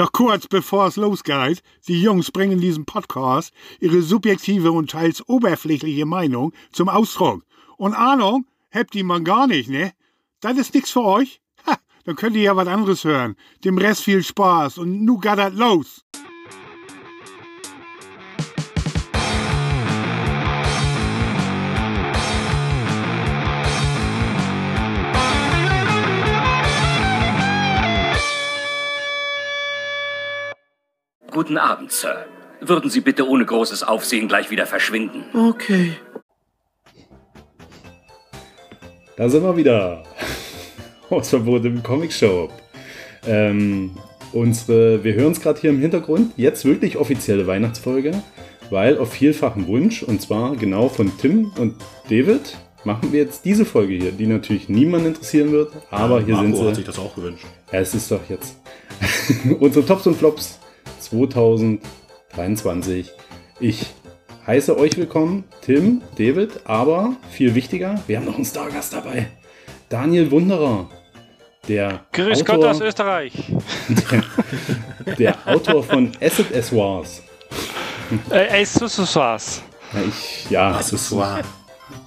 Noch kurz bevor es losgeht, die Jungs bringen in diesem Podcast ihre subjektive und teils oberflächliche Meinung zum Ausdruck. Und Ahnung habt ihr man gar nicht, ne? Das ist nix für euch? Ha, dann könnt ihr ja was anderes hören. Dem Rest viel Spaß und nu das los. Guten Abend, Sir. Würden Sie bitte ohne großes Aufsehen gleich wieder verschwinden? Okay. Da sind wir wieder. Hausverbot im Comic Shop. Ähm, unsere, wir hören es gerade hier im Hintergrund. Jetzt wirklich offizielle Weihnachtsfolge, weil auf vielfachen Wunsch, und zwar genau von Tim und David, machen wir jetzt diese Folge hier, die natürlich niemand interessieren wird, aber Ja, hier Marco sind sie. hat sich das auch gewünscht. Ja, es ist doch jetzt. Unsere Tops und Flops 2023. Ich heiße euch willkommen, Tim, David, aber viel wichtiger, wir haben noch einen Stargast dabei. Daniel Wunderer. Der Grüß Gott Autor, aus Österreich. der Autor von Acid Essoirs. Äh, Accessoires. Ja, ich, ja, Accessoire.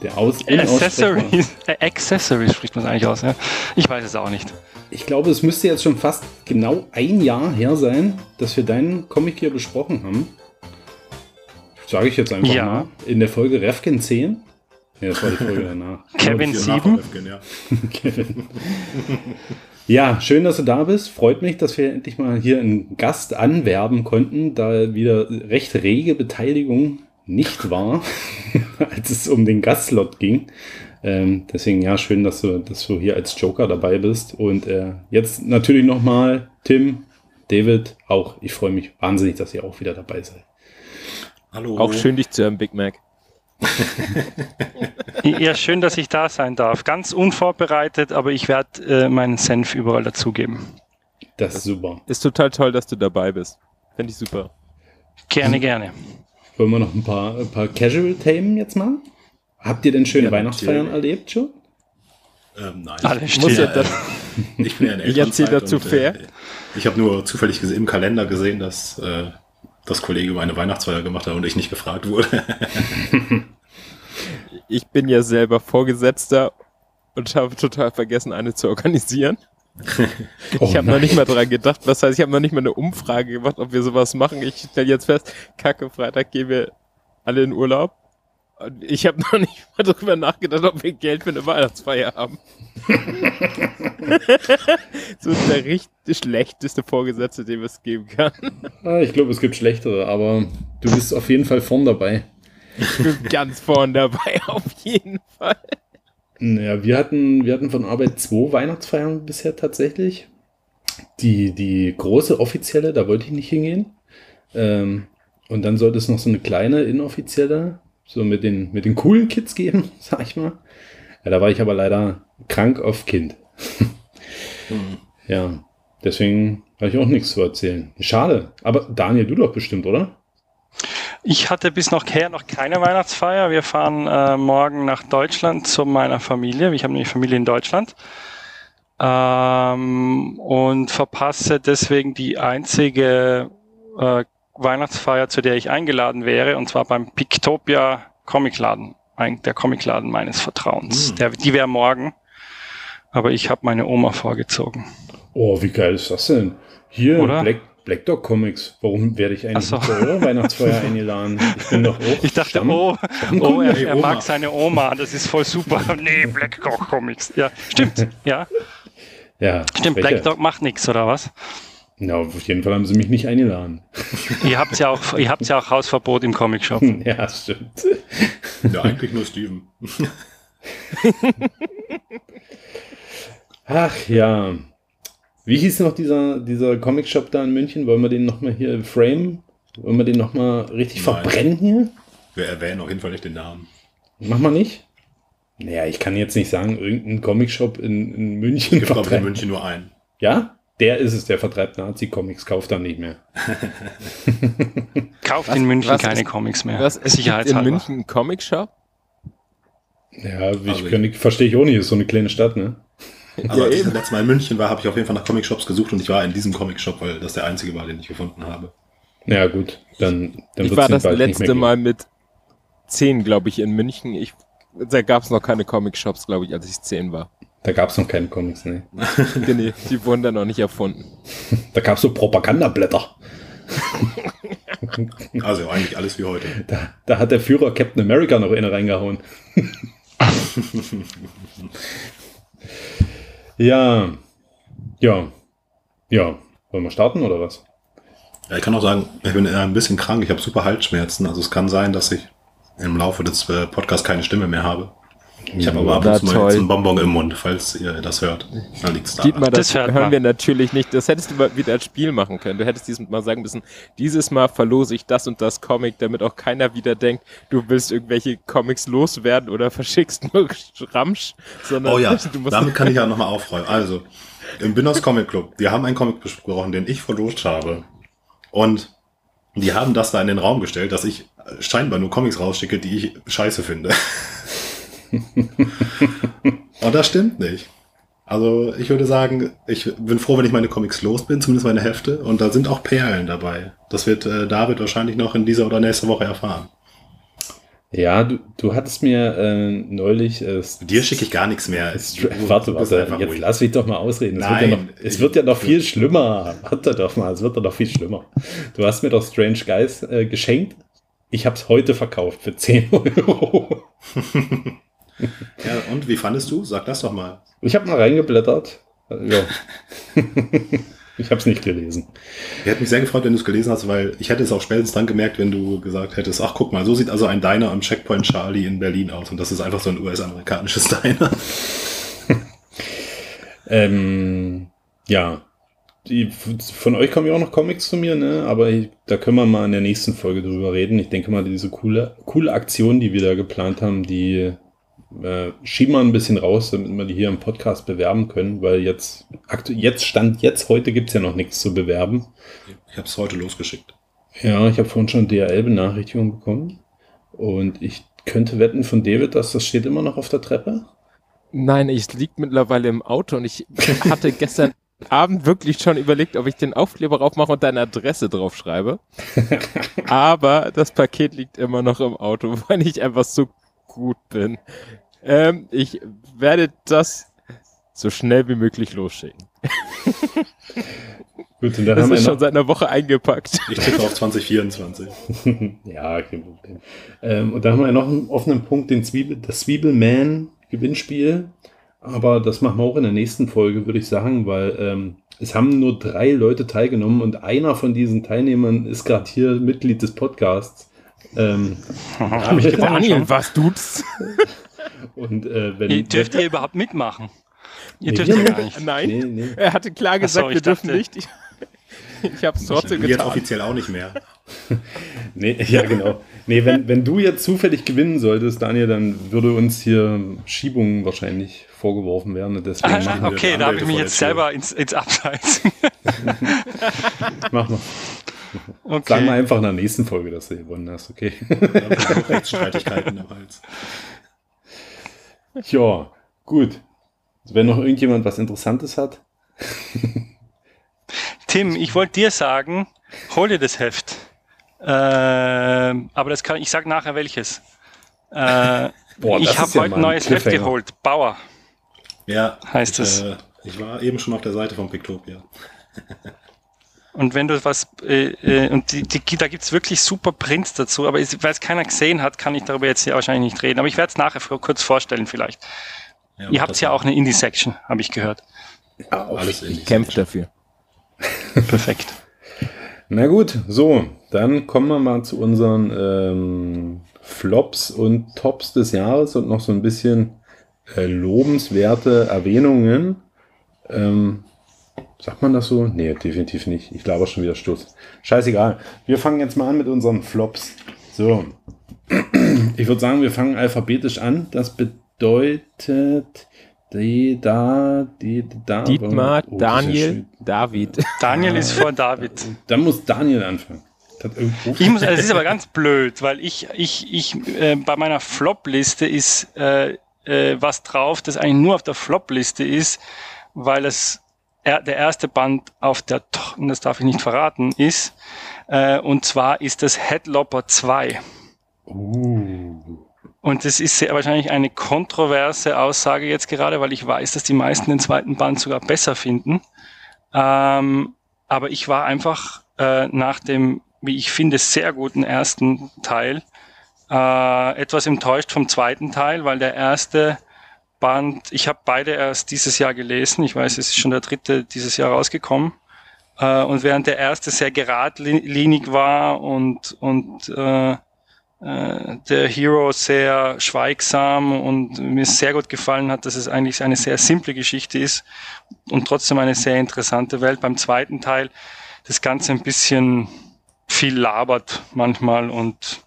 Der Aus Accessories. Äh, Accessories spricht man eigentlich aus, ja? Ich weiß es auch nicht. Ich glaube, es müsste jetzt schon fast genau ein Jahr her sein, dass wir deinen Comic hier besprochen haben. Sage ich jetzt einfach Ja. mal. In der Folge Refkin 10. Ja, das war die Folge danach. Kevin Hier 7. nach Röpken, ja. Kevin. Ja, schön, dass du da bist. Freut mich, dass wir endlich mal hier einen Gast anwerben konnten, da wieder recht rege Beteiligung nicht war, als es um den Gastslot ging. Ähm, deswegen ja, schön, dass du, dass du hier als Joker dabei bist. Und äh, jetzt natürlich nochmal Tim, David, auch. Ich freue mich wahnsinnig, dass ihr auch wieder dabei seid. Hallo. Auch schön, dich zu hören, Big Mac. Ja, schön, dass ich da sein darf. Ganz unvorbereitet, aber ich werde äh, meinen Senf überall dazugeben. Das ist super. Ist total toll, dass du dabei bist. Finde ich super. Gerne, gerne. Wollen wir noch ein paar, ein paar Casual-Themen jetzt mal? Habt ihr denn schöne Ja, Weihnachtsfeiern natürlich. erlebt schon? Ähm, nein. Alle Muss still. ja das, Ich bin ja in Ich dazu und, fair. Äh, ich habe nur zufällig im Kalender gesehen, dass äh, das Kollegium eine Weihnachtsfeier gemacht hat und ich nicht gefragt wurde. ich bin ja selber Vorgesetzter und habe total vergessen, eine zu organisieren. Oh ich habe noch nicht mal dran gedacht. Was heißt, ich habe noch nicht mal eine Umfrage gemacht, ob wir sowas machen. Ich stelle jetzt fest, Kacke, Freitag gehen wir alle in Urlaub. Ich habe noch nicht mal drüber nachgedacht, ob wir Geld für eine Weihnachtsfeier haben. so der richtig schlechteste Vorgesetzte, den es geben kann. Ah, ich glaube, es gibt schlechtere, aber du bist auf jeden Fall vorn dabei. Ich bin ganz vorn dabei, auf jeden Fall. Ja, wir hatten, wir hatten von Arbeit zwei Weihnachtsfeiern bisher tatsächlich. Die, die große offizielle, da wollte ich nicht hingehen. Ähm, und dann sollte es noch so eine kleine inoffizielle, so mit den, mit den coolen Kids geben, sag ich mal. Ja, da war ich aber leider krank auf Kind. Ja, deswegen habe ich auch nichts zu erzählen. Schade. Aber Daniel, du doch bestimmt, oder? Ich hatte bis noch her noch keine Weihnachtsfeier. Wir fahren äh, morgen nach Deutschland zu meiner Familie. Ich habe nämlich Familie in Deutschland. Ähm, und verpasse deswegen die einzige äh, Weihnachtsfeier, zu der ich eingeladen wäre, und zwar beim Pictopia Comicladen, ein, der Comicladen meines Vertrauens. Hm. Der, die wäre morgen, aber ich habe meine Oma vorgezogen. Oh, wie geil ist das denn? Hier, Oder? Black, Black Dog Comics. Warum werde ich eigentlich so. zu eurer Weihnachtsfeier eingeladen? Ich bin doch auch. Ich dachte, Stamm- oh, oh, er, er mag seine Oma, das ist voll super. nee, Black Dog Comics. Ja, stimmt, ja. Ja, Stimmt. Black Dog macht nichts, oder was? Na, auf jeden Fall haben sie mich nicht eingeladen. Ihr habt ja auch, ihr habt ja auch Hausverbot im Comicshop. Ja, stimmt. ja, eigentlich nur Steven. Ach ja. Wie hieß noch dieser, dieser Comic-Shop da in München? Wollen wir den nochmal hier frame? Wollen wir den nochmal richtig Nein. verbrennen hier? Wir erwähnen auf jeden Fall nicht den Namen. Mach mal nicht? Naja, ich kann jetzt nicht sagen, irgendein Comic-Shop in, in München Es gibt, in. München nur einen. Ja? Der ist es, der vertreibt Nazi-Comics, kauft dann nicht mehr. Kauft Was- in München keine ist- Comics mehr. Was ist in Sicherheitshalber. München ein Comic-Shop? Ja, wie Also ich, kann, verstehe ich auch nicht, ist so eine kleine Stadt, ne? Also Ja, als ich das letzte Mal in München war, habe ich auf jeden Fall nach Comic-Shops gesucht und ich war in diesem Comic-Shop, weil das der einzige war, den ich gefunden habe. Ja, gut. Dann, dann Ich wird's war das bald nicht letzte mehr Mal mit zehn, glaube ich, in München. Ich, da gab es noch keine Comic-Shops, glaube ich, als ich zehn war. Da gab es noch keine Comics, ne. nee, die wurden dann noch nicht erfunden. Da gab es so Propagandablätter. Also eigentlich alles wie heute. Da, da hat der Führer Captain America noch eine reingehauen. ja. Ja. Ja. Wollen wir starten oder was? Ja, ich kann auch sagen, ich bin ein bisschen krank, ich habe super Halsschmerzen. Also es kann sein, dass ich im Laufe des äh, Podcasts keine Stimme mehr habe. Ich habe aber ab und zu mal jetzt einen Bonbon im Mund, falls ihr das hört. Dann liegt's da. Dietmar, das, Das hört hören man. wir natürlich nicht. Das hättest du mal wieder als Spiel machen können. Du hättest dieses Mal sagen müssen, dieses Mal verlose ich das und das Comic, damit auch keiner wieder denkt, du willst irgendwelche Comics loswerden oder verschickst nur Ramsch, sondern Oh ja, du musst damit kann ich ja nochmal aufräumen. Also, im Binos Comic Club, wir haben einen Comic besprochen, den ich verlost habe. Und die haben das da in den Raum gestellt, dass ich scheinbar nur Comics rausschicke, die ich scheiße finde. Und das stimmt nicht. Also ich würde sagen, ich bin froh, wenn ich meine Comics los bin, zumindest meine Hefte. Und da sind auch Perlen dabei. Das wird äh, David wahrscheinlich noch in dieser oder nächste Woche erfahren. Ja, du, du hattest mir äh, neulich. Äh, Dir schicke ich gar nichts mehr. Warte, warte, einfach jetzt ruhig. lass mich doch mal ausreden. Es, wird, ja Nein, noch, es wird ja noch viel schlimmer. Warte doch mal, es wird ja noch viel schlimmer. Du hast mir doch Strange Guys äh, geschenkt. Ich habe es heute verkauft für 10 Euro. Ja, und wie fandest du? Sag das doch mal. Ich habe mal reingeblättert. Ja. ich habe es nicht gelesen. Ich hätte mich sehr gefreut, wenn du es gelesen hast, weil ich hätte es auch spätestens dann gemerkt, wenn du gesagt hättest, ach guck mal, so sieht also ein Diner am Checkpoint Charlie in Berlin aus und das ist einfach so ein US-amerikanisches Diner. Ähm, ja. Die, von euch kommen ja auch noch Comics zu mir, ne? Aber ich, da können wir mal in der nächsten Folge drüber reden. Ich denke mal, diese coole, coole Aktion, die wir da geplant haben, die äh, schieben wir ein bisschen raus, damit wir die hier im Podcast bewerben können, weil jetzt, aktu jetzt stand jetzt, heute gibt's ja noch nichts zu bewerben. Ich habe es heute losgeschickt. Ja, ich habe vorhin schon DRL-Benachrichtigung bekommen. Und ich könnte wetten von David, dass das steht immer noch auf der Treppe. Nein, ich liegt mittlerweile im Auto und ich hatte gestern Abend wirklich schon überlegt, ob ich den Aufkleber raufmache und deine Adresse draufschreibe. Aber das Paket liegt immer noch im Auto, weil ich einfach so gut bin. Ähm, ich werde das so schnell wie möglich losschicken. Gut, und dann Das haben wir ist noch, schon seit einer Woche eingepackt. Ich tippe auf 2024. ja, kein Problem. Ähm, und da haben wir noch einen offenen Punkt, den Zwiebel, das Zwiebelman-Gewinnspiel. Aber das machen wir auch in der nächsten Folge, würde ich sagen, weil ähm, es haben nur drei Leute teilgenommen und einer von diesen Teilnehmern ist gerade hier Mitglied des Podcasts. Ähm, Hab ich gewonnen Daniel, was tut's? Und äh, wenn Ihr dürft ihr überhaupt mitmachen? Ihr Nee, dürft wir ja gar nicht. Nein, nee, nee, er hatte klar so, gesagt, ich wir dürfen dachte- nicht. Ich, habe es trotzdem Jetzt getan. offiziell auch nicht mehr. nee, ja genau. Nee, wenn, wenn du jetzt zufällig gewinnen solltest, Daniel, dann würde uns hier Schiebungen wahrscheinlich vorgeworfen werden. Deswegen Ah, machen wir, okay, da habe ich mich jetzt selber ins, ins Abseits. machen wir. Okay. Sagen wir einfach in der nächsten Folge, dass du gewonnen hast, okay? Wir Rechtsstreitigkeiten im Hals. Ja, gut. Wenn noch irgendjemand was Interessantes hat. Tim, ich wollte dir sagen, hol dir das Heft. Ähm, aber das kann ich sag nachher welches. Äh, Boah, ich habe ja heute ein neues Heft geholt. Bauer. Ja, Heißt ich, es. Äh, ich war eben schon auf der Seite von Pictopia. Und wenn du was, äh, äh, und die, die, da gibt's wirklich super Prints dazu, aber weil es keiner gesehen hat, kann ich darüber jetzt hier wahrscheinlich nicht reden. Aber ich werde es nachher vor- kurz vorstellen vielleicht. Ja, Ihr habt ja auch eine Indie-Section, habe ich gehört. alles in Ich kämpfe dafür. Perfekt. Na gut, so, dann kommen wir mal zu unseren ähm, Flops und Tops des Jahres und noch so ein bisschen äh, lobenswerte Erwähnungen. Ähm, sagt man das so? Nee, definitiv nicht. Ich glaube schon wieder Stuss. Scheißegal. Wir fangen jetzt mal an mit unseren Flops. So. Ich würde sagen, wir fangen alphabetisch an. Das bedeutet die, da, die, da. Dietmar, Oh, das ja Daniel, schön. David. Daniel ist vor David. Dann muss Daniel anfangen. Das hat irgendwo- Ich muss, es ist aber ganz blöd, weil ich, ich, ich, äh, bei meiner Flop-Liste ist äh, äh, was drauf, das eigentlich nur auf der Flop-Liste ist, weil es der erste Band auf der, das darf ich nicht verraten, ist. Äh, und zwar ist das Headlopper 2. Uh. Und das ist sehr wahrscheinlich eine kontroverse Aussage jetzt gerade, weil ich weiß, dass die meisten den zweiten Band sogar besser finden. Ähm, aber ich war einfach äh, nach dem, wie ich finde, sehr guten ersten Teil äh, etwas enttäuscht vom zweiten Teil, weil der erste Band, ich habe beide erst dieses Jahr gelesen. Ich weiß, es ist schon der dritte dieses Jahr rausgekommen. Äh, und während der erste sehr geradlinig war und, und äh, äh, der Hero sehr schweigsam und mir sehr gut gefallen hat, dass es eigentlich eine sehr simple Geschichte ist und trotzdem eine sehr interessante Welt. Beim zweiten Teil das Ganze ein bisschen viel labert manchmal und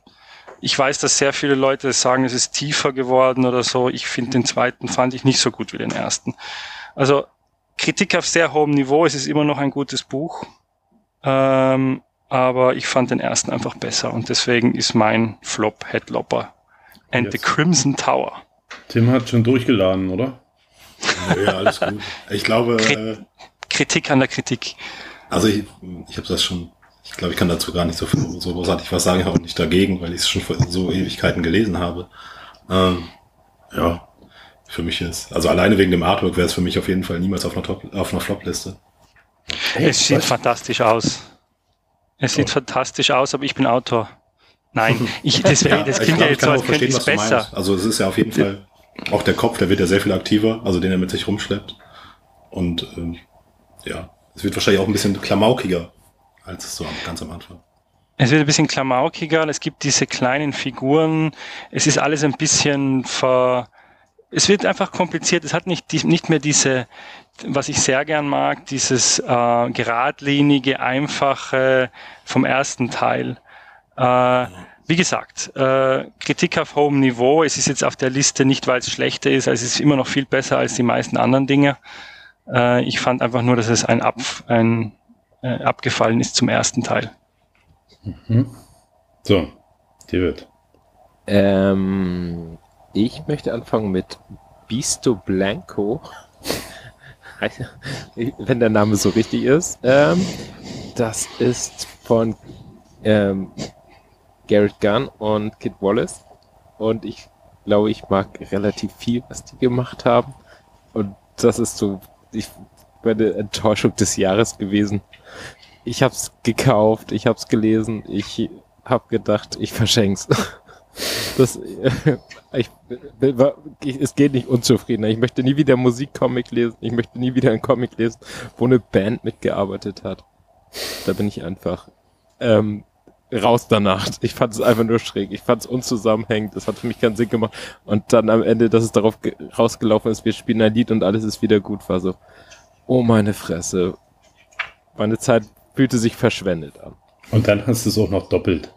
ich weiß, dass sehr viele Leute sagen, es ist tiefer geworden oder so. Ich finde den zweiten fand ich nicht so gut wie den ersten. Also Kritik auf sehr hohem Niveau. Es ist immer noch ein gutes Buch. Ähm, aber ich fand den ersten einfach besser und deswegen ist mein Flop Headlopper and Jetzt. the Crimson Tower. Tim hat schon durchgeladen, oder? Ja, alles gut. Ich glaube, äh, Kritik an der Kritik. also ich, ich habe das schon, ich glaube, ich kann dazu gar nicht so, viel- so großartig was sagen, auch nicht dagegen, weil ich es schon vor so Ewigkeiten gelesen habe. Ähm, ja, für mich ist, also alleine wegen dem Artwork wäre es für mich auf jeden Fall niemals auf einer, Top, auf einer Flop-Liste. es sieht was? fantastisch aus. Es sieht Oh. fantastisch aus, aber ich bin Autor. Nein, ich, das, wär, das ich klingt ja ich jetzt so, kann als auch könnte verstehen, ich es was du besser. meinst. Also es ist ja auf jeden Fall, auch der Kopf, der wird ja sehr viel aktiver, also den er mit sich rumschleppt. Und ähm, ja, es wird wahrscheinlich auch ein bisschen klamaukiger, als so ganz am Anfang. Es wird ein bisschen klamaukiger, es gibt diese kleinen Figuren, es ist alles ein bisschen ver... Es wird einfach kompliziert, es hat nicht, die, nicht mehr diese, was ich sehr gern mag, dieses äh, geradlinige, einfache vom ersten Teil. Äh, wie gesagt, äh, Kritik auf hohem Niveau, es ist jetzt auf der Liste nicht, weil es schlechter ist, also es ist immer noch viel besser als die meisten anderen Dinge. Äh, ich fand einfach nur, dass es ein, Ab, ein äh, abgefallen ist zum ersten Teil. So, David. Ähm, ich möchte anfangen mit Bisto Blanco. Heißt- Wenn der Name so richtig ist. Ähm, das ist von ähm, Garrett Gunn und Kid Wallace. Und ich glaube, ich mag relativ viel, was die gemacht haben. Und das ist so ich, meine Enttäuschung des Jahres gewesen. Ich habe es gekauft, ich habe es gelesen, ich habe gedacht, ich verschenk's. Das, äh, ich, war- ich, es geht nicht unzufriedener. Ich möchte nie wieder Musikcomic lesen. Ich möchte nie wieder einen Comic lesen, wo eine Band mitgearbeitet hat. Da bin ich einfach ähm, raus danach. Ich fand es einfach nur schräg. Ich fand es unzusammenhängend. Das hat für mich keinen Sinn gemacht. Und dann am Ende, dass es darauf ge- rausgelaufen ist, wir spielen ein Lied und alles ist wieder gut, war so, oh meine Fresse. Meine Zeit fühlte sich verschwendet an. Und dann hast du es auch noch doppelt.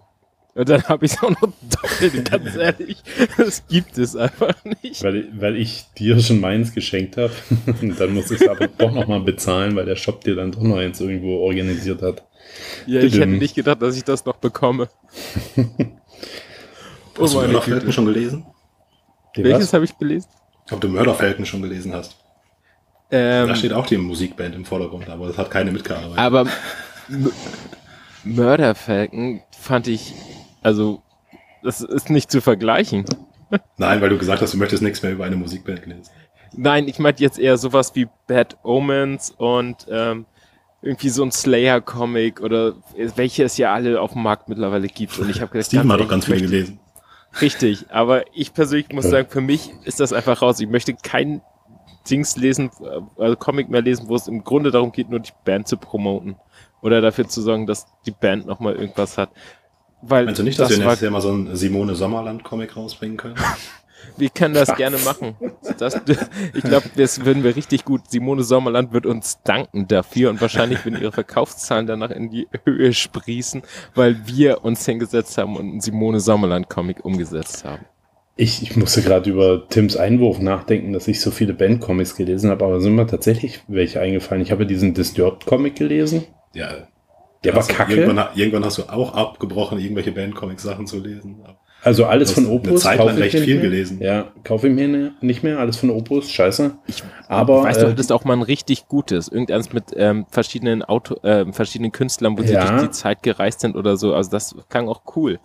Und dann habe ich es auch noch doppelt, ganz ehrlich. Das gibt es einfach nicht. Weil, weil ich dir schon meins geschenkt habe. Und dann muss ich es aber doch nochmal bezahlen, weil der Shop dir dann doch noch eins irgendwo organisiert hat. Ja, ich hätte nicht gedacht, dass ich das noch bekomme. Oh Hast du Mörderfelden Güte. schon gelesen? Die Welches habe ich gelesen? Ob du Mörderfelden schon gelesen hast? Ähm, Da steht auch die Musikband im Vordergrund, aber es hat keine mitgearbeitet. aber M Mörderfalken fand ich, also, das ist nicht zu vergleichen. Nein, weil du gesagt hast, du möchtest nichts mehr über eine Musikband lesen. Nein, ich meinte jetzt eher sowas wie Bad Omens und ähm, irgendwie so ein Slayer-Comic oder welche es ja alle auf dem Markt mittlerweile gibt. Und ich habe gedacht, Steven hat doch ganz möchte- gelesen. Richtig, aber ich persönlich muss sagen, für mich ist das einfach raus. Ich möchte kein Dings lesen, äh, also Comic mehr lesen, wo es im Grunde darum geht, nur die Band zu promoten. Oder dafür zu sorgen, dass die Band nochmal irgendwas hat. Weil Meinst du nicht, dass das wir nächstes Jahr mal so einen Simone Sommerland-Comic rausbringen können? wir können das gerne machen. Das, ich glaube, das würden wir richtig gut. Simone Sommerland wird uns danken dafür und wahrscheinlich würden ihre Verkaufszahlen danach in die Höhe sprießen, weil wir uns hingesetzt haben und einen Simone Sommerland Comic umgesetzt haben. Ich, ich musste gerade über Tims Einwurf nachdenken, dass ich so viele Bandcomics gelesen habe, aber sind mir tatsächlich welche eingefallen. Ich habe diesen Disturbed-Comic gelesen. Ja. Der war kacke. Irgendwann, irgendwann hast du auch abgebrochen, irgendwelche Bandcomic-Sachen zu lesen. Also alles von hast eine Opus. Zeit lang ich recht viel nicht mehr. gelesen. Ja, kaufe ich mir ne- nicht mehr. Alles von Opus, scheiße. Ich Aber, weißt du, äh, hattest auch mal ein richtig gutes. Irgendeins mit ähm, verschiedenen Auto, ähm, verschiedenen Künstlern, wo sie Ja. durch die Zeit gereist sind oder so. Also das klang auch cool.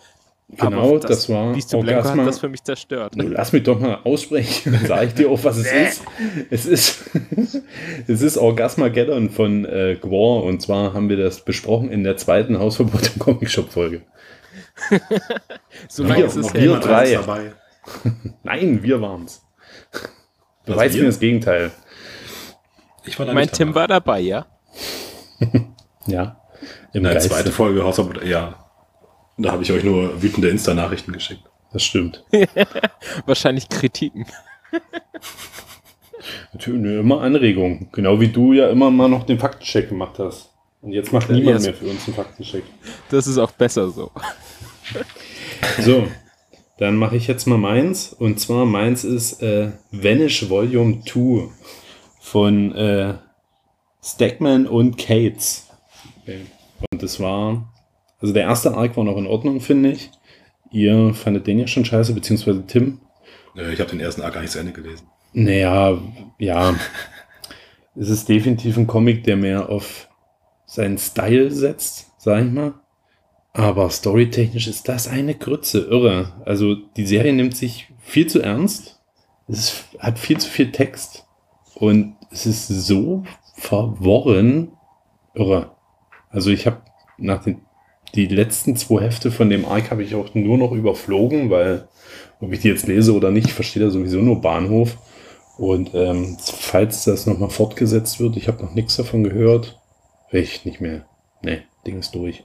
Genau, Aber das, war Beast to Blanco hat Orgasma. das für mich zerstört. Du, Lass mich doch mal aussprechen, dann sage ich dir auch, was es ist. Es ist, es ist Orgasmageddon von äh, Gwar und zwar haben wir das besprochen in der zweiten Hausverbot im Comic-Shop-Folge. So Wir- lange ist es wir Jemand drei. dabei. Nein, wir waren's. Was, Beweis wir? mir das Gegenteil. Ich war da Mein Tim dabei. war dabei, ja? Ja. Im In der zweiten Folge Hausverbot, ja. Da habe ich euch nur wütende Insta-Nachrichten geschickt. Das stimmt. Wahrscheinlich Kritiken. Natürlich immer Anregungen. Genau wie du ja immer mal noch den Faktencheck gemacht hast. Und jetzt macht Ja, niemand yes. mehr für uns einen Faktencheck. Das ist auch besser so. So, dann mache ich jetzt mal meins. Und zwar meins ist äh, Vanish Volume 2 von äh, Stackman und Cates. Okay. Und das war, also der erste Arc war noch in Ordnung, finde ich. Ihr fandet den ja schon scheiße, beziehungsweise Tim. Äh, Ich habe den ersten Arc gar nicht zu Ende gelesen. Naja, ja. Es ist definitiv ein Comic, der mehr auf seinen Style setzt, sag ich mal. Aber storytechnisch ist das eine Grütze, irre. Also die Serie nimmt sich viel zu ernst. Es hat viel zu viel Text. Und es ist so verworren, irre. Also ich habe nach den die letzten zwei Hefte von dem Arc habe ich auch nur noch überflogen, weil ob ich die jetzt lese oder nicht, verstehe da sowieso nur Bahnhof. Und ähm, falls das nochmal fortgesetzt wird, ich habe noch nichts davon gehört, ich nicht mehr. Nee, Ding ist durch.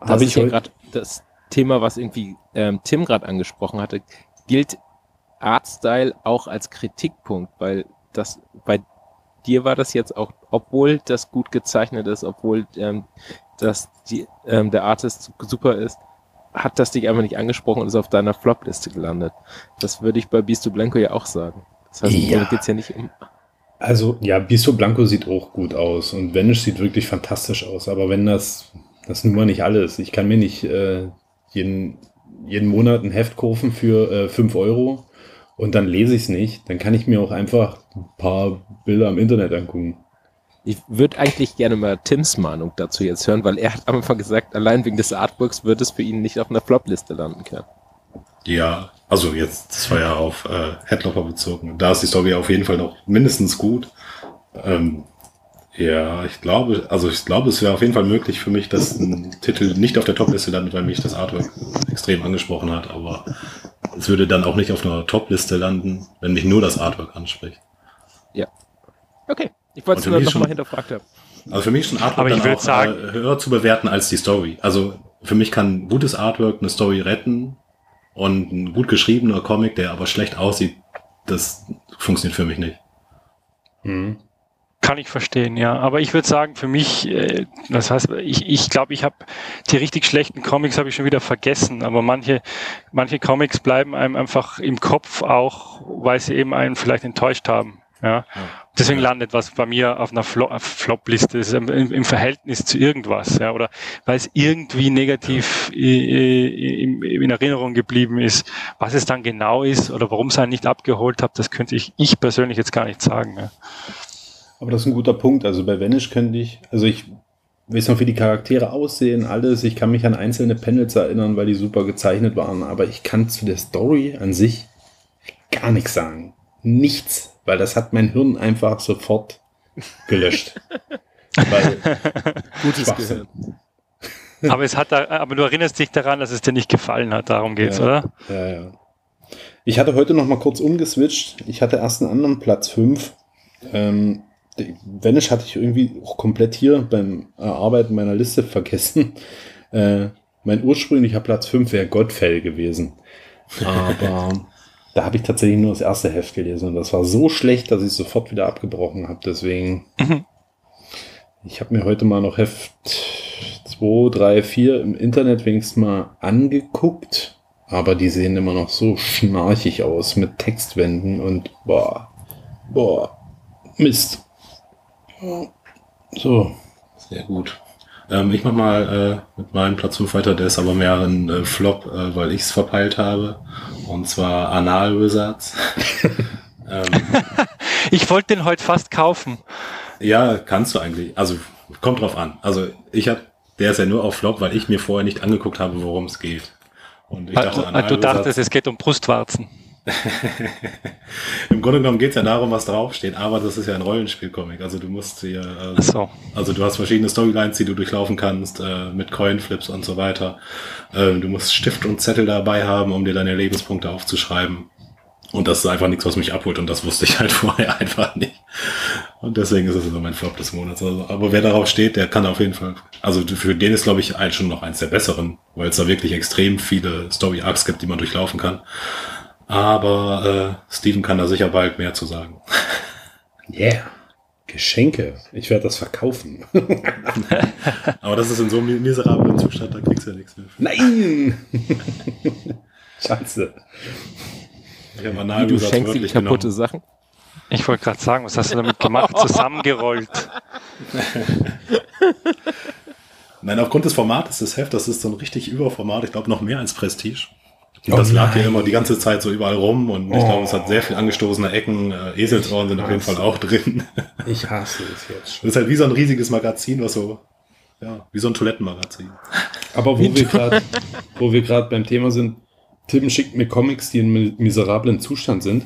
Habe ich heute- gerade das Thema, was irgendwie ähm, Tim gerade angesprochen hatte. Gilt Artstyle auch als Kritikpunkt, weil das bei dir war das jetzt auch, obwohl das gut gezeichnet ist, obwohl ähm, das die, ähm, der Artist super ist, hat das dich einfach nicht angesprochen und ist auf deiner Flop-Liste gelandet. Das würde ich bei Beast to Blanco ja auch sagen. Das heißt, Ja. geht es ja nicht um. Also, ja, Bisto Blanco sieht auch gut aus und Vanish sieht wirklich fantastisch aus. Aber wenn das, das nun mal nicht alles. Ich kann mir nicht äh, jeden, jeden Monat ein Heft kaufen für äh, 5 Euro und dann lese ich es nicht. Dann kann ich mir auch einfach ein paar Bilder am Internet angucken. Ich würde eigentlich gerne mal Tims Meinung dazu jetzt hören, weil er hat am Anfang gesagt, allein wegen des Artworks wird es für ihn nicht auf einer Flop-Liste landen können. Ja, also jetzt, das war ja auf äh, Headlopper bezogen. Da ist die Story auf jeden Fall noch mindestens gut. Ähm, ja, ich glaube, also ich glaube, es wäre auf jeden Fall möglich für mich, dass ein Titel nicht auf der Topliste landet, weil mich das Artwork extrem angesprochen hat, aber es würde dann auch nicht auf einer Topliste landen, wenn mich nur das Artwork anspricht. Okay, ich wollte es nur für mich noch mal schon- hinterfragt haben. Also für mich ist ein Artwork Aber ich dann auch sagen- äh, höher zu bewerten als die Story. Also für mich kann gutes Artwork eine Story retten und ein gut geschriebener Comic, der aber schlecht aussieht, das funktioniert für mich nicht. Mhm. Kann ich verstehen, ja. Aber ich würde sagen, für mich, äh, das heißt, ich ich, glaube, ich habe die richtig schlechten Comics habe ich schon wieder vergessen. Aber manche, manche Comics bleiben einem einfach im Kopf auch, weil sie eben einen vielleicht enttäuscht haben. Ja. Deswegen landet was bei mir auf einer Flop-Liste ist im, im Verhältnis zu irgendwas, ja, oder weil es irgendwie negativ in, in Erinnerung geblieben ist. Was es dann genau ist oder warum es einen nicht abgeholt hat, das könnte ich, ich persönlich jetzt gar nicht sagen. Ja. Aber das ist ein guter Punkt. Also bei Vanish könnte ich, also ich weiß noch, wie die Charaktere aussehen, alles. Ich kann mich an einzelne Panels erinnern, weil die super gezeichnet waren. Aber ich kann zu der Story an sich gar nichts sagen. Nichts. Weil das hat mein Hirn einfach sofort gelöscht. weil, Gutes. Gehirn. Aber es hat da, aber du erinnerst dich daran, dass es dir nicht gefallen hat, darum geht's, Ja. oder? ja, ja. Ich hatte heute noch mal kurz umgeswitcht. Ich hatte erst einen anderen Platz 5. Ähm, Vanish hatte ich irgendwie auch komplett hier beim Erarbeiten meiner Liste vergessen. Äh, mein ursprünglicher Platz 5 wäre Godfell gewesen. Aber da habe ich tatsächlich nur das erste Heft gelesen und das war so schlecht, dass ich es sofort wieder abgebrochen habe. Deswegen, Mhm. ich habe mir heute mal noch Heft 2, 3, 4 im Internet wenigstens mal angeguckt. Aber die sehen immer noch so schnarchig aus mit Textwänden und boah, boah, Mist. So, Sehr gut. Ähm, ich mach mal äh, mit meinem Platz 5 weiter, der ist aber mehr ein äh, Flop, äh, weil ich es verpeilt habe. Und zwar Anal Wizards. ähm, Ich wollte den heute fast kaufen. ja, kannst du eigentlich. Also kommt drauf an. Also ich hab, der ist ja nur auf Flop, weil ich mir vorher nicht angeguckt habe, worum es geht. Und ich dachte, du, Anal du dachtest, es geht um Brustwarzen. Im Grunde genommen geht es ja darum, was draufsteht, aber das ist ja ein Rollenspielcomic. Also du musst hier, äh, Ach so. also du hast verschiedene Storylines, die du durchlaufen kannst, äh, mit Coinflips und so weiter. Ähm, du musst Stift und Zettel dabei haben, um dir deine Lebenspunkte aufzuschreiben. Und das ist einfach nichts, was mich abholt und das wusste ich halt vorher einfach nicht. Und deswegen ist es so mein Flop des Monats. Also, aber wer darauf steht, der kann auf jeden Fall. Also für den ist, glaube ich, ein, schon noch eins der besseren, weil es da wirklich extrem viele Story-Arcs gibt, die man durchlaufen kann. Aber äh, Steven kann da sicher bald mehr zu sagen. Yeah. Geschenke. Ich werde das verkaufen. Aber das ist in so einem miserablen Zustand, da kriegst du ja nichts mehr. Nein! Scheiße. Ich habe Wie, du schenkst ihm kaputte genommen. Sachen? Ich wollte gerade sagen, was hast du damit gemacht? Zusammengerollt. Nein, aufgrund des Formates des Hefts, das ist so ein richtig Überformat, ich glaube noch mehr als Prestige. Und Oh das lag ja immer die ganze Zeit so überall rum und ich Oh. glaube, es hat sehr viel angestoßene Ecken. Äh, Eselsohren sind auf jeden Fall auch drin. Ich hasse es jetzt Das schon. ist halt wie so ein riesiges Magazin, was so, ja, wie so ein Toilettenmagazin. Aber wo wir gerade, wo wir gerade beim Thema sind, Tim schickt mir Comics, die in mi- miserablen Zustand sind.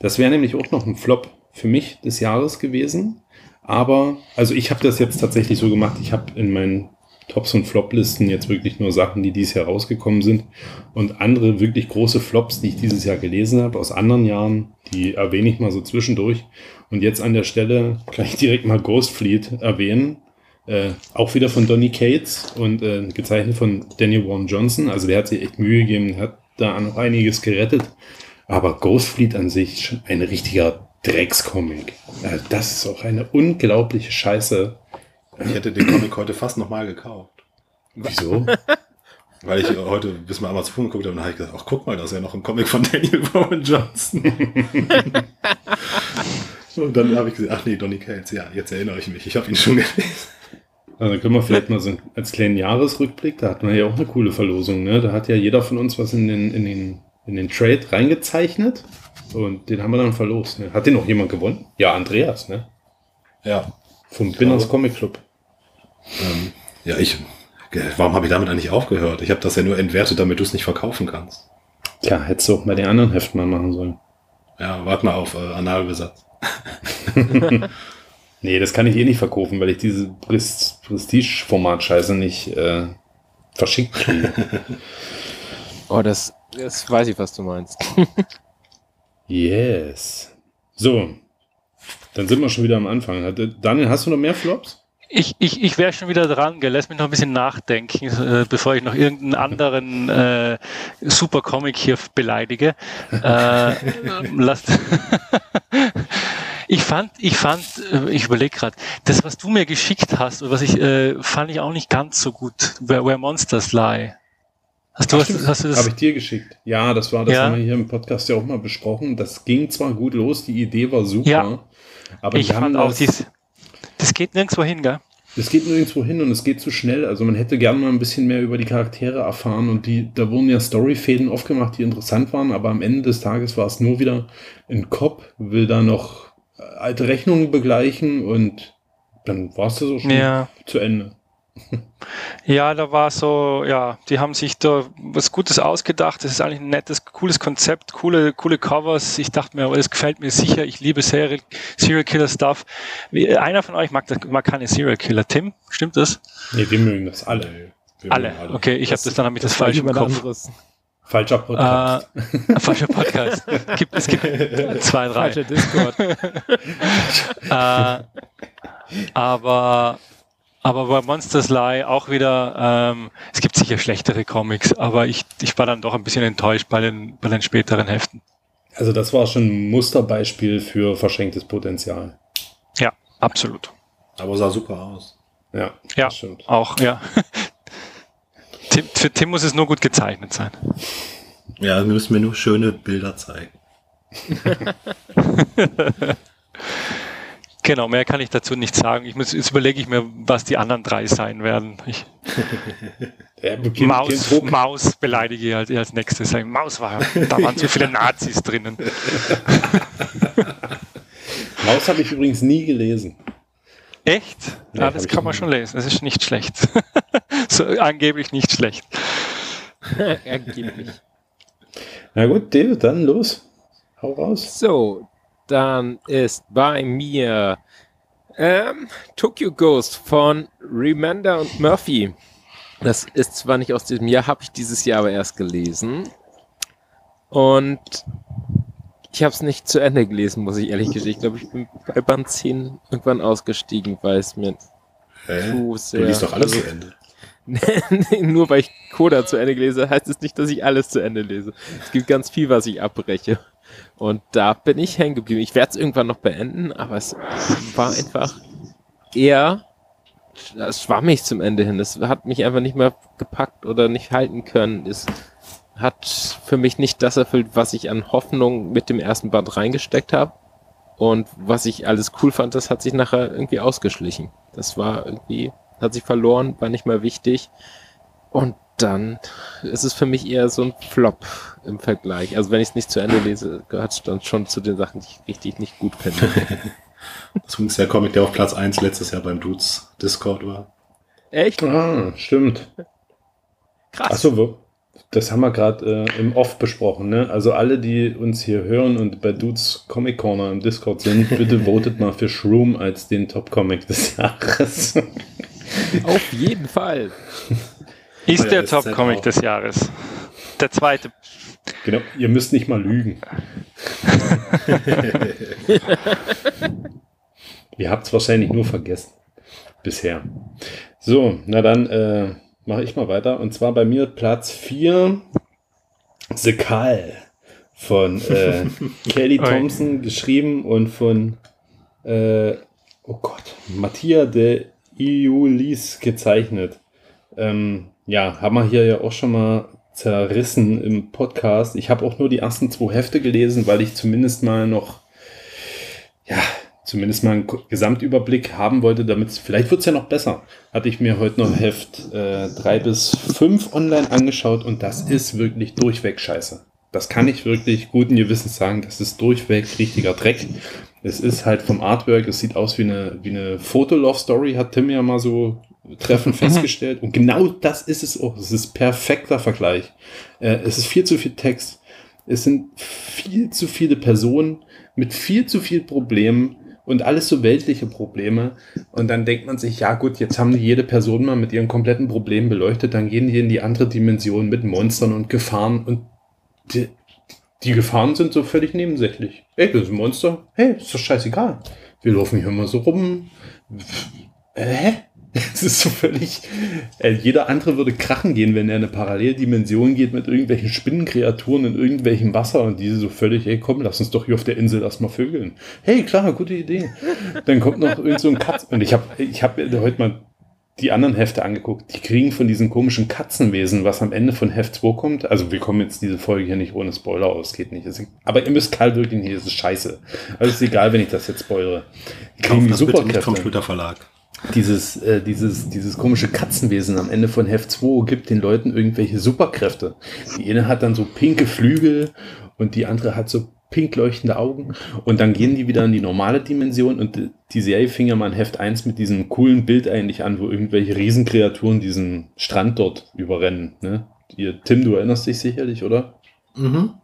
Das wäre nämlich auch noch ein Flop für mich des Jahres gewesen. Aber, also ich habe das jetzt tatsächlich so gemacht, ich habe in meinen Tops und Flop-Listen jetzt wirklich nur Sachen, die dieses Jahr rausgekommen sind. Und andere wirklich große Flops, die ich dieses Jahr gelesen habe, aus anderen Jahren, die erwähne ich mal so zwischendurch. Und jetzt an der Stelle kann ich direkt mal Ghost Fleet erwähnen. Äh, auch wieder von Donny Cates und äh, gezeichnet von Daniel Warren Johnson. Also der hat sich echt Mühe gegeben, hat da noch einiges gerettet. Aber Ghost Fleet an sich schon ein richtiger Dreckscomic. Äh, das ist auch eine unglaubliche Scheiße. Ich hätte den Comic heute fast nochmal gekauft. Wieso? Weil ich heute bis mal Amazon geguckt habe und dann habe ich gesagt, ach guck mal, da ist ja noch ein Comic von Daniel Warren Johnson. und dann habe ich gesagt, ach nee, Donny Cates, ja, jetzt erinnere ich mich, ich habe ihn schon gelesen. Also können wir vielleicht mal so als kleinen Jahresrückblick, da hatten wir ja auch eine coole Verlosung, ne? Da hat ja jeder von uns was in den, in den, in den Trade reingezeichnet und den haben wir dann verlost. Ne? Hat den noch jemand gewonnen? Ja, Andreas, ne? Ja, Vom Binners Comic Club. ähm, ja, ich, warum habe ich damit eigentlich aufgehört? Ich habe das ja nur entwertet, damit du es nicht verkaufen kannst. Tja, hättest du auch bei den anderen Heften mal machen sollen. Ja, warte mal auf äh, Analbesatz. Nee, das kann ich eh nicht verkaufen, weil ich diese Pres Prestige-Format-Scheiße nicht äh, verschickt kriege. Oh, das, das weiß ich, was du meinst. yes. So. Dann sind wir schon wieder am Anfang. Daniel, hast du noch mehr Flops? Ich, ich, ich wäre schon wieder dran, gell? lass mich noch ein bisschen nachdenken, äh, bevor ich noch irgendeinen anderen äh, super Comic hier beleidige. Äh, lasst ich fand, ich fand, äh, ich überlege gerade, das, was du mir geschickt hast, oder was ich, äh, fand ich auch nicht ganz so gut. Where, where Monsters Lie. Hast du, was, hast du das? Habe ich dir geschickt. Ja, das war, das Ja. haben wir hier im Podcast ja auch mal besprochen. Das ging zwar gut los, die Idee war super, Ja. Aber ich fand auch, das, dies, das geht nirgendwo hin, gell? es geht nirgendwo hin und es geht zu schnell. Also man hätte gern mal ein bisschen mehr über die Charaktere erfahren und die, da wurden ja Storyfäden aufgemacht, die interessant waren, aber am Ende des Tages war es nur wieder ein Cop, will da noch äh, alte Rechnungen begleichen und dann war es das auch schon Ja. zu Ende. Ja, da war so, ja, die haben sich da was Gutes ausgedacht. Das ist eigentlich ein nettes, cooles Konzept, coole, coole Covers. Ich dachte mir, aber das gefällt mir sicher. Ich liebe Serial, Serial Killer Stuff. Wie, einer von euch mag, das, mag keine Serial Killer. Tim, stimmt das? Nee, wir mögen das alle. Alle. mögen Okay, ich habe das dann habe ich das falsch im Kopf. anderes. Falscher Podcast. Äh, falscher Podcast. Gibt, es gibt zwei, drei. Falscher Discord. äh, aber aber bei Monsters Lie auch wieder, ähm, es gibt sicher schlechtere Comics, aber ich, ich war dann doch ein bisschen enttäuscht bei den, bei den späteren Heften. Also das war schon ein Musterbeispiel für verschenktes Potenzial. Ja, absolut. Aber sah super aus. Ja, Ja. das stimmt. Auch, ja. Tim, für Tim muss es nur gut gezeichnet sein. Ja, wir müssen mir nur schöne Bilder zeigen. Genau, mehr kann ich dazu nicht sagen. Ich muss, jetzt überlege ich mir, was die anderen drei sein werden. Ich, Ja, Maus. Maus beleidige ich als, als nächstes. Maus war, da waren zu viele Nazis drinnen. Maus habe ich übrigens nie gelesen. Echt? Nee, Ja, hab das kann man schon lesen. Das ist nicht schlecht. so, angeblich nicht schlecht. Angeblich. Na gut, David, dann los. Hau raus. So, dann ist bei mir ähm, Tokyo Ghost von Remender und Murphy. Das ist zwar nicht aus diesem Jahr, habe ich dieses Jahr aber erst gelesen. Und ich habe es nicht zu Ende gelesen, muss ich ehrlich gestehen. Ich glaube, ich bin bei Band 10 irgendwann ausgestiegen, weil es mir Hä? zu Du sehr... liest doch alles zu Ende. Nur weil ich Coda zu Ende gelese, heißt es nicht, dass ich alles zu Ende lese. Es gibt ganz viel, was ich abbreche. Und da bin ich hängen geblieben. Ich werde es irgendwann noch beenden, aber es war einfach eher es schwammig zum Ende hin. Es hat mich einfach nicht mehr gepackt oder nicht halten können. Es hat für mich nicht das erfüllt, was ich an Hoffnung mit dem ersten Band reingesteckt habe. Und was ich alles cool fand, das hat sich nachher irgendwie ausgeschlichen. Das war irgendwie, hat sich verloren, war nicht mehr wichtig. Und dann ist es für mich eher so ein Flop im Vergleich. Also wenn ich es nicht zu Ende lese, gehört es dann schon zu den Sachen, die ich richtig nicht gut finde. Übrigens der Comic, der auf Platz 1 letztes Jahr beim Dudes Discord war. Echt? Ah, stimmt. Krass. Achso, das haben wir gerade äh, im Off besprochen. Ne? Also alle, die uns hier hören und bei Dudes Comic Corner im Discord sind, bitte votet mal für Shroom als den Top-Comic des Jahres. Auf jeden Fall. Ist der Top-Comic auch. des Jahres. Der zweite. genau, ihr müsst nicht mal lügen. ihr habt es wahrscheinlich nur vergessen. Bisher. So, na dann äh, mache ich mal weiter. Und zwar bei mir Platz 4, The Call von äh, Kelly. Thompson geschrieben und von äh, oh Gott, Mattia de Iulis gezeichnet. Ähm, ja, haben wir hier ja auch schon mal zerrissen im Podcast. Ich habe auch nur die ersten zwei Hefte gelesen, weil ich zumindest mal noch, ja, zumindest mal einen Gesamtüberblick haben wollte, damit vielleicht wird es ja noch besser. Hatte ich mir heute noch Heft äh, 3 bis 5 online angeschaut und das ist wirklich durchweg scheiße. Das kann ich wirklich guten Gewissens sagen, das ist durchweg richtiger Dreck. Es ist halt vom Artwork, es sieht aus wie eine, wie eine Fotolove-Story, hat Tim ja mal so treffend festgestellt. Und genau das ist es auch. Es ist perfekter Vergleich. Äh, es ist viel zu viel Text. Es sind viel zu viele Personen mit viel zu viel Problemen und alles so weltliche Probleme. Und dann denkt man sich, ja gut, jetzt haben die jede Person mal mit ihren kompletten Problemen beleuchtet, dann gehen die in die andere Dimension mit Monstern und Gefahren und die, die Gefahren sind so völlig nebensächlich. Ey, das ist ein Monster. Hey, ist doch scheißegal. Wir laufen hier mal so rum. Äh, hä? Es ist so völlig. Äh, jeder andere würde krachen gehen, wenn er in eine Paralleldimension geht mit irgendwelchen Spinnenkreaturen in irgendwelchem Wasser und diese so völlig, ey, komm, lass uns doch hier auf der Insel erstmal vögeln. Hey, klar, gute Idee. Dann kommt noch irgend so ein Katz. Und ich habe ich hab mir heute mal die anderen Hefte angeguckt. Die kriegen von diesen komischen Katzenwesen, was am Ende von Heft 2 kommt. Also wir kommen jetzt diese Folge hier nicht ohne Spoiler aus, geht nicht. Aber ihr müsst kalt wirklich nicht, es ist scheiße. Also ist egal, wenn ich das jetzt spoilere. Die kriegen Kauft die das bitte nicht Superkräfte vom Schlüter Verlag. Dieses, äh, dieses, dieses komische Katzenwesen am Ende von Heft 2 gibt den Leuten irgendwelche Superkräfte. Die eine hat dann so pinke Flügel und die andere hat so pink leuchtende Augen und dann gehen die wieder in die normale Dimension und die- Serie fing ja mal in Heft 1 mit diesem coolen Bild eigentlich an, wo irgendwelche Riesenkreaturen diesen Strand dort überrennen. Ne? Ihr, Tim, du erinnerst dich sicherlich, oder? Mhm.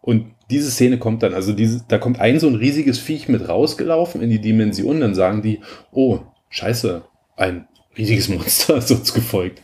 Und diese Szene kommt dann, also diese, da kommt ein so ein riesiges Viech mit rausgelaufen in die Dimension, dann sagen die, oh, scheiße, ein riesiges Monster ist uns gefolgt.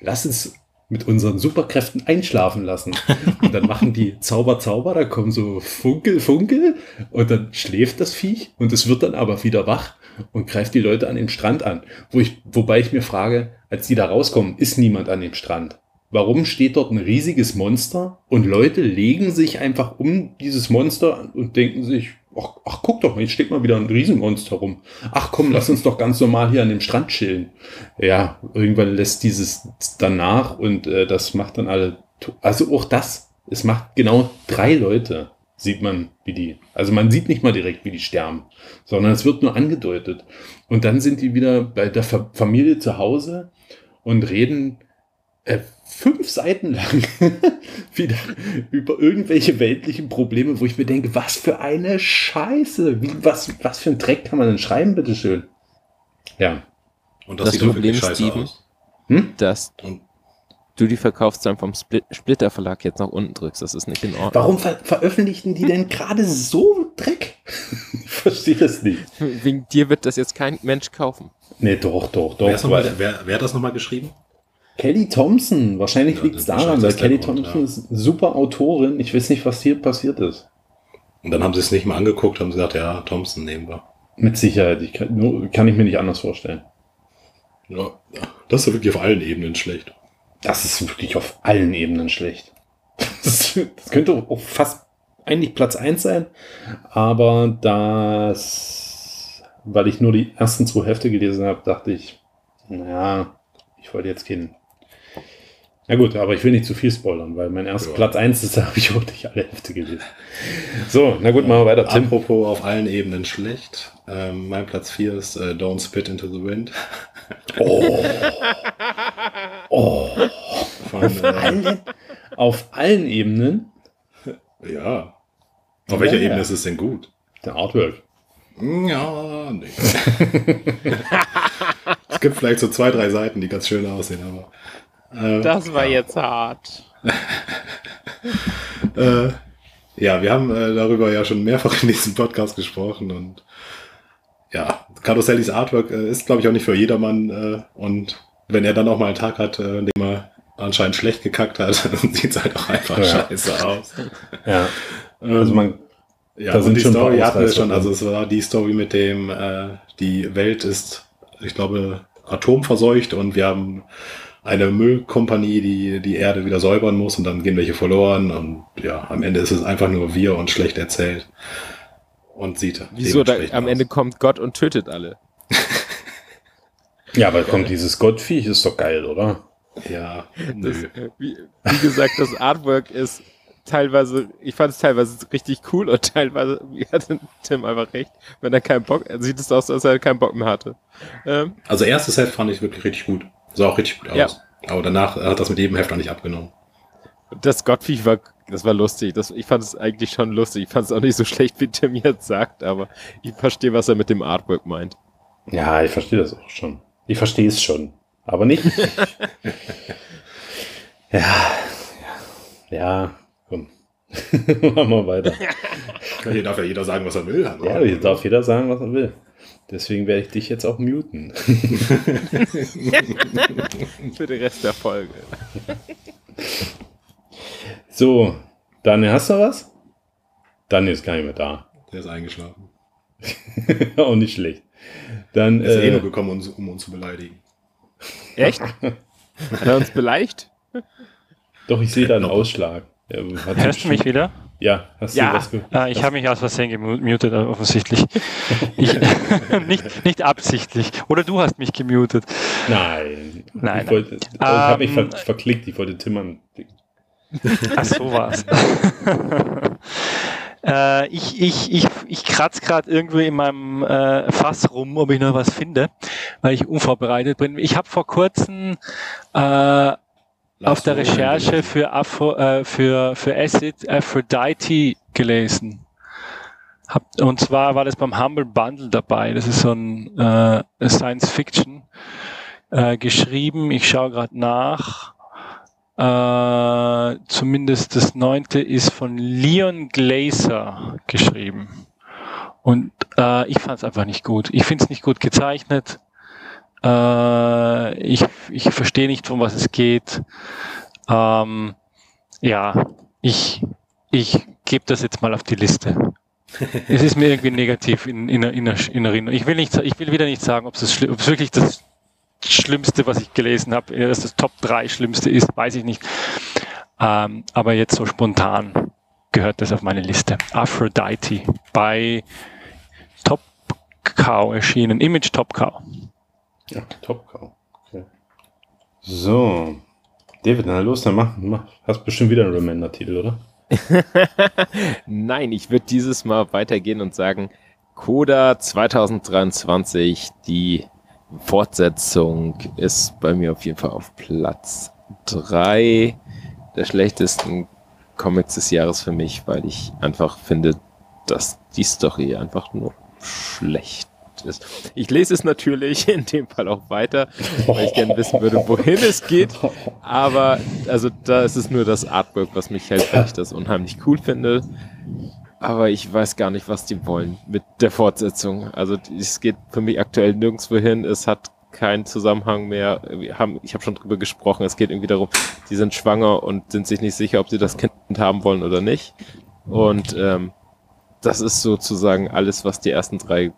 Lass uns mit unseren Superkräften einschlafen lassen. Und dann machen die Zauber, Zauber, da kommen so Funkel, Funkel und dann schläft das Viech und es wird dann aber wieder wach und greift die Leute an den Strand an. Wo ich, wobei ich mir frage, als die da rauskommen, ist niemand an dem Strand. Warum steht dort ein riesiges Monster und Leute legen sich einfach um dieses Monster und denken sich, ach, ach guck doch mal, jetzt steht mal wieder ein Riesenmonster rum. Ach komm, lass uns doch ganz normal hier an dem Strand chillen. Ja, irgendwann lässt dieses danach und äh, das macht dann alle, also auch das, es macht genau drei Leute sieht man, wie die, also man sieht nicht mal direkt, wie die sterben, sondern es wird nur angedeutet. Und dann sind die wieder bei der Fa Familie zu Hause und reden äh, fünf Seiten lang wieder über irgendwelche weltlichen Probleme, wo ich mir denke, was für eine Scheiße, wie, was, was für ein Dreck kann man denn schreiben, bitteschön. Ja. Und das, Das sieht doch Problem wirklich ist, scheiße Steven, aus. Hm? Dass Und du die Verkaufszahlen vom Split Splitter Verlag jetzt nach unten drückst. Das ist nicht in Ordnung. Warum ver veröffentlichten die denn gerade so Dreck? ich verstehe das nicht. Wegen dir wird das jetzt kein Mensch kaufen. Nee, doch, doch, doch. wer, noch mal, wer, wer hat das nochmal geschrieben? Kelly Thompson, wahrscheinlich Ja, liegt es daran, weil Kelly Grund, Thompson ja. ist eine super Autorin. Ich weiß nicht, was hier passiert ist. Und dann haben sie es nicht mal angeguckt, haben gesagt, ja, Thompson nehmen wir. Mit Sicherheit. Ich kann, nur, kann ich mir nicht anders vorstellen. Ja, das ist wirklich auf allen Ebenen schlecht. Das ist wirklich auf allen Ebenen schlecht. Das, das könnte auch fast eigentlich Platz 1 sein, aber das, weil ich nur die ersten zwei Hefte gelesen habe, dachte ich, naja, ich wollte jetzt keinen. Na gut, aber ich will nicht zu viel spoilern, weil mein erster Ja. Platz 1 ist, da habe ich auch nicht alle Hefte gelesen. So, na gut, machen wir weiter. Tim. Apropos auf allen Ebenen schlecht. Ähm, mein Platz 4 ist äh, Don't Spit into the Wind. Oh. Oh. Von, äh, Allen, auf allen Ebenen. ja. Auf welcher Ja. Ebene ist es denn gut? Der Artwork. Ja, nee. es gibt vielleicht so zwei, drei Seiten, die ganz schön aussehen, aber. Äh, Das war jetzt hart. Äh, ja, wir haben äh, darüber ja schon mehrfach in diesem Podcast gesprochen und ja, Carussellis Artwork äh, ist, glaube ich, auch nicht für jedermann äh, und wenn er dann auch mal einen Tag hat, äh, in dem er anscheinend schlecht gekackt hat, dann sieht es halt auch einfach Ja. scheiße aus. Ja. Ähm, Also man, ja, da sind die Story hatten wir schon, also es war die Story mit dem, äh, die Welt ist, ich glaube, atomverseucht und wir haben eine Müllkompanie, die die Erde wieder säubern muss und dann gehen welche verloren und ja, am Ende ist es einfach nur wir und schlecht erzählt und sieht Wieso? Da, am aus. Ende kommt Gott und tötet alle. ja, aber kommt dieses Gottviech, ist doch geil, oder? Ja, Das, nö. wie, wie gesagt, das Artwork ist teilweise, ich fand es teilweise richtig cool und teilweise, wie hatte Tim einfach recht, wenn er keinen Bock, sieht es aus, als er keinen Bock mehr hatte. Ähm, Also erstes Heft fand ich wirklich richtig gut. Sah auch richtig gut Ja. aus. Aber danach hat das mit jedem Heft auch nicht abgenommen. das Gottviech war, das war lustig. Das, ich fand es eigentlich schon lustig. Ich fand es auch nicht so schlecht, wie Tim jetzt sagt, aber ich verstehe, was er mit dem Artwork meint. Ja, ich verstehe das auch schon. Ich verstehe es schon. Aber nicht. ja, ja, ja, komm. Machen wir weiter. Hier darf ja jeder sagen, was er will. Ja, hier darf jeder sagen, was er will. Deswegen werde ich dich jetzt auch muten. Für den Rest der Folge. So, Daniel, hast du was? Daniel ist gar nicht mehr da. Der ist eingeschlafen. auch nicht schlecht. Dann, Er ist eh nur äh, gekommen, uns, um uns zu beleidigen. Echt? Hat er uns beleicht? doch, ich sehe da einen Ausschlag. Hat Hörst du mich wieder? Ja, hast Ja. du was ge Ah, ich habe mich aus Versehen gemutet, äh, offensichtlich. Ich, nicht, nicht absichtlich. Oder du hast mich gemutet. Nein. Nein, Ich, wollte, oh, ich habe mich Ähm, ver verklickt, ich wollte Tim an. Ach, so war's. äh, ich ich, ich, ich kratze gerade irgendwie in meinem äh, Fass rum, ob ich noch was finde, weil ich unvorbereitet bin. Ich habe vor kurzem äh, auf der Recherche für, Afro, äh, für, für Acid Aphrodite gelesen. Hab, und zwar war das beim Humble Bundle dabei. Das ist so ein äh, Science Fiction äh, geschrieben. Ich schaue gerade nach. Äh, zumindest das neunte ist von Leon Glaser geschrieben. Und äh, ich fand es einfach nicht gut. Ich finde es nicht gut gezeichnet. Äh, ich ich verstehe nicht, um was es geht. Ähm, ja, ich, ich gebe das jetzt mal auf die Liste. es ist mir irgendwie negativ in, in, in, in Erinnerung. Ich will, nicht, ich will wieder nicht sagen, ob es, wirklich das Schlimmste, was ich gelesen habe, äh, dass das Top 3 Schlimmste ist, weiß ich nicht. Ähm, aber jetzt so spontan gehört das auf meine Liste. Aphrodite bei Top Cow erschienen. Image Top Cow. Ja, Top Cow. Okay. So. David, na los, dann mach, mach. Hast bestimmt wieder einen Remender-Titel, oder? Nein, ich würde dieses Mal weitergehen und sagen, Coda 2023, die Fortsetzung ist bei mir auf jeden Fall auf Platz drei der schlechtesten Comics des Jahres für mich, weil ich einfach finde, dass die Story einfach nur schlecht ist. Ich lese es natürlich in dem Fall auch weiter, weil ich gerne wissen würde, wohin es geht. Aber also da ist es nur das Artwork, was mich hält, weil ich das unheimlich cool finde. Aber ich weiß gar nicht, was die wollen mit der Fortsetzung. Also es geht für mich aktuell nirgendwo hin. Es hat keinen Zusammenhang mehr. Wir haben, ich habe schon drüber gesprochen. Es geht irgendwie darum, die sind schwanger und sind sich nicht sicher, ob sie das Kind haben wollen oder nicht. Und ähm, das ist sozusagen alles, was die ersten drei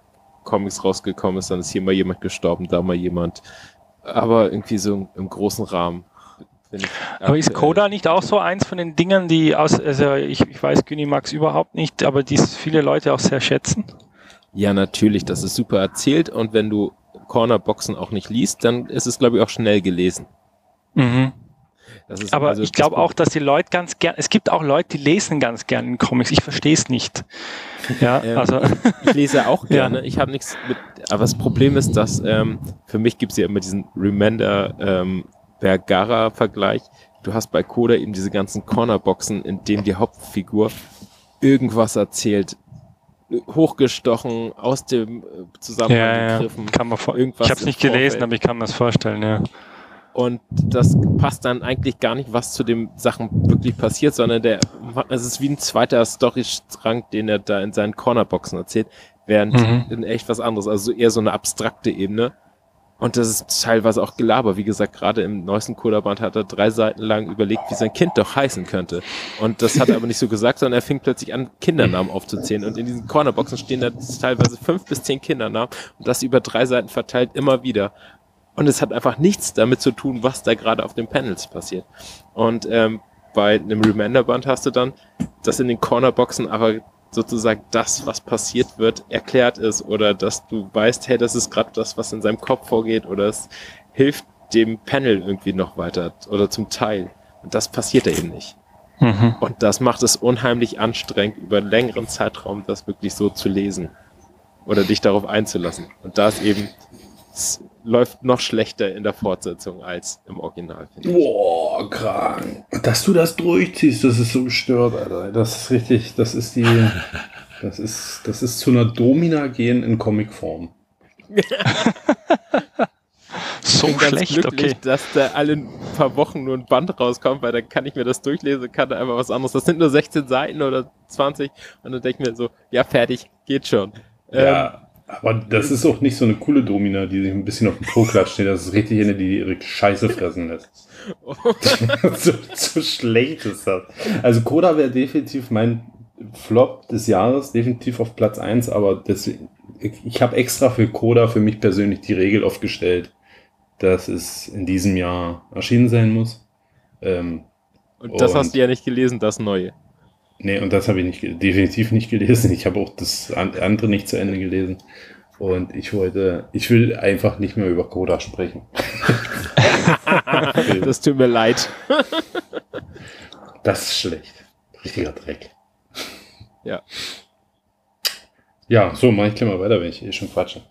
Comics rausgekommen ist. Dann ist hier mal jemand gestorben, da mal jemand. Aber irgendwie so im großen Rahmen. Aber ist Coda nicht auch so eins von den Dingen, die aus, also ich, ich weiß Gynimax überhaupt nicht, aber die viele Leute auch sehr schätzen? Ja, natürlich, das ist super erzählt und wenn du Cornerboxen auch nicht liest, dann ist es, glaube ich, auch schnell gelesen. Mhm. Aber also ich glaube auch, dass die Leute ganz gern, es gibt auch Leute, die lesen ganz gern in Comics. Ich verstehe es nicht. Ja, ähm, also. Ich lese auch gerne. Ja. Ich habe nichts mit, aber das Problem ist, dass ähm, für mich gibt es ja immer diesen Remender ähm, Vergara-Vergleich. Du hast bei Coda eben diese ganzen Cornerboxen, in denen die Hauptfigur irgendwas erzählt, hochgestochen, aus dem äh, Zusammenhang ja, gegriffen. Ja. Kann man vor irgendwas ich habe es nicht gelesen, aber ich kann mir das vorstellen, ja. Und das passt dann eigentlich gar nicht, was zu den Sachen wirklich passiert, sondern der, es ist wie ein zweiter Storystrang, den er da in seinen Cornerboxen erzählt, während mhm. in echt was anderes, also eher so eine abstrakte Ebene. Und das ist teilweise auch Gelaber. Wie gesagt, gerade im neuesten Coderband hat er drei Seiten lang überlegt, wie sein Kind doch heißen könnte. Und das hat er aber nicht so gesagt, sondern er fing plötzlich an, Kindernamen aufzuzählen. Und in diesen Cornerboxen stehen da teilweise fünf bis zehn Kindernamen und das über drei Seiten verteilt immer wieder. Und es hat einfach nichts damit zu tun, was da gerade auf den Panels passiert. Und ähm, bei einem Remender-Band hast du dann, dass in den Cornerboxen aber sozusagen das, was passiert wird, erklärt ist oder dass du weißt, hey, das ist gerade das, was in seinem Kopf vorgeht oder es hilft dem Panel irgendwie noch weiter oder zum Teil. Und das passiert eben nicht. Mhm. Und das macht es unheimlich anstrengend, über einen längeren Zeitraum das wirklich so zu lesen oder dich darauf einzulassen. Und da ist eben läuft noch schlechter in der Fortsetzung als im Original. Boah, krank. Dass du das durchziehst, das ist so gestört, Alter. Das ist richtig, das ist die, das ist, das ist zu einer Domina gehen in Comicform. so ich bin schlecht, glücklich, okay. dass da alle paar Wochen nur ein Band rauskommt, weil dann kann ich mir das durchlesen, kann da einfach was anderes. Das sind nur 16 Seiten oder 20 und dann denke ich mir so, ja, fertig, geht schon. Ja. Ähm, aber das ist auch nicht so eine coole Domina, die sich ein bisschen auf den Po klatscht. Das ist richtig eine, die ihre Scheiße fressen lässt. so, so schlecht ist das. Also Koda wäre definitiv mein Flop des Jahres, definitiv auf Platz 1, aber das, ich habe extra für Koda für mich persönlich die Regel aufgestellt, dass es in diesem Jahr erschienen sein muss. Ähm, und das und hast du ja nicht gelesen, das Neue. Nee, und das habe ich nicht, definitiv nicht gelesen. Ich habe auch das andere nicht zu Ende gelesen. Und ich wollte, ich will einfach nicht mehr über Coda sprechen. das tut mir leid. das ist schlecht. Richtiger Dreck. Ja. Ja, so, mache ich gleich mal weiter, wenn ich eh schon quatsche.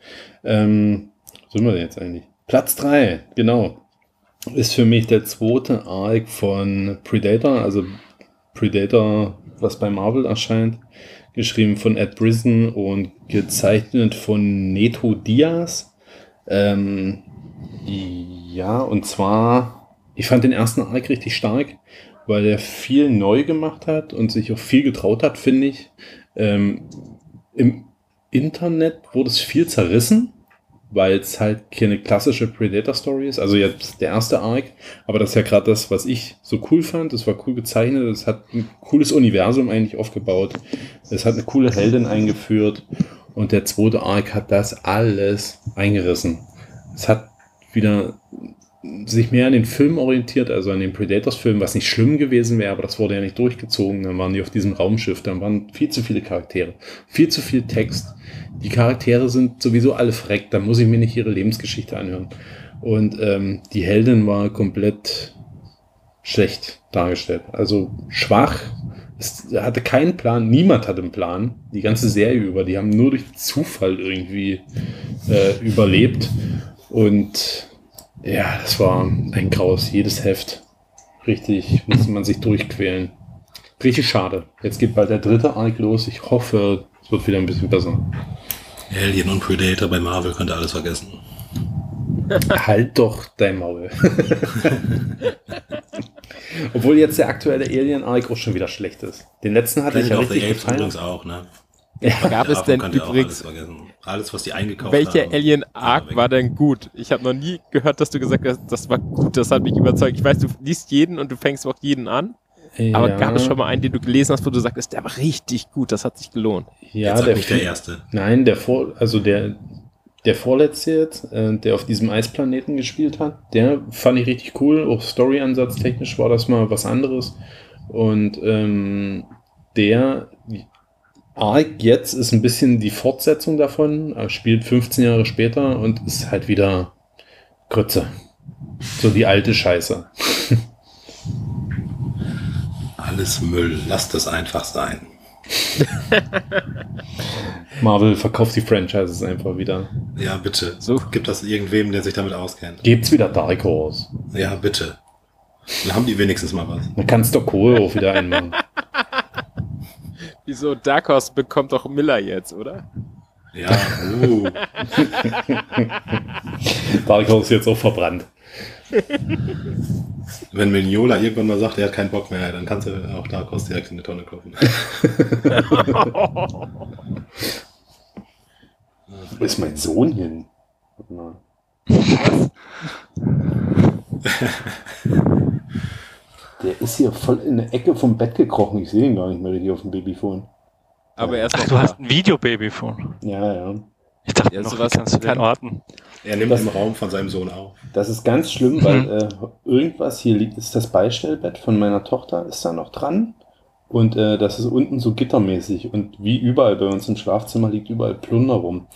Ähm, was sind wir denn jetzt eigentlich? Platz 3, genau. Ist für mich der zweite Arc von Predator, also Predator was bei Marvel erscheint, geschrieben von Ed Brisson und gezeichnet von Neto Diaz. Ähm, ja, und zwar, ich fand den ersten Arc richtig stark, weil er viel neu gemacht hat und sich auch viel getraut hat, finde ich. Ähm, Im Internet wurde es viel zerrissen weil es halt keine klassische Predator-Story ist. Also jetzt der erste Arc, aber das ist ja gerade das, was ich so cool fand. Es war cool gezeichnet, es hat ein cooles Universum eigentlich aufgebaut. Es hat eine coole Heldin eingeführt und der zweite Arc hat das alles eingerissen. Es hat wieder sich mehr an den Film orientiert, also an den Predators-Film, was nicht schlimm gewesen wäre, aber das wurde ja nicht durchgezogen. Dann waren die auf diesem Raumschiff, dann waren viel zu viele Charaktere, viel zu viel Text. Die Charaktere sind sowieso alle freck, da muss ich mir nicht ihre Lebensgeschichte anhören. Und ähm, die Heldin war komplett schlecht dargestellt. Also schwach, Es hatte keinen Plan, niemand hatte einen Plan, die ganze Serie über. Die haben nur durch Zufall irgendwie äh, überlebt. Und ja, das war ein Graus, jedes Heft. Richtig, musste man sich durchquälen. Richtig schade. Jetzt geht bald der dritte Arc los. Ich hoffe, es wird wieder ein bisschen besser. Alien und Predator bei Marvel könnt ihr alles vergessen. halt doch dein Maul. Obwohl jetzt der aktuelle Alien Arc auch schon wieder schlecht ist. Den letzten hatte ich ja Planet of the richtig gefallen. übrigens auch, ne? Gab es denn übrigens, alles was die eingekauft welcher haben. Alien war Arc war denn gut? Ich habe noch nie gehört, dass du gesagt hast, das war gut, das hat mich überzeugt. Ich weiß, du liest jeden und du fängst auch jeden an, aber Ja. gab es schon mal einen, den du gelesen hast, wo du sagst, der war richtig gut, das hat sich gelohnt. Ja, Jetzt der, nicht der erste. Nein, der vor, also der, der vorletzte jetzt, äh, der auf diesem Eisplaneten gespielt hat, der fand ich richtig cool. Auch Story-Ansatz technisch war das mal was anderes. Und ähm, der Arc jetzt ist ein bisschen die Fortsetzung davon, er spielt 15 Jahre später und ist halt wieder Grütze. So die alte Scheiße. Alles Müll. Lasst es einfach sein. Marvel verkauft die Franchises einfach wieder. Ja, bitte. So. Gibt das irgendwem, der sich damit auskennt? Gibt's wieder Dark Horse. Ja, bitte. Dann haben die wenigstens mal was. Man kann Doc Cole auch wieder einmachen. Wieso Dark Horse bekommt doch Miller jetzt, oder? Ja, uh. Dark Horse ist jetzt auch verbrannt. Wenn Mignola irgendwann mal sagt, er hat keinen Bock mehr, dann kannst du auch Dark Horse direkt in die Tonne klopfen. Wo ist mein Sohn hin? Mal. Der ist hier voll in der Ecke vom Bett gekrochen. Ich sehe ihn gar nicht mehr hier auf dem Babyphone. Aber er ist Ach, du hast ein Videobabyphone. Ja, ja. Ich dachte Ja, noch, sowas kannst du den kann- orten? Er nimmt Das- im Raum von seinem Sohn auf. Das ist ganz schlimm, weil äh, irgendwas hier liegt, ist das Beistellbett von meiner Tochter, ist da noch dran. Und äh, das ist unten so gittermäßig. Und wie überall bei uns im Schlafzimmer liegt überall Plunder rum.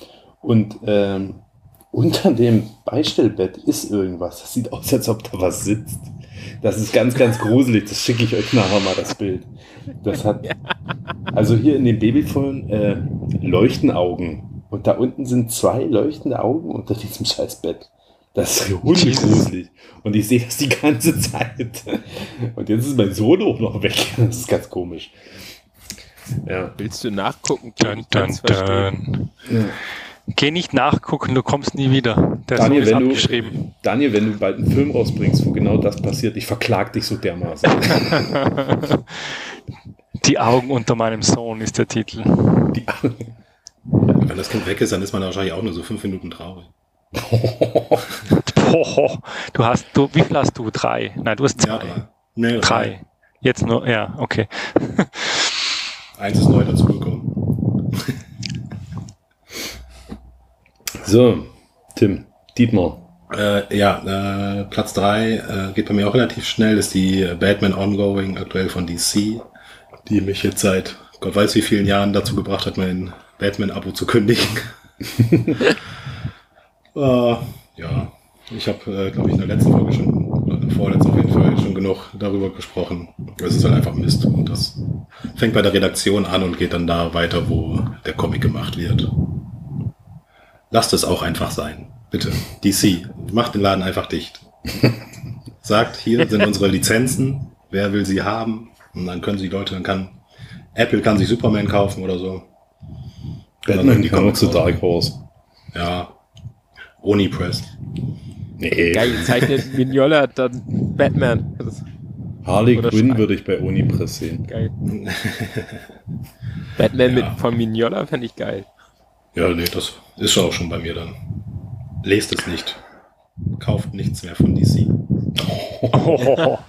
Und ähm, unter dem Beistellbett ist irgendwas. Das sieht aus, als ob da was sitzt. Das ist ganz, ganz gruselig. Das schicke ich euch nachher mal, das Bild. Das hat. Also hier in dem Babyphone äh, leuchten Augen. Und da unten sind zwei leuchtende Augen unter diesem scheiß Bett. Das ist hundegruselig. Und ich sehe das die ganze Zeit. Und jetzt ist mein Sohn auch noch weg. Das ist ganz komisch. Ja. Willst du nachgucken? Dun, dun, dun. Geh nicht nachgucken, du kommst nie wieder. Der Daniel, Song ist wenn du, abgeschrieben. Daniel, wenn du bald einen Film rausbringst, wo genau das passiert, ich verklag dich so dermaßen. Die Augen unter meinem Sohn ist der Titel. Die, Wenn das Kind weg ist, dann ist man wahrscheinlich auch nur so fünf Minuten traurig. Boah, du hast, du, wie viel hast du? Drei? Nein, du hast zwei. Ja, drei. Nee, Drei. Jetzt nur, ja, okay. Eins ist neu dazugekommen. So, Tim, Dietmar. Äh, ja, äh, Platz drei äh, geht bei mir auch relativ schnell, ist die Batman Ongoing aktuell von DC, die mich jetzt seit Gott weiß wie vielen Jahren dazu gebracht hat, mein Batman-Abo zu kündigen. äh, ja, ich habe, äh, glaube ich, in der letzten Folge schon, oder in der vorletzten auf jeden Fall, schon genug darüber gesprochen. Es ist halt einfach Mist und das fängt bei der Redaktion an und geht dann da weiter, wo der Comic gemacht wird. Lasst es auch einfach sein. Bitte. DC, macht den Laden einfach dicht. Sagt, hier sind unsere Lizenzen. Wer will sie haben? Und dann können sie Leute, dann kann Apple kann sich Superman kaufen oder so. Batman die kann auch zu. Dark Horse. Ja. Onipress. Nee. Geil, zeichnet Mignola dann Batman. Harley Oder Quinn würde ich bei Unipress sehen. geil. Batman Ja. mit, von Mignola fände ich geil. Ja, nee, das ist auch schon bei mir dann. Lest es nicht. Kauft nichts mehr von DC. Oh,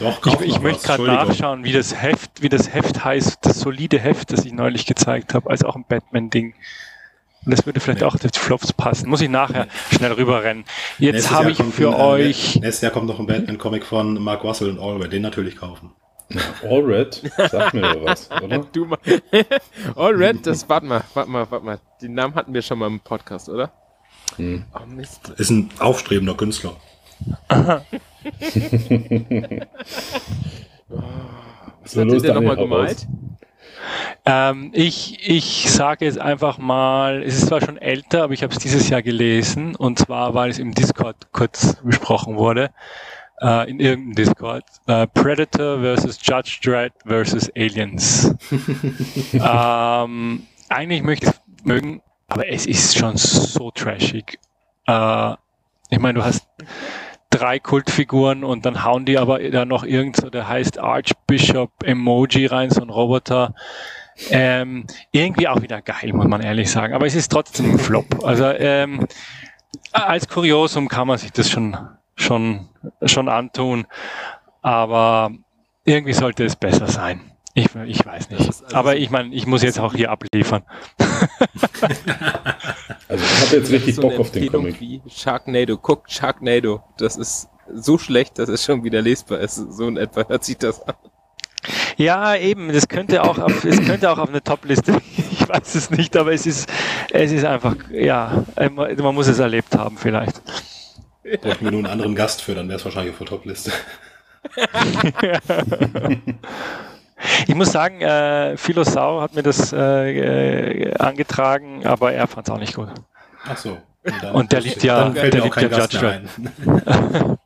Doch, ich kauft ich noch möchte gerade nachschauen, wie das Heft, wie das Heft heißt, das solide Heft, das ich neulich gezeigt habe, als auch ein Batman-Ding. Und das würde vielleicht Nee. auch auf die Flops passen. Muss ich nachher schnell rüberrennen. Jetzt habe ich für ein, äh, euch. Nächstes Jahr kommt noch ein Batman-Comic von Mark Russell und Allred. Den natürlich kaufen. Allred, sag mir doch was, oder? Du mal. All Red, das, warte mal, warte mal, warte mal. Den Namen hatten wir schon mal im Podcast, oder? Hm. Oh Mist. Ist ein aufstrebender Künstler. Was So, hat los, der Daniel, nochmal gemalt? Ähm, ich ich sage jetzt einfach mal, es ist zwar schon älter, aber ich habe es dieses Jahr gelesen und zwar, weil es im Discord kurz besprochen wurde, äh, in irgendeinem Discord. Äh, Predator versus Judge Dredd versus Aliens. ähm, eigentlich möchte ich es mögen, aber es ist schon so trashig. Äh, ich meine, du hast drei Kultfiguren und dann hauen die aber da noch irgend so, der heißt Archbishop Emoji rein, so ein Roboter. Ähm, irgendwie auch wieder geil, muss man ehrlich sagen. Aber es ist trotzdem ein Flop. Also ähm, als Kuriosum kann man sich das schon, schon, schon antun. Aber irgendwie sollte es besser sein. Ich, ich weiß nicht. also Aber ich meine, ich muss jetzt auch hier abliefern. Also ich habe jetzt richtig so Bock auf den Comic. Wie Sharknado. Guckt Sharknado. Das ist so schlecht, dass es schon wieder lesbar ist. So in etwa hört sich das an. Ja, eben, das könnte auch auf, es könnte auch auf eine Top-Liste. Ich weiß es nicht, aber es ist, es ist einfach, ja, man muss es erlebt haben vielleicht. Bräuchten wir nur einen anderen Gast für, dann wäre es wahrscheinlich auf der Top-Liste. Ich muss sagen, äh, Philosau hat mir das äh, äh, angetragen, aber er fand es auch nicht gut. Ach so. dann- Und der liebt ja- Dann fällt der mir kein ja Judge.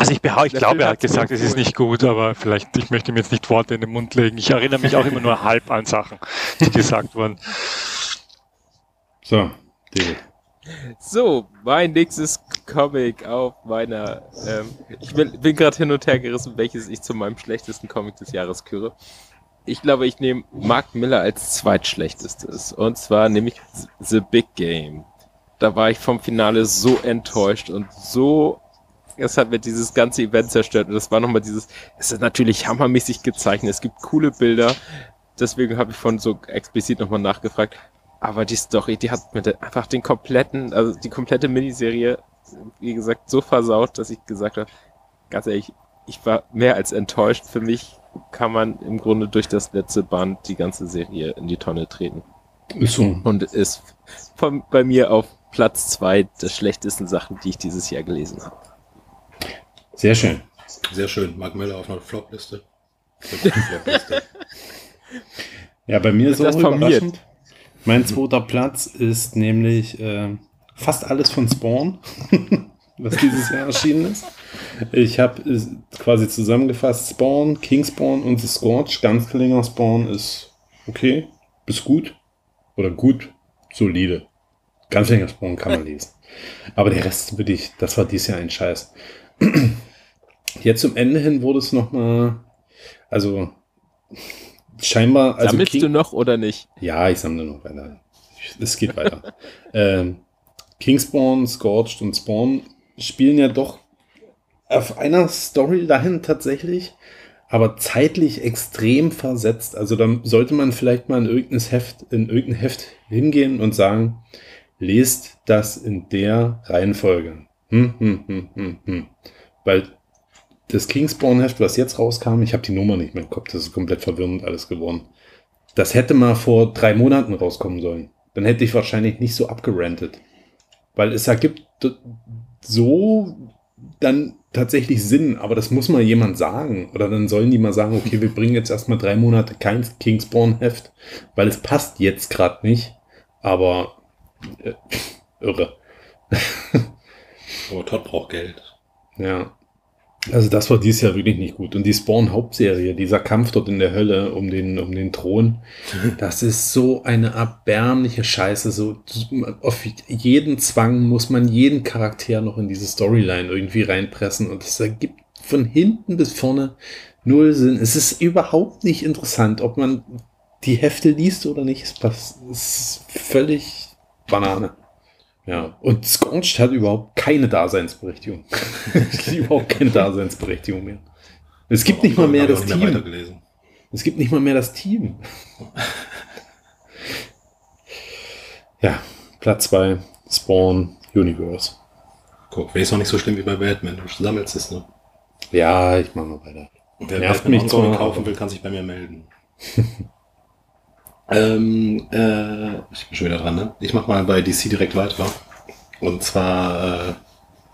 Also ich, behau- ich glaube, er hat mir gesagt, es ist nicht gut, aber vielleicht, ich möchte ihm jetzt nicht Worte in den Mund legen. Ich erinnere mich auch immer nur halb an Sachen, die gesagt wurden. So, David. So, mein nächstes Comic auf meiner. Ähm, ich bin, bin gerade hin und her gerissen, welches ich zu meinem schlechtesten Comic des Jahres küre. Ich glaube, ich nehme Mark Miller als zweitschlechtestes. Und zwar nehme ich The Big Game. Da war ich vom Finale so enttäuscht und so. Es hat mir dieses ganze Event zerstört. Und das war nochmal dieses. Es ist natürlich hammermäßig gezeichnet. Es gibt coole Bilder. Deswegen habe ich von so explizit nochmal nachgefragt. Aber die Story, die hat mir einfach den kompletten, also die komplette Miniserie, wie gesagt, so versaut, dass ich gesagt habe, ganz ehrlich, ich war mehr als enttäuscht. Für mich kann man im Grunde durch das letzte Band die ganze Serie in die Tonne treten. Ist so. Und ist von, bei mir auf Platz zwei der schlechtesten Sachen, die ich dieses Jahr gelesen habe. Sehr schön. Sehr schön. Mark Miller auf einer Flop-Liste. Flop-Liste. Ja, bei mir ist Das auch formiert. überraschend. Mein zweiter Platz ist nämlich äh, fast alles von Spawn, was dieses Jahr erschienen ist. Ich habe quasi zusammengefasst Spawn, King Spawn und The Scorch. Ganz geringer Spawn ist okay, bis gut oder gut, solide. Ganz länger Spawn kann man lesen. Aber der Rest wirklich, das war dieses Jahr ein Scheiß. Jetzt zum Ende hin wurde es nochmal, also scheinbar, also Sammelst King- du noch oder nicht? ja, ich sammle noch weiter. Es geht weiter. ähm, Kingspawn, Scorched und Spawn spielen ja doch auf einer Story dahin tatsächlich, aber zeitlich extrem versetzt. Also da sollte man vielleicht mal in irgendein Heft, in irgendein Heft hingehen und sagen, lest das in der Reihenfolge. Hm, hm, hm, hm, hm. Weil das Kingspawn-Heft, was jetzt rauskam, ich habe die Nummer nicht mehr im Kopf, das ist komplett verwirrend alles geworden. Das hätte mal vor drei Monaten rauskommen sollen. Dann hätte ich wahrscheinlich nicht so abgerantet. Weil es ergibt so dann tatsächlich Sinn, aber das muss mal jemand sagen. Oder dann sollen die mal sagen, okay, wir bringen jetzt erstmal drei Monate kein Kingspawn-Heft, weil es passt jetzt gerade nicht. Aber äh, irre. Aber Todd braucht Geld. Ja. Also das war dieses Jahr wirklich nicht gut. Und die Spawn-Hauptserie, dieser Kampf dort in der Hölle um den, um den Thron, das ist so eine erbärmliche Scheiße. So, auf jeden Zwang muss man jeden Charakter noch in diese Storyline irgendwie reinpressen. Und es ergibt von hinten bis vorne null Sinn. Es ist überhaupt nicht interessant, ob man die Hefte liest oder nicht. Es ist völlig Banane. Ja, und Scorched hat überhaupt keine Daseinsberechtigung. überhaupt keine Daseinsberechtigung mehr. Es gibt nicht mal mehr das Team. Es gibt nicht mal mehr das Team. Ja, Platz 2, Spawn Universe. Guck, wäre es noch nicht so schlimm wie bei Batman. Du sammelst es, ne? Ja, ich mache mal weiter. Wer Nervt Batman mich zwar, kaufen will, kann sich bei mir melden. ähm, äh, ich bin schon wieder dran, ne? Ich mach mal bei DC direkt weiter. Und zwar äh,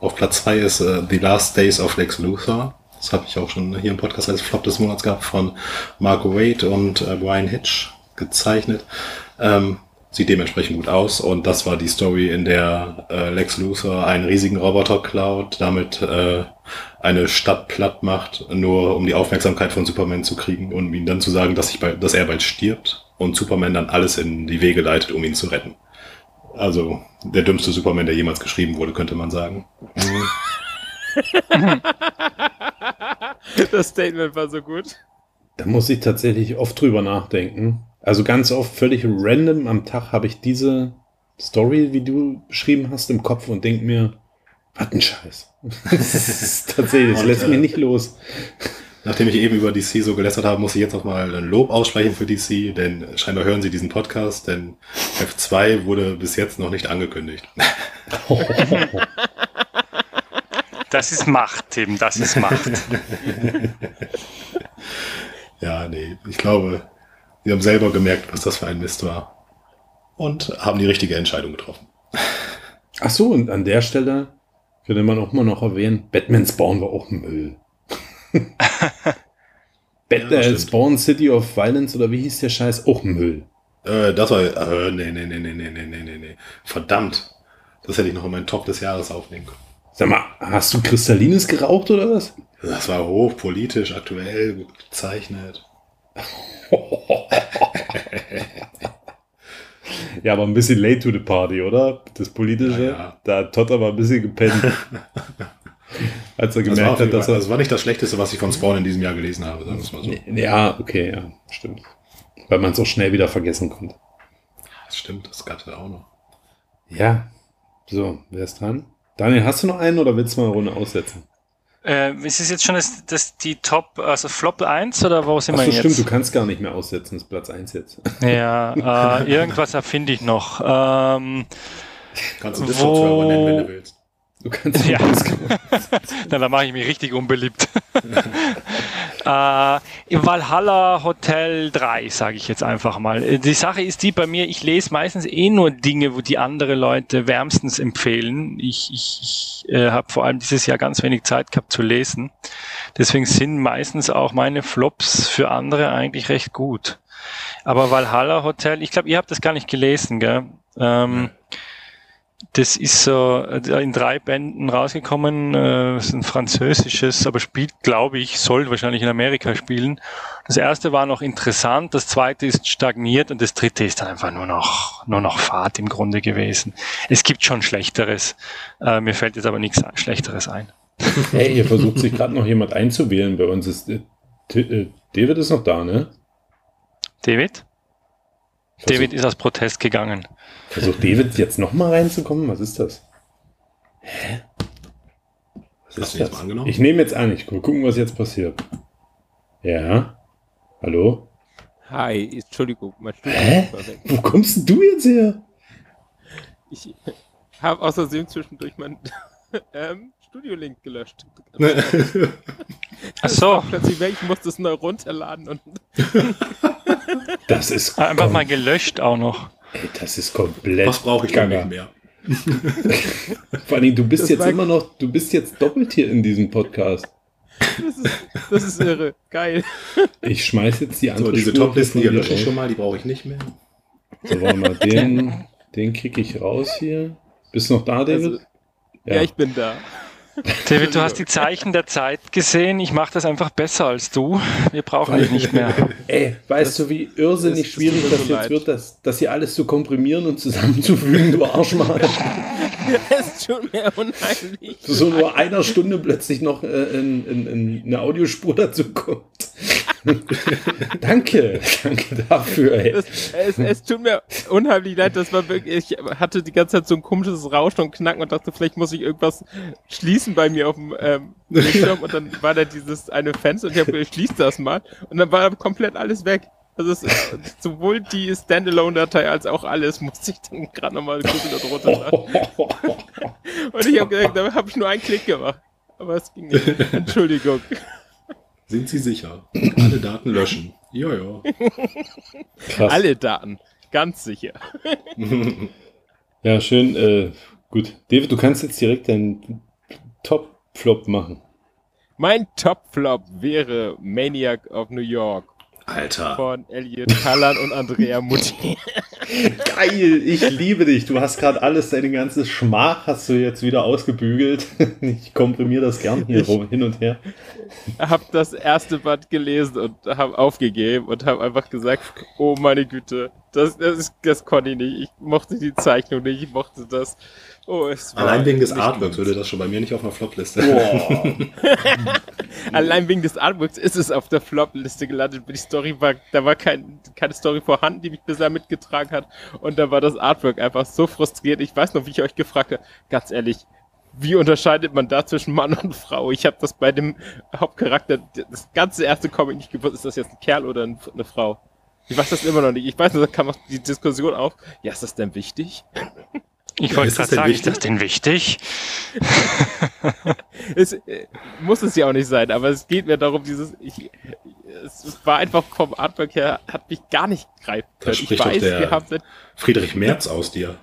auf Platz 2 ist äh, The Last Days of Lex Luthor. Das habe ich auch schon hier im Podcast als Flop des Monats gehabt von Marco Wade und äh, Brian Hitch gezeichnet. Ähm, sieht dementsprechend gut aus und das war die Story, in der äh, Lex Luthor einen riesigen Roboter klaut, damit äh, eine Stadt platt macht, nur um die Aufmerksamkeit von Superman zu kriegen und ihm dann zu sagen, dass, ich bald, dass er bald stirbt und Superman dann alles in die Wege leitet, um ihn zu retten. Also der dümmste Superman, der jemals geschrieben wurde, könnte man sagen. Das Statement war so gut. Da muss ich tatsächlich oft drüber nachdenken. Also ganz oft völlig random am Tag habe ich diese Story, wie du beschrieben hast, im Kopf und denk mir, was ein Scheiß. Das ist tatsächlich, das lässt äh, mich nicht los. Nachdem ich eben über DC so gelästert habe, muss ich jetzt noch mal ein Lob aussprechen für DC, denn scheinbar hören sie diesen Podcast, denn F2 wurde bis jetzt noch nicht angekündigt. Das ist Macht, Tim, das ist Macht. Ja, nee, ich glaube, sie haben selber gemerkt, was das für ein Mist war. Und haben die richtige Entscheidung getroffen. Ach so, und an der Stelle könnte man auch mal noch erwähnen, Batman Spawn war auch Müll. Bat Ja, äh. Spawn City of Violence oder wie hieß der Scheiß? Auch Müll. Äh, das war, äh, nee, nee, nee, nee, nee, nee, nee, nee, nee. Verdammt. Das hätte ich noch in meinen Top des Jahres aufnehmen können. Sag mal, hast du Kristallines geraucht oder was? Das war hochpolitisch, aktuell, gezeichnet. Ja, aber ein bisschen late to the party, oder? Das Politische. Ja, ja. Da hat Todd aber ein bisschen gepennt. Als er Das gemerkt jeden hat, dass er. das war nicht das Schlechteste, was ich von Spawn in diesem Jahr gelesen habe, sagen wir es mal so. Ja, okay, ja, stimmt. Weil man es auch schnell wieder vergessen konnte. Das stimmt, das gab es ja auch noch. Ja. So, wer ist dran? Daniel, hast du noch einen oder willst du mal eine Runde aussetzen? äh, ist es jetzt schon das, das die Top, also Flop 1 oder wo sind Achso, wir stimmt, jetzt? du kannst gar nicht mehr aussetzen, das ist Platz 1 jetzt. Ja, äh, irgendwas erfinde ich noch. Ähm, Kannst du Discord-Server nennen, wenn du willst. Du kannst Ja. Na, da mache ich mich richtig unbeliebt. äh, Im Valhalla Hotel 3, sage ich jetzt einfach mal. Äh, Die Sache ist die bei mir, ich lese meistens eh nur Dinge, wo die andere Leute wärmstens empfehlen. Ich, ich, ich äh, habe vor allem dieses Jahr ganz wenig Zeit gehabt zu lesen. Deswegen sind meistens auch meine Flops für andere eigentlich recht gut. Aber Valhalla Hotel, ich glaube, ihr habt das gar nicht gelesen, gell? Ähm, das ist so äh, in drei Bänden rausgekommen. Äh, ist ein französisches, aber spielt, glaube ich, soll wahrscheinlich in Amerika spielen. Das erste war noch interessant, das zweite ist stagniert und das dritte ist dann einfach nur noch, nur noch Fahrt im Grunde gewesen. Es gibt schon Schlechteres. Äh, mir fällt jetzt aber nichts Schlechteres ein. Hey, hier versucht sich gerade noch jemand einzuwählen. Bei uns ist David ist noch da, ne? David? Versuch- David ist aus Protest gegangen. Versucht David jetzt noch mal reinzukommen? Was ist das? Hä? Was Hast ist jetzt das? mal angenommen? Ich nehme jetzt an, ich gu- gucken, was jetzt passiert. Ja. Hallo? Hi, Entschuldigung, mein Stuhl Hä? war weg. Wo kommst denn du jetzt her? Ich habe Versehen zwischendurch meinen ähm, Studio-Link gelöscht. Ach so, Plötzlich weg, ich musste es neu runterladen und Das ist einfach mal gelöscht auch noch. Ey, das ist komplett. Was brauche ich gaga. nicht mehr? Vor allem, du bist Das jetzt immer noch, du bist jetzt doppelt hier in diesem Podcast. das ist, das ist irre. Geil. Ich schmeiß jetzt die andere So, diese Top-Listen hier dir lösche ich schon mal, die brauche ich nicht mehr. So, warte mal, den, den krieg ich raus hier. Bist du noch da, David? Also, ja. ich bin da. David, du hast die Zeichen der Zeit gesehen. Ich mache das einfach besser als du. Wir brauchen dich nicht mehr. Ey, weißt du, wie irrsinnig das- das schwierig das so jetzt leid. wird, das, das hier alles zu komprimieren und zusammenzufügen, du Arschmann. Es tut mir unheimlich. so nur einer Stunde plötzlich noch äh, in, in, in eine Audiospur dazu kommt. danke, danke dafür. Ey. Es, es, es tut mir unheimlich leid, das war wirklich, ich hatte die ganze Zeit so ein komisches Rauschen und Knacken und dachte, vielleicht muss ich irgendwas schließen bei mir auf dem ähm, Bildschirm und dann war da dieses eine Fenster und ich habe gesagt, ich schließe das mal und dann war komplett alles weg. Also es, sowohl die Standalone-Datei als auch alles musste ich dann gerade nochmal gucken und runterladen. Und ich habe gesagt, da habe ich nur einen Klick gemacht. Aber es ging nicht. Entschuldigung. Sind Sie sicher? Alle Daten löschen. Ja, ja. Krass. Alle Daten. Ganz sicher. Ja, schön. Äh, gut. David, du kannst jetzt direkt deinen Top-Flop machen. Mein Top-Flop wäre Maniac of New York Alter. von Elliot Kallan und Andrea Mutti. Geil, ich liebe dich. Du hast gerade alles, deine ganze Schmach hast du jetzt wieder ausgebügelt. Ich komprimiere das gern hier rum, hin und her. hab das erste Band gelesen und hab aufgegeben und hab einfach gesagt, oh meine Güte, das, das, ist, das konnte ich nicht. Ich mochte die Zeichnung nicht, ich mochte das. Oh, es war Allein wegen des Artworks gut. würde das schon bei mir nicht auf einer Flopliste. Boah. Allein wegen des Artworks ist es auf der Flop-Liste gelandet. Die Story war, da war kein, keine Story vorhanden, die mich bisher mitgetragen hat. Und da war das Artwork einfach so frustrierend. Ich weiß noch, wie ich euch gefragt habe, ganz ehrlich, wie unterscheidet man da zwischen Mann und Frau? Ich habe das bei dem Hauptcharakter, das ganze erste Comic nicht gewusst, ist das jetzt ein Kerl oder ein- eine Frau? Ich weiß das immer noch nicht. Ich weiß da kam auch die Diskussion auf. Ja, ist das denn wichtig? Ich wollte ist gerade das denn sagen, ist wichtig? das denn wichtig? Es, äh, muss es ja auch nicht sein, aber es geht mir darum, dieses, ich, es, war einfach vom Artwork her, hat mich gar nicht greifen Da können. Ich spricht doch weiß, der- wir haben seit Friedrich Merz aus dir.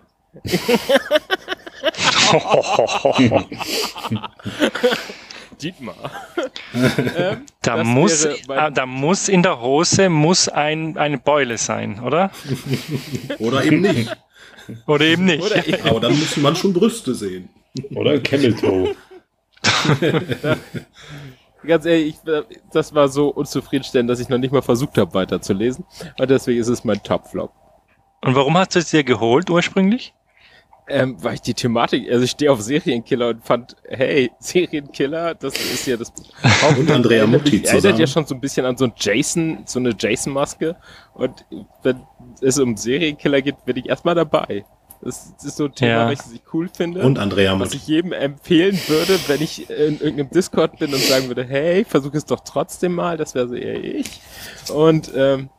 Dietmar. ähm, Da muss, ah, da muss in der Hose muss ein, eine Beule sein, oder? Oder eben nicht. Oder eben nicht. oder ich, Aber dann müssen man schon Brüste sehen. Oder ein Camel Toe. ganz ehrlich, ich, äh, das war so unzufriedenstellend, dass ich noch nicht mal versucht habe, weiterzulesen. Und deswegen ist es mein Top-Flop. Und warum hast du es dir geholt ursprünglich? Ähm, weil ich die Thematik, also ich stehe auf Serienkiller und fand, hey, Serienkiller, das ist ja das Und Andrea erinnert Mutti erinnert zusammen. ja schon so ein bisschen an so ein Jason, so eine Jason-Maske. Und wenn es um Serienkiller geht, bin ich erstmal dabei. Das ist so ein Thema, Ja. welches ich cool finde. Und Andrea was Mutti. ich jedem empfehlen würde, wenn ich in irgendeinem Discord bin und sagen würde, hey, versuch es doch trotzdem mal, das wäre so eher ich. Und ähm,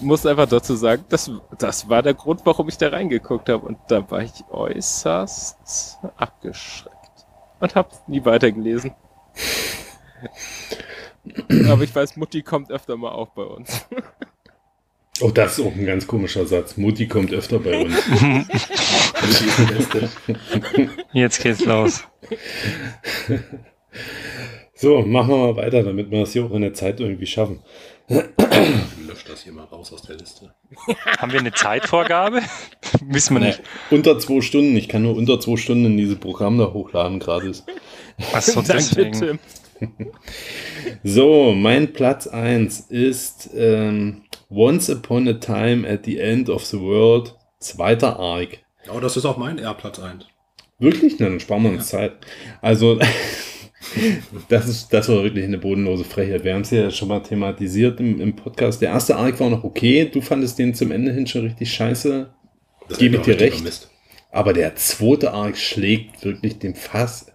muss einfach dazu sagen, das, das war der Grund, warum ich da reingeguckt habe. Und da war ich äußerst abgeschreckt. Und hab's nie weitergelesen. Aber ich weiß, Mutti kommt öfter mal auf bei uns. Oh, das ist auch ein ganz komischer Satz. Mutti kommt öfter bei uns. Jetzt geht's los. So, machen wir mal weiter, damit wir das hier auch in der Zeit irgendwie schaffen. Lösch das hier mal raus aus der Liste. Haben wir eine Zeitvorgabe? Wissen wir nicht. Unter zwei Stunden. Ich kann nur unter zwei Stunden in dieses Programm da hochladen, gratis. Achso, Danke, deswegen. Tim. So, mein Platz 1 ist ähm, Once Upon a Time at the End of the World, zweiter Arc. Oh, das ist auch mein R-Platz 1. Wirklich? Na, dann sparen wir uns Zeit. Also, das, ist, das war wirklich eine bodenlose Frechheit. Wir haben es ja schon mal thematisiert im, im Podcast. Der erste Arc war noch okay. Du fandest den zum Ende hin schon richtig scheiße. Das Gebe ich dir recht. Mist. Aber der zweite Arc schlägt wirklich dem Fass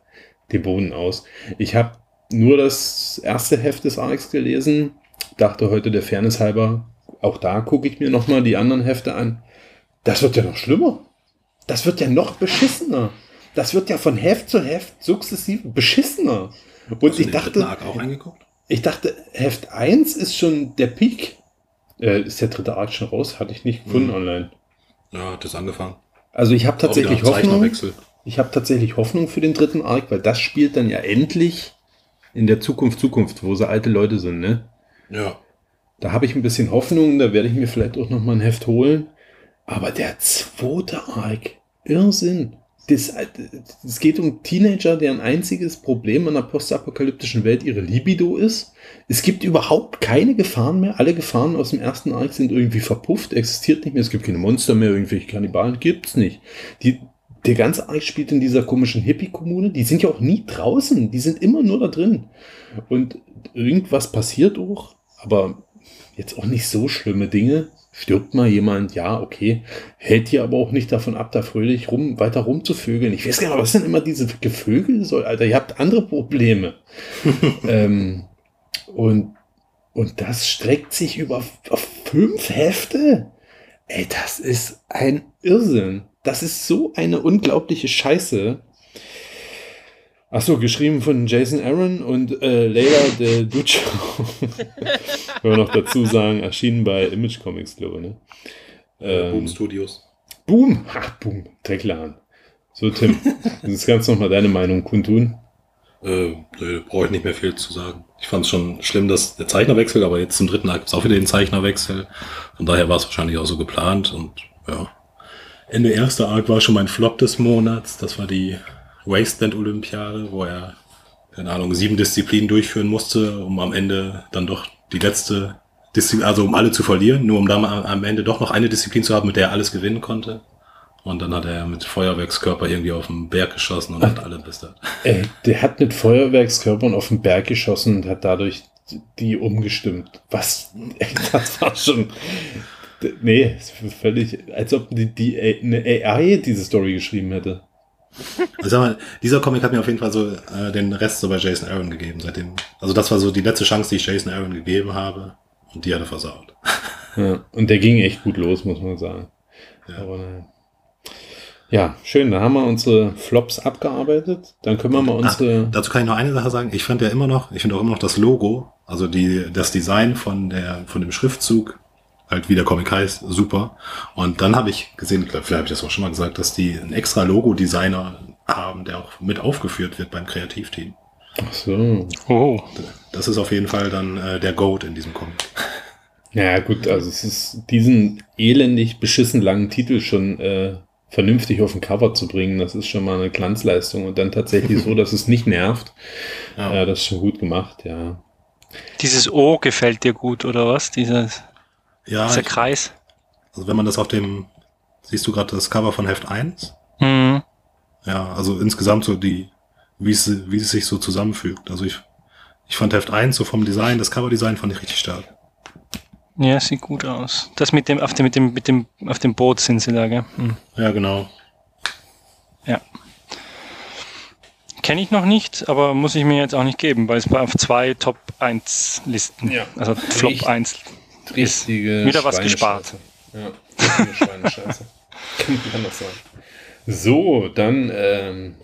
den Boden aus. Ich habe nur das erste Heft des Arcs gelesen. Dachte heute der Fairness halber, auch da gucke ich mir nochmal die anderen Hefte an. Das wird ja noch schlimmer. Das wird ja noch beschissener. Das wird ja von Heft zu Heft sukzessiv beschissener. Und du ich dachte, auch eingeguckt? ich dachte, Heft 1 ist schon der Peak. Äh, ist der dritte Arc schon raus? Hatte ich nicht gefunden Mhm. online. Ja, hat das angefangen. Also ich habe tatsächlich Hoffnung. Ich habe tatsächlich Hoffnung für den dritten Arc, weil das spielt dann ja endlich in der Zukunft, Zukunft, wo sie alte Leute sind, ne? Ja. Da habe ich ein bisschen Hoffnung, da werde ich mir vielleicht auch noch mal ein Heft holen. Aber der zweite Arc, Irrsinn. Das, es geht um Teenager, deren einziges Problem in einer postapokalyptischen Welt ihre Libido ist. Es gibt überhaupt keine Gefahren mehr. Alle Gefahren aus dem ersten Arc sind irgendwie verpufft, existiert nicht mehr. Es gibt keine Monster mehr, irgendwelche Kannibalen gibt's nicht. Die, der ganze Arc spielt in dieser komischen Hippie-Kommune. Die sind ja auch nie draußen. Die sind immer nur da drin. Und irgendwas passiert auch, aber jetzt auch nicht so schlimme Dinge. Stirbt mal jemand, ja, okay. Hält dir aber auch nicht davon ab, da fröhlich rum, weiter rumzuvögeln. Ich weiß gar nicht, was sind immer diese Gevögel soll, Alter? Ihr habt andere Probleme. ähm, und, und das streckt sich über fünf Hefte. Ey, das ist ein Irrsinn. Das ist so eine unglaubliche Scheiße. Achso, geschrieben von Jason Aaron und äh, Leila de Duccio. Können wir noch dazu sagen, erschienen bei Image Comics, glaube ich. Ne? Äh, Boom Ähm, Studios. Boom! Ach, Boom, Treklan. So, Tim, jetzt kannst du noch mal deine Meinung kundtun. Äh, nö, brauche ich nicht mehr viel zu sagen. Ich fand es schon schlimm, dass der Zeichnerwechsel, aber jetzt zum dritten Akt gibt es auch wieder den Zeichnerwechsel. Von daher war es wahrscheinlich auch so geplant und ja. Ende erster Arc war schon mein Flop des Monats. Das war die Wasteland-Olympiade, wo er, keine Ahnung, sieben Disziplinen durchführen musste, um am Ende dann doch die letzte Disziplin, also um alle zu verlieren, nur um dann am Ende doch noch eine Disziplin zu haben, mit der er alles gewinnen konnte. Und dann hat er mit Feuerwerkskörper irgendwie auf den Berg geschossen und hat alle bistert. Ey, der hat mit Feuerwerkskörpern auf den Berg geschossen und hat dadurch die umgestimmt. Was? Das war schon. Nee, völlig, als ob die, die eine AI diese Story geschrieben hätte. Also mal, dieser Comic hat mir auf jeden Fall so äh, den Rest so bei Jason Aaron gegeben seitdem. Also das war so die letzte Chance, die ich Jason Aaron gegeben habe. Und die hat er versaut. Ja, und der ging echt gut los, muss man sagen. Ja. Aber naja. Ja, schön. Da haben wir unsere Flops abgearbeitet. Dann können wir mal unsere. Ah, dazu kann ich noch eine Sache sagen. Ich fand ja immer noch, ich finde auch immer noch das Logo, also die, das Design von der, von dem Schriftzug, halt wie der Comic heißt, super. Und dann habe ich gesehen, vielleicht habe ich das auch schon mal gesagt, dass die einen extra Logo-Designer haben, der auch mit aufgeführt wird beim Kreativteam. Ach so. Oh. Das ist auf jeden Fall dann äh, der Goat in diesem Comic. Ja, gut, also es ist diesen elendig beschissen langen Titel schon äh, vernünftig auf den Cover zu bringen, das ist schon mal eine Glanzleistung. Und dann tatsächlich so, dass es nicht nervt. Ja. Ja, das ist schon gut gemacht, ja. Dieses O gefällt dir gut, oder was? Dieses, Ja, dieser ich, Kreis. also wenn man das auf dem, siehst du gerade das Cover von Heft 1? Mhm. Ja, also insgesamt so die, wie es, wie es sich so zusammenfügt. Also ich, ich fand Heft 1 so vom Design, das Coverdesign fand ich richtig stark. Ja, sieht gut aus. Das mit dem, auf dem, mit dem, mit dem, auf dem Boot sind sie da, gell? Mhm. Ja, genau. Ja. Kenne ich noch nicht, aber muss ich mir jetzt auch nicht geben, weil es war auf zwei Top 1 Listen. Ja. Also Flop Richtig. 1. Richtige wieder was Schweinescheiße. Ja, Schweinescheiße. Kann anders sagen. So, dann, ähm,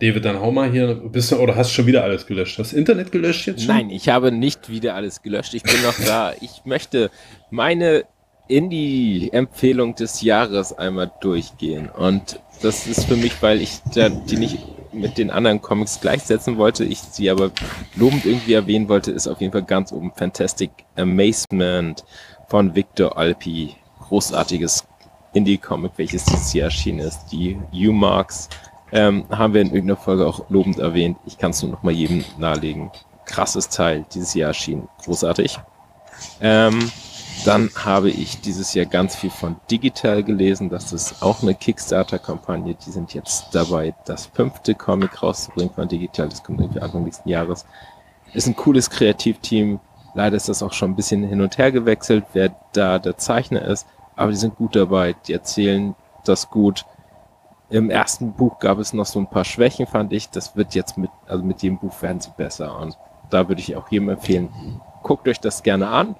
David, dann hau mal hier, bist du, oder hast du schon wieder alles gelöscht? Hast du Internet gelöscht jetzt schon? Nein, ich habe nicht wieder alles gelöscht. Ich bin noch da. Ich möchte meine Indie-Empfehlung des Jahres einmal durchgehen. Und das ist für mich, weil ich da die nicht mit den anderen Comics gleichsetzen wollte, ich sie aber lobend irgendwie erwähnen wollte, ist auf jeden Fall ganz oben Fantastic Amazement von Victor Alpi. Großartiges Indie-Comic, welches dieses Jahr erschienen ist. Die U-Marks ähm, haben wir in irgendeiner Folge auch lobend erwähnt. Ich kann es nur noch mal jedem nahelegen. Krasses Teil, dieses Jahr erschienen. Großartig. Ähm, dann habe ich dieses Jahr ganz viel von Digital gelesen. Das ist auch eine Kickstarter-Kampagne. Die sind jetzt dabei, das fünfte Comic rauszubringen von Digital. Das kommt irgendwie Anfang nächsten Jahres. Ist ein cooles Kreativteam. Leider ist das auch schon ein bisschen hin und her gewechselt, wer da der Zeichner ist. Aber die sind gut dabei. Die erzählen das gut. Im ersten Buch gab es noch so ein paar Schwächen, fand ich. Das wird jetzt mit, also mit jedem Buch werden sie besser. Und da würde ich auch jedem empfehlen, guckt euch das gerne an.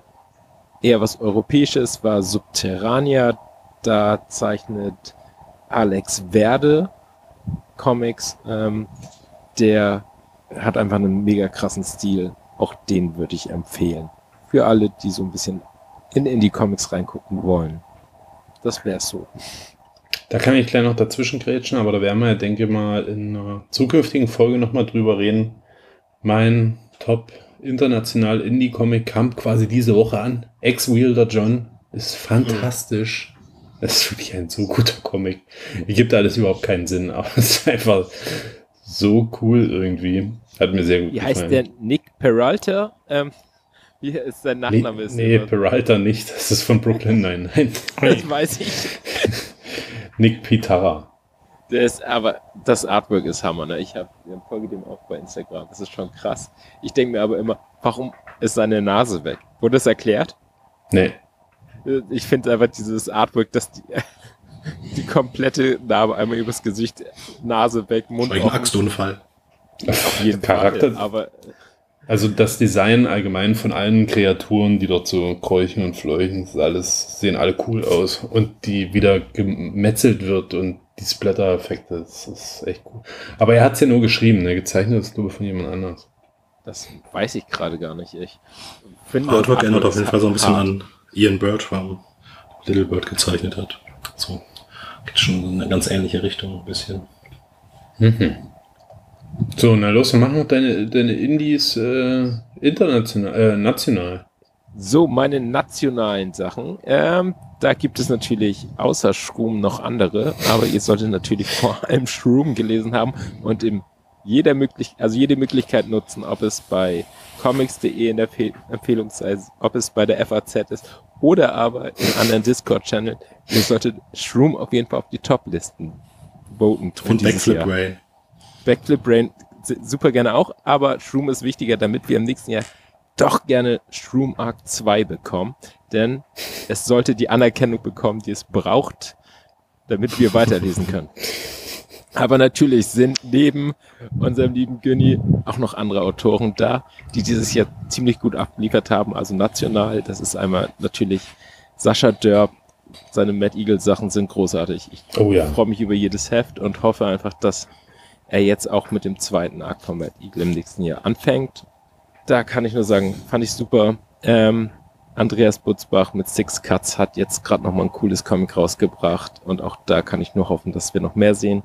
Eher was Europäisches war Subterrania. Da zeichnet Alex Werde Comics. Ähm, der hat einfach einen mega krassen Stil. Auch den würde ich empfehlen. Für alle, die so ein bisschen in Indie-Comics reingucken wollen. Das wäre so. Da kann ich gleich noch dazwischen grätschen, aber da werden wir, denke ich mal, in einer zukünftigen Folge nochmal drüber reden. Mein Top international Indie-Comic kam quasi diese Woche an. Ex-Wielder John ist fantastisch. Das ist wirklich ein so guter Comic. Gibt alles überhaupt keinen Sinn, aber es ist einfach so cool irgendwie. Hat mir sehr gut Wie gefallen. heißt der? Nick Peralta? Ähm, wie ist sein Nee, Nachname? Ist nee immer- Peralta nicht. Das ist von Brooklyn. Nein, nein. das weiß ich. Nick Pitara. Ist, aber das Artwork ist Hammer, ne? Ich habe folge dem auch bei Instagram. Das ist schon krass. Ich denke mir aber immer, warum ist seine Nase weg? Wurde das erklärt? Nee. Ich finde einfach dieses Artwork, dass die, die komplette Narbe einmal übers Gesicht, Nase weg, Mund ein. Axtunfall. Auf jeden Charakter, Fall. Aber Also das Design allgemein von allen Kreaturen, die dort so kräuchen und fleuchen, das ist alles, sehen alle cool aus. Und die wieder gemetzelt wird und die Splatter-Effekte, das ist echt cool. Aber er hat es ja nur geschrieben, ne? gezeichnet ist glaube ich von jemand anders. das weiß ich gerade gar nicht. Ich finde Artwork erinnert auf jeden Fall so ein bisschen hart. an Ian Birdfarm, Little Bird gezeichnet hat. So. Geht schon in eine ganz ähnliche Richtung ein bisschen. Mhm. So, na los, dann mach noch deine, deine Indies äh, international, äh, national. So, meine nationalen Sachen. Ähm, da gibt es natürlich außer Shroom noch andere, aber ihr solltet natürlich vor allem Shroom gelesen haben und im jeder möglich, also jede Möglichkeit nutzen, ob es bei comics.de in der Fe Empfehlung sei, ob es bei der FAZ ist oder aber in anderen Discord-Channel. Ihr solltet Shroom auf jeden Fall auf die Top-Listen voten. Und Backflip Jahr. Ray. Backflip Brain super gerne auch, aber Shroom ist wichtiger, damit wir im nächsten Jahr doch gerne Shroom Arc 2 bekommen, denn es sollte die Anerkennung bekommen, die es braucht, damit wir weiterlesen können. Aber natürlich sind neben unserem lieben Günni auch noch andere Autoren da, die dieses Jahr ziemlich gut abgeliefert haben. Also national, das ist einmal natürlich Sascha Dörr. Seine Mad Eagle Sachen sind großartig. Ich Oh ja. freue mich über jedes Heft und hoffe einfach, dass er jetzt auch mit dem zweiten Akt von Mad Eagle im nächsten Jahr anfängt. Da kann ich nur sagen, fand ich super. Ähm, Andreas Butzbach mit Six Cuts hat jetzt gerade noch mal ein cooles Comic rausgebracht und auch da kann ich nur hoffen, dass wir noch mehr sehen.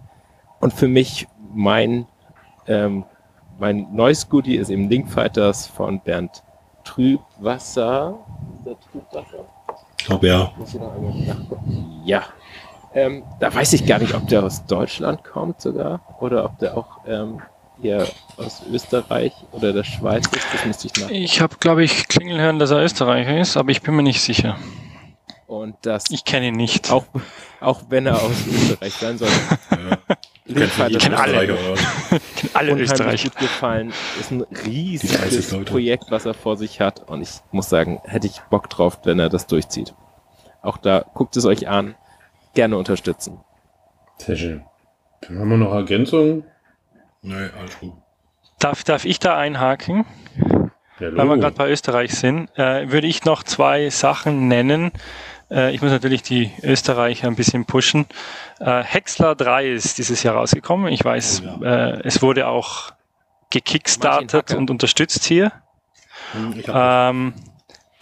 Und für mich mein ähm, mein neues Goodie ist eben Link Fighters von Bernd Trübwasser. Ist der Trübwasser? Ich glaube, ja. Muss ich noch einmal nachgucken. Ja. Ähm, da weiß ich gar nicht, ob der aus Deutschland kommt sogar oder ob der auch ähm, hier aus Österreich oder der Schweiz ist. Das müsste ich nach. Ich habe, glaube ich, Klingel hören, dass er Österreicher ist, aber ich bin mir nicht sicher. Und das Ich kenne ihn nicht. auch, auch wenn er aus Österreich sein soll. Link Fighters kenn ist alle. mir alle unheimlich Österreicher. gut gefallen. Ist ein 30 riesiges. Projekt, was er vor sich hat. Und ich muss sagen, hätte ich Bock drauf, wenn er das durchzieht. Auch da guckt es euch an. Gerne unterstützen. Sehr schön. Dann haben wir noch Ergänzungen. Nee, alles gut. Darf, darf ich da einhaken? Ja, Weil wir gerade bei Österreich sind, äh, würde ich noch zwei Sachen nennen. Äh, ich muss natürlich die Österreicher ein bisschen pushen. Äh, Hexler 3 ist dieses Jahr rausgekommen. Ich weiß, Oh äh, es wurde auch gekickstartet und unterstützt hier. Hm, Ähm,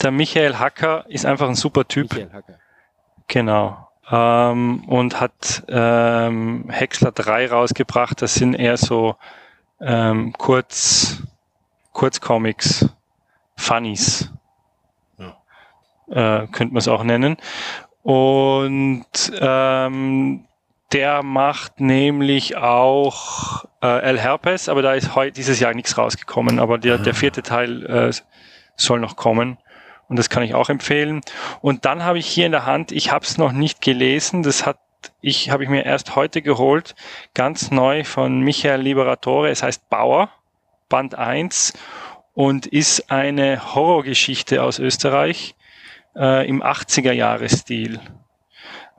der Michael Hacker ist einfach ein super Typ. Michael Hacker. Genau. Ähm, und hat ähm, Hexler 3 rausgebracht. Das sind eher so ähm, Kurz, Kurzcomics, Funnies. Äh, könnte man es auch nennen. Und ähm, der macht nämlich auch äh, El Herpes, aber da ist heute dieses Jahr nichts rausgekommen. Aber der, der vierte Teil äh, soll noch kommen. Und das kann ich auch empfehlen. Und dann habe ich hier in der Hand, ich habe es noch nicht gelesen, das hat ich habe ich mir erst heute geholt, ganz neu von Michael Liberatore, es heißt Bauer, Band 1 und ist eine Horrorgeschichte aus Österreich äh, im 80er Jahre Stil.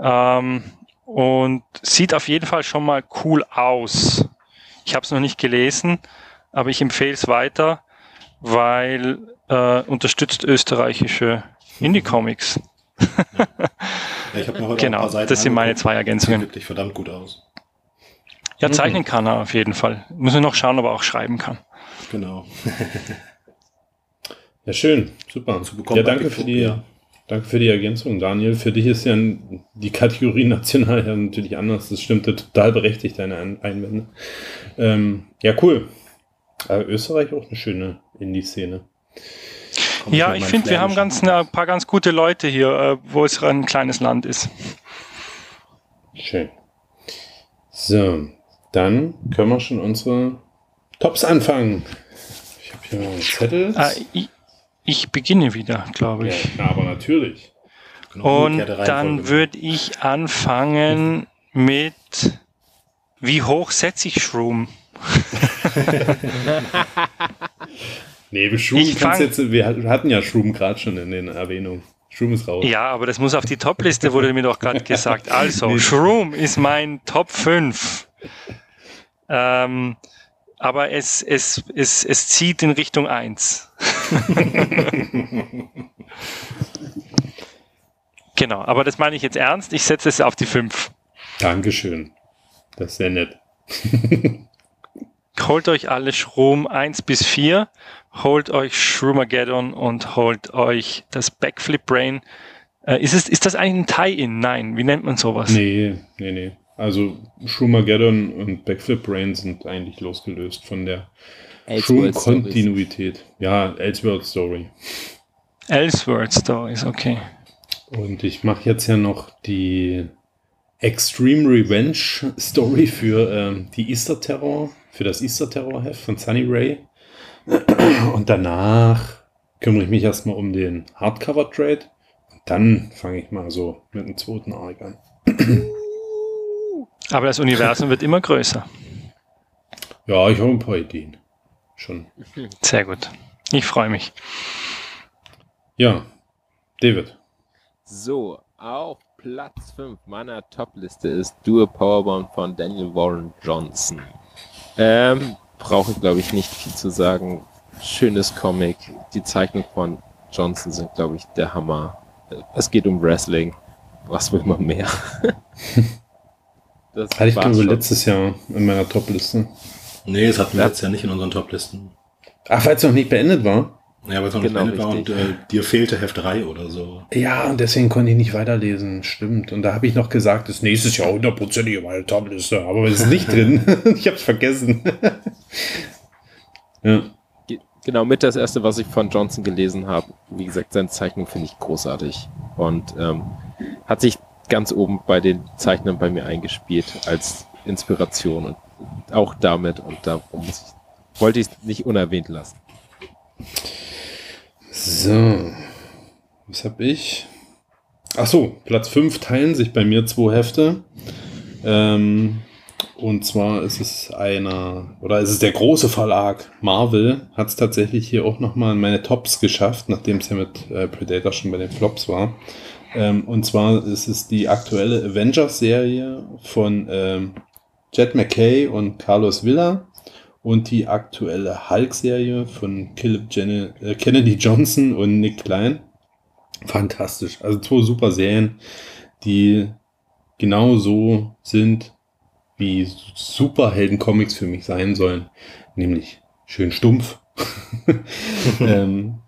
Ähm, und sieht auf jeden Fall schon mal cool aus. Ich habe es noch nicht gelesen, aber ich empfehle es weiter, weil äh, unterstützt österreichische Indie-Comics. ja, ich hab mir heute auch ein Genau, paar Seiten das sind meine zwei Sieht Ergänzungen. wirklich verdammt gut aus. Ja, zeichnen kann er auf jeden Fall. Muss ich noch schauen, ob er auch schreiben kann. Genau. Ja, schön. Super. Zu bekommen Ja, danke für die, ja. danke für die Ergänzung, Daniel. Für dich ist ja die Kategorie national ja natürlich anders. Das stimmt total berechtigt, deine Ein- Einwände. Ähm, ja, cool. Aber Österreich auch eine schöne Indie-Szene. Komm Ja, ich meinem finde, wir haben ganz, ein paar ganz gute Leute hier, äh, wo es ein kleines Land ist. Schön. So, dann können wir schon unsere Tops anfangen. Ich habe hier einen Zettel. Äh, ich, ich beginne wieder, glaube ja, ich. klar, aber natürlich. Genau, Und dann würde ich anfangen mit, wie hoch setze ich Shroom? Nee, wir Shroom Ich kannst jetzt, wir hatten ja Shroom gerade schon in den Erwähnungen. Shroom ist raus. Ja, aber das muss auf die Top-Liste, wurde mir doch gerade gesagt. Also, Shroom ist mein Top 5. Ähm, aber es, es, es, es zieht in Richtung 1. genau, aber das meine ich jetzt ernst. Ich setze es auf die 5. Dankeschön. Das ist sehr nett. Holt euch alle Shroom 1 bis 4, holt euch Shroomageddon und holt euch das Backflip Brain. Äh, ist, es, ist das eigentlich ein Tie-In? Nein, wie nennt man sowas? Nee, nee, nee. Also Schumageddon und Backflip Brain sind eigentlich losgelöst von der Elseworld Stories. Kontinuität. Ja, Elseworld Story. Elseworld Stories, okay. Und ich mache jetzt ja noch die Extreme Revenge Story für ähm, die Easter Terror, für das Easter Terror Heft von Sunny Ray. Und danach kümmere ich mich erstmal um den Hardcover Trade. Und dann fange ich mal so mit dem zweiten Arc an. Aber das Universum wird immer größer. Ja, ich habe ein paar Ideen. Schon. Sehr gut. Ich freue mich. Ja, David. So, auf Platz 5 meiner Top-Liste ist Do a Powerbomb von Daniel Warren Johnson. Ähm, brauche ich glaube ich nicht viel zu sagen. Schönes Comic. Die Zeichnungen von Johnson sind glaube ich der Hammer. Es geht um Wrestling. Was will man mehr? das Hatte ich glaube schon. letztes Jahr in meiner Top-Liste. Nee, das hatten wir Ja. jetzt ja nicht in unseren Toplisten. Ach, weil es noch nicht beendet war? Ja, weil es noch Genau, nicht war und äh, dir fehlte Heft 3 oder so. Ja, und deswegen konnte ich nicht weiterlesen. Stimmt. Und da habe ich noch gesagt, das nächstes Jahr hundertprozentig in meiner Top-Liste. Aber es ist nicht drin. ich habe es vergessen. ja. Ge- Genau, mit das erste, was ich von Johnson gelesen habe. Wie gesagt, seine Zeichnung finde ich großartig. Und ähm, hat sich ganz oben bei den Zeichnern bei mir eingespielt als Inspiration und auch damit. Und darum wollte ich es nicht unerwähnt lassen. So. Was habe ich? Ach so, Platz 5 teilen sich bei mir zwei Hefte. Ähm, und zwar ist es einer, oder ist es der große Verlag Marvel, hat es tatsächlich hier auch nochmal in meine Tops geschafft, nachdem es ja mit äh, Predator schon bei den Flops war. Ähm, und zwar ist es die aktuelle Avengers-Serie von ähm, Jet McKay und Carlos Villa und die aktuelle Hulk-Serie von Caleb Jen äh, Kennedy Johnson und Nick Klein. Fantastisch. Also zwei super Serien, die genau so sind, wie Superhelden-Comics für mich sein sollen. Nämlich schön stumpf. ähm,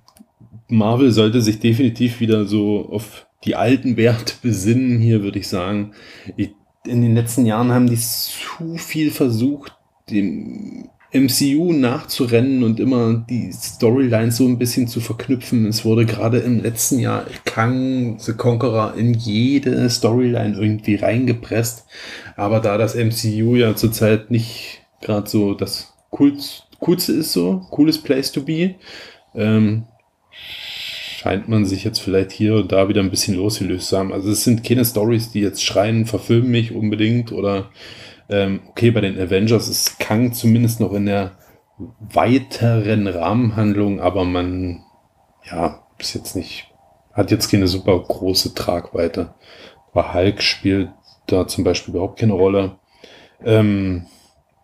Marvel sollte sich definitiv wieder so auf die alten Werte besinnen. Hier würde ich sagen, ich, in den letzten Jahren haben die zu viel versucht, dem MCU nachzurennen und immer die Storylines so ein bisschen zu verknüpfen. Es wurde gerade im letzten Jahr Kang the Conqueror in jede Storyline irgendwie reingepresst. Aber da das MCU ja zurzeit nicht gerade so das coolste, ist, so cooles Place to be, ähm, scheint man sich jetzt vielleicht hier und da wieder ein bisschen losgelöst zu haben. Also es sind keine Stories, die jetzt schreien, verfilmen mich unbedingt oder ähm, okay, bei den Avengers ist Kang zumindest noch in der weiteren Rahmenhandlung, aber man, ja, ist jetzt nicht, hat jetzt keine super große Tragweite. Bei Hulk spielt da zum Beispiel überhaupt keine Rolle. Ähm,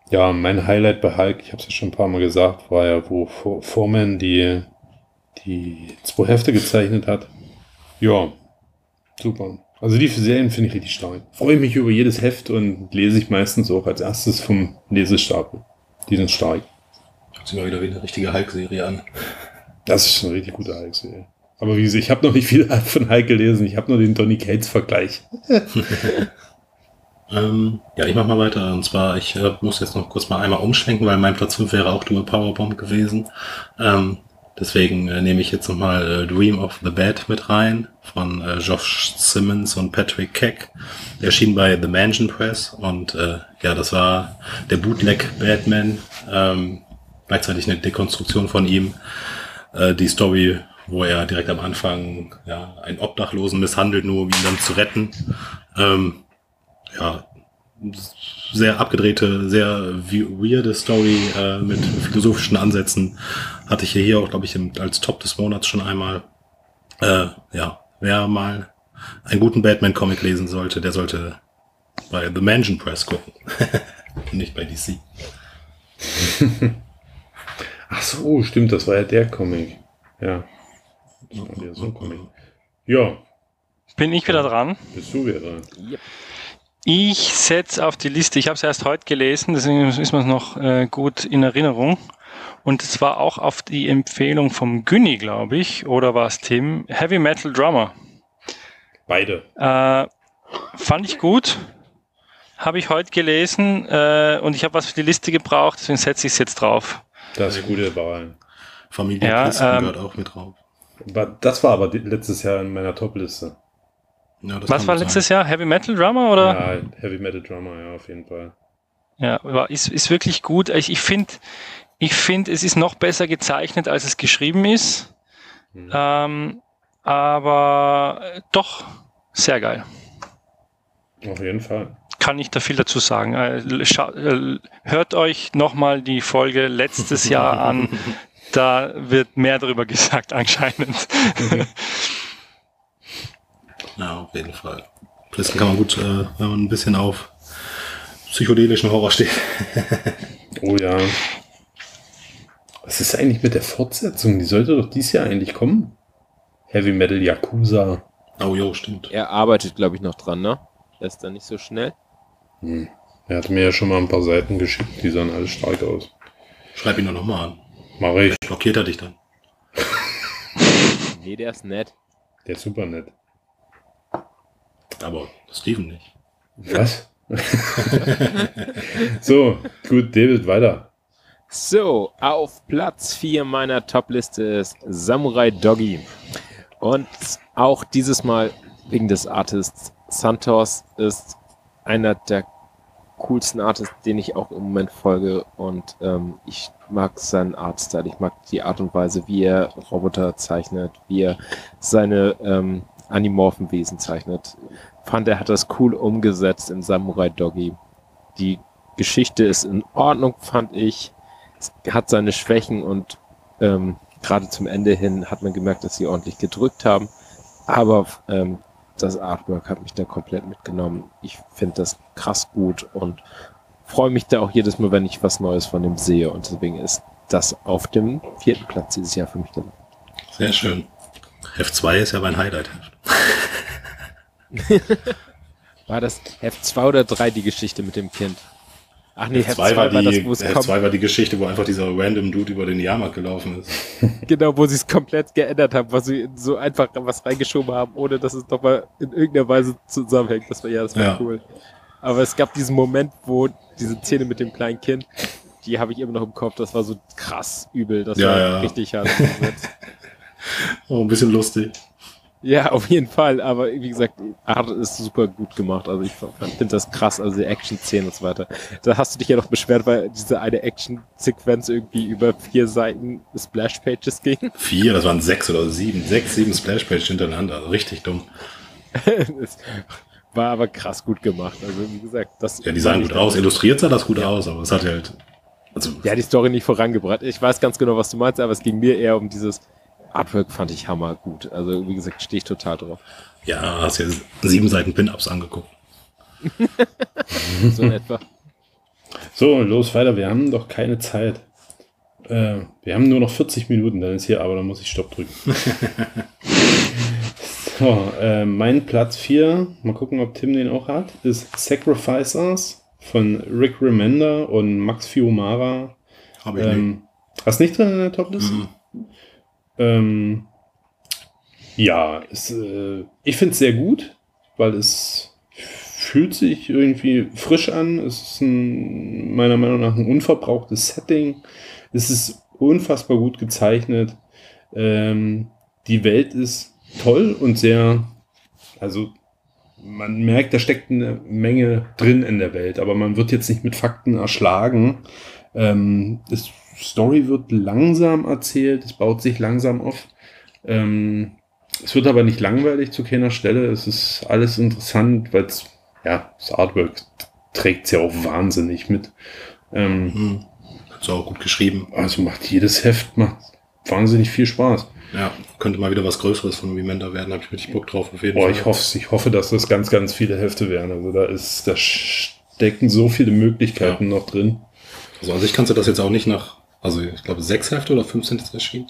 ja, mein Highlight bei Hulk, ich habe es ja schon ein paar Mal gesagt, war ja, wo For- Foreman die, die zwei Hefte gezeichnet hat. Ja, super. Also die Serien finde ich richtig stark. Freue mich über jedes Heft und lese ich meistens auch als erstes vom Lesestapel. Die sind stark. Hört sich mal wieder wie eine richtige Hulk-Serie an. Das ist eine richtig gute Hulk-Serie. Aber wie gesagt, ich habe noch nicht viel von Hulk gelesen. Ich habe nur den Donny Cates-Vergleich. Ähm, ja, ich mach mal weiter. Und zwar, ich äh, muss jetzt noch kurz mal einmal umschwenken, weil mein Platz 5 wäre auch Dual Powerbomb gewesen. Ähm, deswegen äh, nehme ich jetzt nochmal äh, Dream of the Bad mit rein von äh, Josh Simmons und Patrick Keck. Erschien bei The Mansion Press und äh, ja, das war der Bootleg Batman. Ähm, gleichzeitig eine Dekonstruktion von ihm. Äh, die Story, wo er direkt am Anfang ja, einen Obdachlosen misshandelt, nur um ihn dann zu retten. Ähm, ja, sehr abgedrehte, sehr we- weirde Story äh, mit philosophischen Ansätzen. Hatte ich hier auch, glaube ich, im, als Top des Monats schon einmal. Äh, ja, wer mal einen guten Batman-Comic lesen sollte, der sollte bei The Mansion Press gucken. Nicht bei DC. Ach so, stimmt, das war ja der Comic. Ja. Das war ja so ein Comic. Ja, Bin ich wieder dran? bist du wieder dran. Yep. Ich setze auf die Liste, ich habe es erst heute gelesen, deswegen ist mir noch äh, gut in Erinnerung. Und es war auch auf die Empfehlung vom Günni, glaube ich, oder war es Tim, Heavy Metal Drummer. Beide. Äh, fand ich gut. habe ich heute gelesen äh, und ich habe was für die Liste gebraucht, deswegen setze ich es jetzt drauf. Das ist gute Wahl. Familie Ja, ähm, gehört auch mit drauf. Aber Das war aber letztes Jahr in meiner Top-Liste. Ja, Was war letztes sein. Jahr? Heavy Metal Drummer oder? Ja, Heavy Metal Drummer, ja, auf jeden Fall. Ja, war, ist, ist wirklich gut. Ich, ich finde, ich find, es ist noch besser gezeichnet, als es geschrieben ist. Mhm. Ähm, aber äh, doch sehr geil. Auf jeden Fall. Kann nicht da viel dazu sagen. Äh, scha- äh, hört euch nochmal die Folge letztes Jahr an. Da wird mehr darüber gesagt anscheinend. Ja, auf jeden Fall. Plisken kann man gut, äh, wenn man ein bisschen auf psychedelischen Horror steht. Oh ja. Was ist eigentlich mit der Fortsetzung? Die sollte doch dieses Jahr eigentlich kommen. Heavy Metal Yakuza. Oh, jo, stimmt. Er arbeitet, glaube ich, noch dran, ne? Er ist da nicht so schnell. Hm. Er hat mir ja schon mal ein paar Seiten geschickt, die sahen alle stark aus. Schreib ihn doch nochmal an. Mach ich. Blockiert er dich dann. Nee, der ist nett. Der ist super nett. Aber Steven nicht. Was? so, gut, David, weiter. So, auf Platz 4 meiner Top-Liste ist Samurai Doggy. Und auch dieses Mal wegen des Artists. Santos ist einer der coolsten Artists, den ich auch im Moment folge. Und ähm, ich mag seinen Artstyle. Ich mag die Art und Weise, wie er Roboter zeichnet, wie er seine ähm, animorphen Wesen zeichnet. Fand er hat das cool umgesetzt in Samurai Doggy. Die Geschichte ist in Ordnung, fand ich hat seine Schwächen und ähm, gerade zum Ende hin hat man gemerkt, dass sie ordentlich gedrückt haben. Aber ähm, das Artwork hat mich da komplett mitgenommen. Ich finde das krass gut und freue mich da auch jedes Mal, wenn ich was Neues von dem sehe. Und deswegen ist das auf dem vierten Platz dieses Jahr für mich gelandet. Sehr schön. Heft 2 ist ja mein Highlight-Heft. War das Heft 2 oder 3 die Geschichte mit dem Kind? Ach nee, Heft Heft 2 war, 2 war das, die, es Heft kommt. 2 war die Geschichte, wo einfach dieser random Dude über den Jahrmarkt gelaufen ist. Genau, wo sie es komplett geändert haben, wo sie so einfach was reingeschoben haben, ohne dass es doch mal in irgendeiner Weise zusammenhängt. Das war ja, das war Ja. cool. Aber es gab diesen Moment, wo diese Szene mit dem kleinen Kind, die habe ich immer noch im Kopf, das war so krass übel. Das Ja, war ja. richtig hart. Oh, ein bisschen lustig. Ja, auf jeden Fall. Aber wie gesagt, Art ist super gut gemacht. Also ich finde das krass, also die Action-Szenen und so weiter. Da hast du dich ja noch beschwert, weil diese eine Action-Sequenz irgendwie über vier Seiten Splash-Pages ging. Vier, das waren sechs oder sieben. Sechs, sieben Splashpages hintereinander. Also richtig dumm. war aber krass gut gemacht. Also wie gesagt, das Ja, die sahen gut aus. Illustriert sah das gut aus, aber es hat halt. Also, Ja, die Story nicht vorangebracht. Ich weiß ganz genau, was du meinst, aber es ging mir eher um dieses Artwork fand ich hammer gut. Also wie gesagt, stehe ich total drauf. ja, hast ja sieben Seiten Pin-Ups angeguckt. So in etwa. So, los weiter. Wir haben doch keine Zeit. Äh, wir haben nur noch 40 Minuten, dann ist hier, aber dann muss ich Stopp drücken. so, äh, mein Platz 4, mal gucken, ob Tim den auch hat, ist Sacrificers von Rick Remender und Max Fiumara. Habe ich nicht. Ähm, hast nicht drin in der Topliste? Mhm. Ähm, ja, es, äh, ich finde es sehr gut, weil es fühlt sich irgendwie frisch an. Es ist ein, meiner Meinung nach ein unverbrauchtes Setting. Es ist unfassbar gut gezeichnet. Ähm, die Welt ist toll und sehr, also man merkt, da steckt eine Menge drin in der Welt, aber man wird jetzt nicht mit Fakten erschlagen. Ähm, das Story wird langsam erzählt, es baut sich langsam auf. Ähm, es wird aber nicht langweilig zu keiner Stelle. Es ist alles interessant, weil es, ja, das Artwork trägt es ja auch wahnsinnig mit. Ähm, Hm. Ist auch gut geschrieben. also macht jedes Heft macht wahnsinnig viel Spaß. Ja, könnte mal wieder was Größeres von Remender werden. Habe ich richtig Bock drauf auf jeden Boah, Fall. ich hoffe, ich hoffe, dass das ganz, ganz viele Hefte werden. Also da ist, da stecken so viele Möglichkeiten noch drin. Also an sich kannst du das jetzt auch nicht nach, also ich glaube sechs Hefte oder fünf sind jetzt erschienen.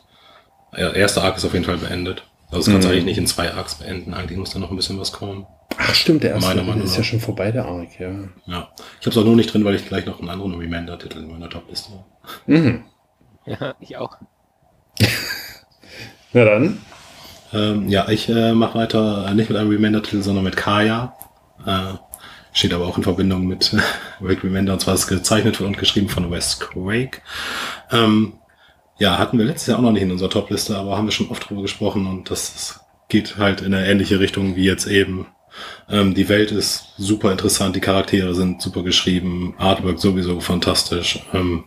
Ja, erster Arc ist auf jeden Fall beendet. Also das kannst Mhm. eigentlich nicht in zwei Arcs beenden. Eigentlich muss da noch ein bisschen was kommen. Ach stimmt, der erste Meinung ist ja schon vorbei, der Arc, ja. Ja. Ich habe es auch nur nicht drin, weil ich gleich noch einen anderen Remender-Titel in meiner Topliste habe. Mhm. Ja, ich auch. Na dann. Ähm, ja, ich äh, mache weiter äh, nicht mit einem Remender-Titel, sondern mit Kaya. Äh, steht aber auch in Verbindung mit Rick Remender, und zwar ist gezeichnet und geschrieben von Wes Craig. Ähm, ja, hatten wir letztes Jahr auch noch nicht in unserer Top-Liste, aber haben wir schon oft drüber gesprochen und das, das geht halt in eine ähnliche Richtung wie jetzt eben. Ähm, die Welt ist super interessant, die Charaktere sind super geschrieben, Artwork sowieso fantastisch. Ähm,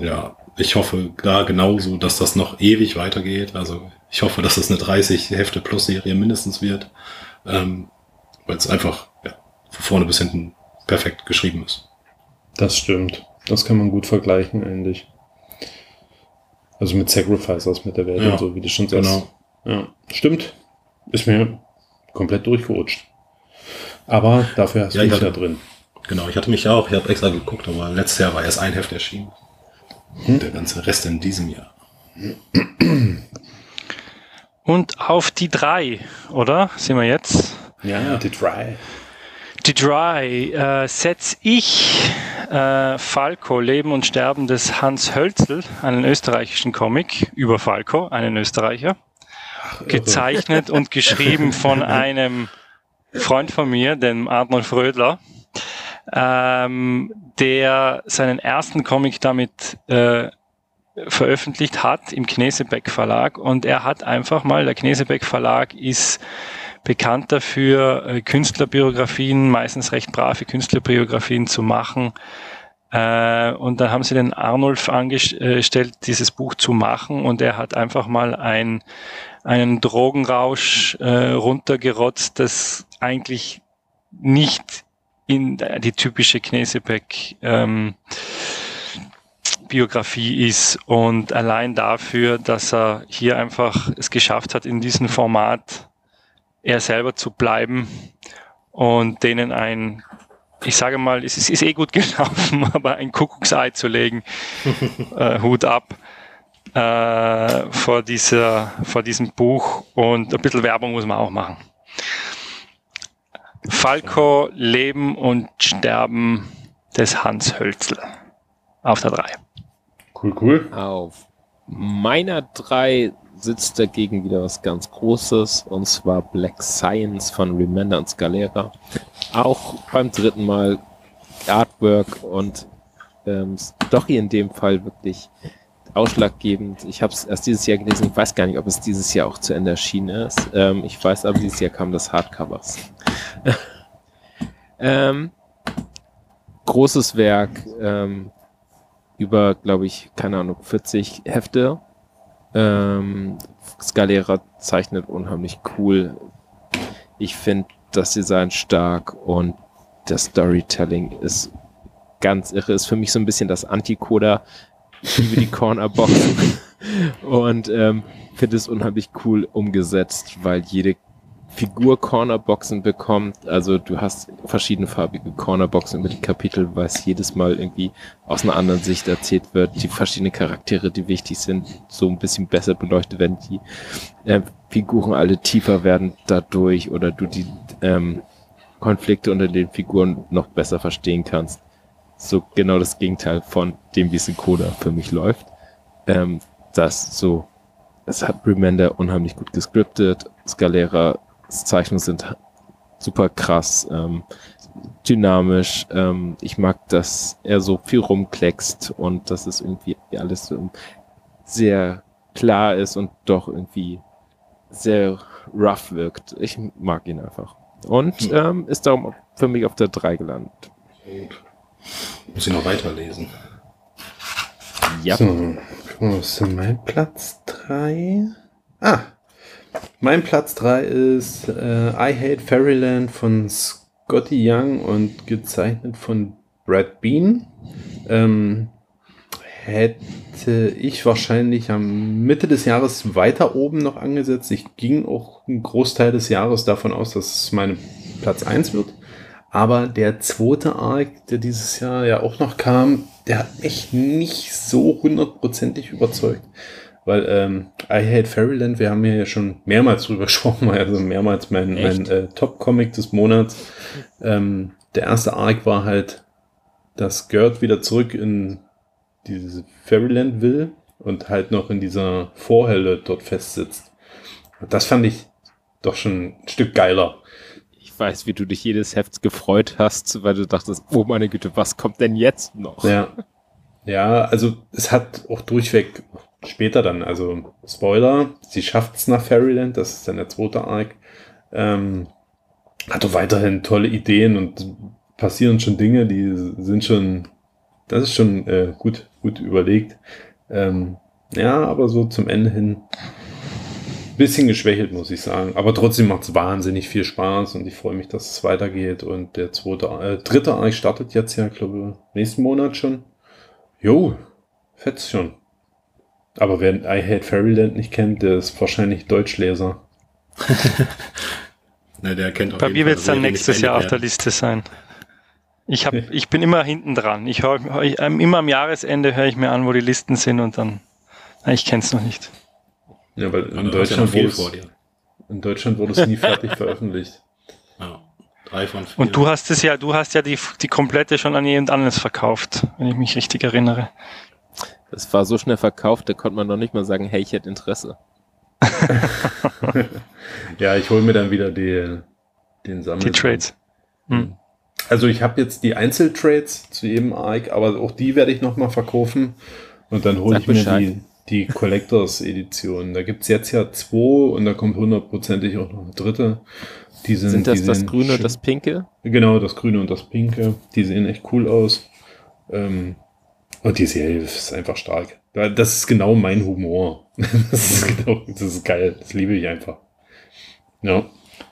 ja, ich hoffe da genauso, dass das noch ewig weitergeht. Also ich hoffe, dass es das eine 30 Hefte plus Serie mindestens wird, ähm, weil es einfach ja, von vorne bis hinten perfekt geschrieben ist. Das stimmt. Das kann man gut vergleichen eigentlich. Also mit Sacrificers, mit der Welt Ja, und so, wie du schon sagst. genau. Ja, stimmt. Ist mir komplett durchgerutscht. Aber dafür hast Ja, du ich mich da hatte- drin. Genau, ich hatte mich auch, ich habe extra geguckt, aber letztes Jahr war erst ein Heft erschienen. Und der ganze Rest in diesem Jahr. Und auf die drei, oder? Sind wir jetzt? Ja, die Try. Die Dry äh, setze ich äh, Falco, Leben und Sterben des Hans Hölzel, einen österreichischen Comic über Falco, einen Österreicher, gezeichnet und geschrieben von einem Freund von mir, dem Arnold Frödler, ähm, der seinen ersten Comic damit äh, veröffentlicht hat im Knesebeck Verlag. Und er hat einfach mal, der Knesebeck Verlag ist bekannt dafür, äh, Künstlerbiografien, meistens recht brave Künstlerbiografien zu machen. Äh, und dann haben sie den Arnulf angestellt, dieses Buch zu machen und er hat einfach mal ein, einen Drogenrausch äh, runtergerotzt, das eigentlich nicht in die typische Knesebeck ähm, Biografie ist und allein dafür, dass er hier einfach es geschafft hat, in diesem Format er selber zu bleiben und denen ein, ich sage mal, es ist, ist eh gut gelaufen, aber ein Kuckucksei zu legen, äh, Hut ab äh, vor, dieser, vor diesem Buch und ein bisschen Werbung muss man auch machen. Falco, Leben und Sterben des Hans Hölzel auf der 3. Cool, cool. Auf meiner drei sitzt dagegen wieder was ganz Großes und zwar Black Science von Remender und Scalera. Auch beim dritten Mal Artwork und ähm, Story in dem Fall wirklich ausschlaggebend. Ich habe es erst dieses Jahr gelesen. Ich weiß gar nicht, ob es dieses Jahr auch zu Ende erschienen ist. Ähm, ich weiß aber, dieses Jahr kam das Hardcovers. ähm, großes Werk, ähm, über, glaube ich, keine Ahnung, 40 Hefte. Ähm, Scalera zeichnet unheimlich cool. Ich finde das Design stark und das Storytelling ist ganz irre. Ist für mich so ein bisschen das Antikoda. Ich liebe die Cornerboxen und ähm, finde es unheimlich cool umgesetzt, weil jede Figur Cornerboxen bekommt. Also du hast verschiedenfarbige Cornerboxen über die Kapitel, weil es jedes Mal irgendwie aus einer anderen Sicht erzählt wird. Die verschiedenen Charaktere, die wichtig sind, so ein bisschen besser beleuchtet werden. Die äh, Figuren alle tiefer werden dadurch oder du die ähm, Konflikte unter den Figuren noch besser verstehen kannst. So genau das Gegenteil von dem, wie es in Coda für mich läuft. Ähm, das so, es hat Remender unheimlich gut gescriptet. Scalera Zeichnungen sind super krass, ähm, dynamisch. Ähm, ich mag, dass er so viel rumkleckst und dass es irgendwie alles so sehr klar ist und doch irgendwie sehr rough wirkt. Ich mag ihn einfach. Und ähm, ist darum für mich auf der 3 gelandet. Muss ich noch weiterlesen. Ja. So, was ist denn mein Platz 3? Ah, mein Platz 3 ist äh, I Hate Fairyland von Scotty Young und gezeichnet von Brad Bean. Ähm, hätte ich wahrscheinlich am Mitte des Jahres weiter oben noch angesetzt. Ich ging auch einen Großteil des Jahres davon aus, dass es meine Platz 1 wird. Aber der zweite Arc, der dieses Jahr ja auch noch kam, der hat mich nicht so hundertprozentig überzeugt. Weil ähm, I Hate Fairyland, wir haben hier ja schon mehrmals drüber gesprochen, also mehrmals mein, mein äh, Top-Comic des Monats. Ähm, der erste Arc war halt, dass Gerd wieder zurück in diese Fairyland will und halt noch in dieser Vorhölle dort festsitzt. Und das fand ich doch schon ein Stück geiler. Ich ich weiß, wie du dich jedes Heft gefreut hast, weil du dachtest, oh meine Güte, was kommt denn jetzt noch? Ja. Ja, also es hat auch durchweg später dann, also Spoiler, sie schafft es nach Fairyland, das ist dann der zweite Arc. Ähm, hat auch weiterhin tolle Ideen und passieren schon Dinge, die sind schon, das ist schon äh, gut, gut überlegt. Ähm, ja, aber so zum Ende hin bisschen geschwächelt, muss ich sagen. Aber trotzdem macht es wahnsinnig viel Spaß und ich freue mich, dass es weitergeht. Und der zweite, äh, dritte Arc startet jetzt ja, glaube ich, nächsten Monat schon. Jo, fetzt schon. Aber wer I Hate Fairyland nicht kennt, der ist wahrscheinlich Deutschleser. Ne, der kennt auf Bei mir wird es dann nächstes Jahr auf der. Liste sein. Ich, hab, ich bin immer hinten dran. Ich höre ich, ähm, immer am Jahresende höre ich mir an, wo die Listen sind und dann. Na, ich kenne es noch nicht. Ja, weil Ja, in ja Deutschland, viel wurde vor es, dir. in Deutschland wurde es nie fertig veröffentlicht. Ja, drei von vier. Und du hast es ja, du hast ja die, die komplette schon an jemand anderes verkauft, wenn ich mich richtig erinnere. Das war so schnell verkauft, da konnte man noch nicht mal sagen, hey, ich hätte Interesse. Ja, ich hole mir dann wieder die, den Sammel. Die Trades. Hm. Also ich habe jetzt die Einzeltrades zu jedem Arc, aber auch die werde ich nochmal verkaufen. Und dann hole ich mir Bescheid. die, die Collectors Edition. Da gibt's jetzt ja zwei und da kommt hundertprozentig auch noch eine dritte. Die sind, Sind das die das sehen Grüne und das Pinke? Genau, das Grüne und das Pinke. Die sehen echt cool aus. Ähm, und die Serie ist einfach stark. Da- Das ist genau mein Humor. Das ist, genau, das ist geil. Das liebe ich einfach. Ja.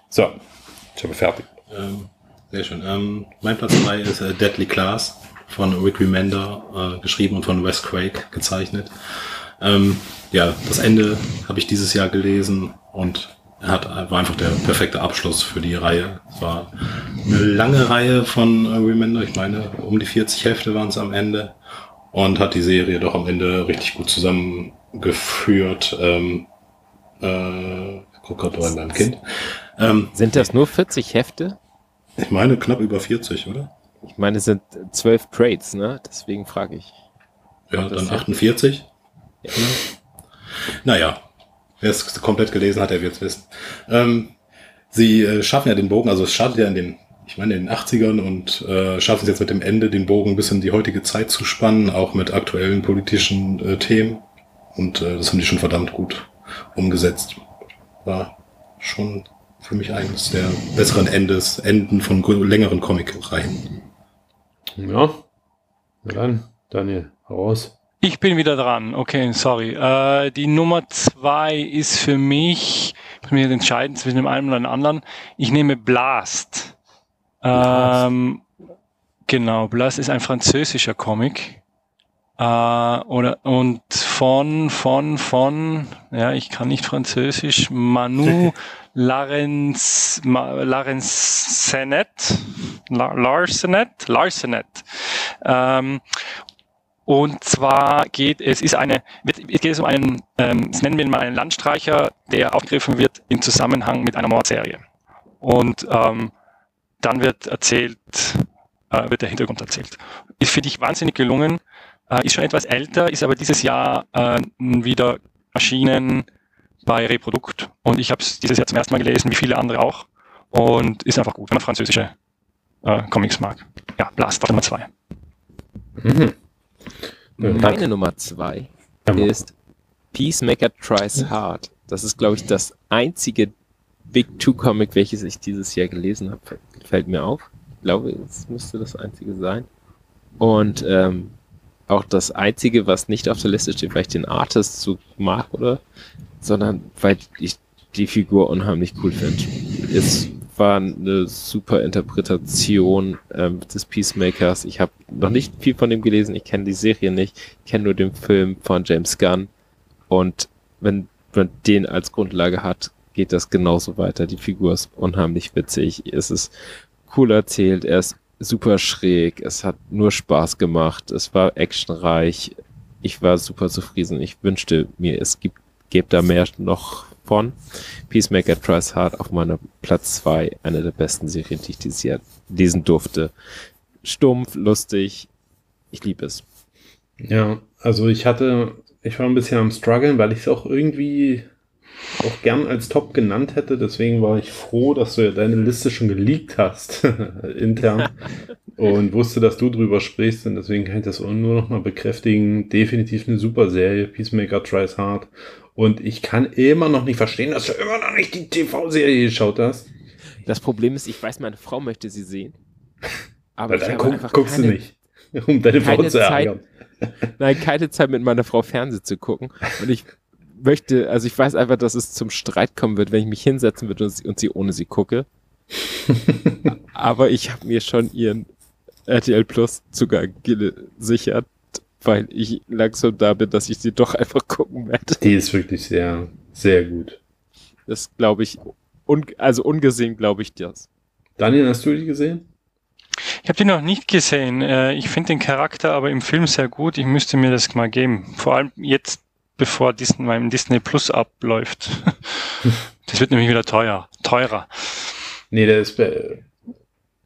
So, ich habe fertig. Ähm, sehr schön. Ähm, mein Platz 3 ist äh, Deadly Class von Rick Remender, äh, geschrieben und von Wes Craig gezeichnet. Ähm, ja, das Ende habe ich dieses Jahr gelesen und hat, war einfach der perfekte Abschluss für die Reihe. Es war eine lange Reihe von äh, Remender, ich meine, um die 40 Hefte waren es am Ende und hat die Serie doch am Ende richtig gut zusammengeführt. Ähm, äh, guck gerade bei meinem Kind. Ähm, Sind das nur 40 Hefte? ich meine knapp über 40, oder? Ich meine, es sind zwölf Trades, ne? Deswegen frage ich. Ja, dann ist- 48. Naja, wer es komplett gelesen hat, der wird es wissen. Ähm, sie äh, schaffen ja den Bogen, also es startet ja in den, ich meine, in den 80ern und äh, schaffen es jetzt mit dem Ende, den Bogen bis in die heutige Zeit zu spannen, auch mit aktuellen politischen äh, Themen. Und äh, das haben die schon verdammt gut umgesetzt. War schon für mich eines der besseren Endes, Enden von längeren Comic-Reihen. Ja. Na dann, Daniel, raus. Ich bin wieder dran. Okay, sorry. Äh, die Nummer zwei ist für mich, ich muss mich entscheiden zwischen dem einen oder dem anderen. Ich nehme Blast. Ähm, genau, Blast ist ein französischer Comic. Äh, oder, und von, von, von, ja, ich kann nicht Französisch, Manu Larens, Ma- Larensenet, La- Larsenet, Larsenet. Ähm, und zwar geht es ist eine, wird, es geht es um einen, ähm, das nennen wir ihn mal einen Landstreicher, der aufgegriffen wird im Zusammenhang mit einer Mordserie. Und ähm, dann wird erzählt, äh, wird der Hintergrund erzählt. Ist für dich wahnsinnig gelungen, äh, ist schon etwas älter, ist aber dieses Jahr äh, wieder erschienen bei Reprodukt. Und ich habe es dieses Jahr zum ersten Mal gelesen, wie viele andere auch. Und ist einfach gut, wenn man französische äh, Comics mag. Ja, Blast auf Nummer zwei. Mhm. Meine Nummer zwei ist Peacemaker Tries Hard. Das ist, glaube ich, das einzige Big Two Comic, welches ich dieses Jahr gelesen habe. Fällt mir auf. Ich glaube, es müsste das einzige sein. Und ähm, auch das einzige, was nicht auf der Liste steht, weil ich den Artist so mag, oder? Sondern weil ich die Figur unheimlich cool finde. Es war eine super Interpretation ähm, des Peacemakers. Ich habe noch nicht viel von dem gelesen. Ich kenne die Serie nicht. Ich kenne nur den Film von James Gunn. Und wenn man den als Grundlage hat, geht das genauso weiter. Die Figur ist unheimlich witzig. Es ist cool erzählt. Er ist super schräg. Es hat nur Spaß gemacht. Es war actionreich. Ich war super zufrieden. Ich wünschte mir, es gibt, gäbe da mehr noch von. Peacemaker Tries Hard auf meiner Platz zwei Eine der besten Serien, die ich dieses Jahr lesen durfte. Stumpf, lustig. Ich liebe es. Ja, also ich hatte, ich war ein bisschen am struggeln, weil ich es auch irgendwie auch gern als Top genannt hätte. Deswegen war ich froh, dass du ja deine Liste schon geleakt hast, intern. und wusste, dass du drüber sprichst. Und deswegen kann ich das nur noch mal bekräftigen. Definitiv eine super Serie. Peacemaker tries hard. Und ich kann immer noch nicht verstehen, dass du immer noch nicht die TV-Serie geschaut hast. Das Problem ist, ich weiß, meine Frau möchte sie sehen. Aber dann guck, guckst keine, du nicht, um deine Frau zu Zeit. ärgern. Nein, keine Zeit mit meiner Frau Fernsehen zu gucken. Und ich möchte, also ich weiß einfach, dass es zum Streit kommen wird, wenn ich mich hinsetzen würde und sie, und sie ohne sie gucke. Aber ich habe mir schon ihren RTL Plus Zugang gesichert, weil ich langsam da bin, dass ich sie doch einfach gucken werde. Die ist wirklich sehr, sehr gut. Das glaube ich, un, also ungesehen glaube ich das. Daniel, hast du die gesehen? Ich habe die noch nicht gesehen. Äh, Ich finde den Charakter aber im Film sehr gut. Ich müsste mir das mal geben. Vor allem jetzt, bevor Disney, mein Disney Plus abläuft. Das wird nämlich wieder teuer, teurer. Nee, der ist bei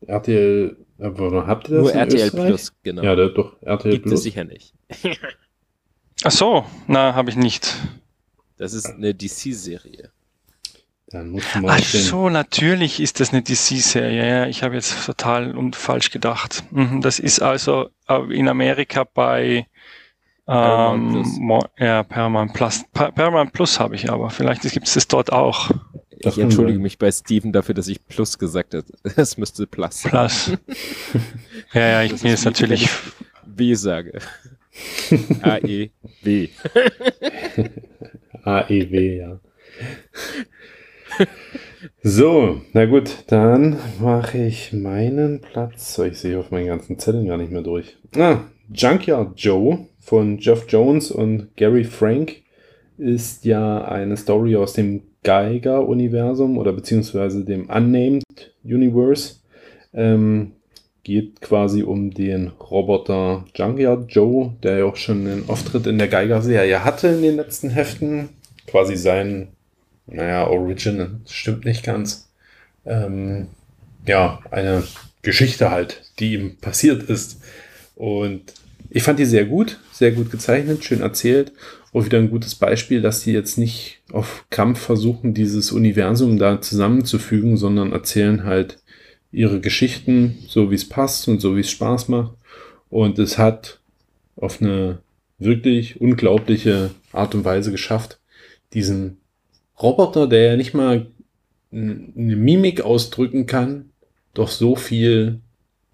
RTL. Aber habt ihr das Nur in RTL Österreich? Plus, genau. Ja, der, doch, RTL Gibt es Plus. sicher nicht. Ach so, na, habe ich nicht. Das ist eine DC-Serie. Dann musst du mal Ach so, natürlich ist das eine DC-Serie. Ja, ich habe jetzt total und falsch gedacht. Mhm, Das ist also äh, in Amerika bei Paramount ähm, Plus. Mo- ja, Paramount Plus. Pa Paramount Plus habe ich aber. Vielleicht gibt es das dort auch. Das ich entschuldige mich bei Steven dafür, dass ich Plus gesagt habe. Es müsste Plus sein. Plus. ja, ja, ich Das bin ist jetzt natürlich. ich W sage. A-E-W. AEW, ja. So, na gut, dann mache ich meinen Platz. So, ich sehe auf meinen ganzen Zetteln gar nicht mehr durch. Ah, Junkyard Joe von Jeff Jones und Gary Frank ist ja eine Story aus dem Geiger-Universum oder beziehungsweise dem Unnamed Universe. Ähm, geht quasi um den Roboter Junkyard Joe, der ja auch schon einen Auftritt in der Geiger-Serie hatte in den letzten Heften. Quasi sein, naja, Origin, stimmt nicht ganz. Ähm, ja, eine Geschichte halt, die ihm passiert ist. Und ich fand die sehr gut, sehr gut gezeichnet, schön erzählt. Auch wieder ein gutes Beispiel, dass sie jetzt nicht auf Kampf versuchen, dieses Universum da zusammenzufügen, sondern erzählen halt ihre Geschichten, so wie es passt und so wie es Spaß macht. Und es hat auf eine wirklich unglaubliche Art und Weise geschafft, diesen Roboter, der ja nicht mal eine Mimik ausdrücken kann, doch so viel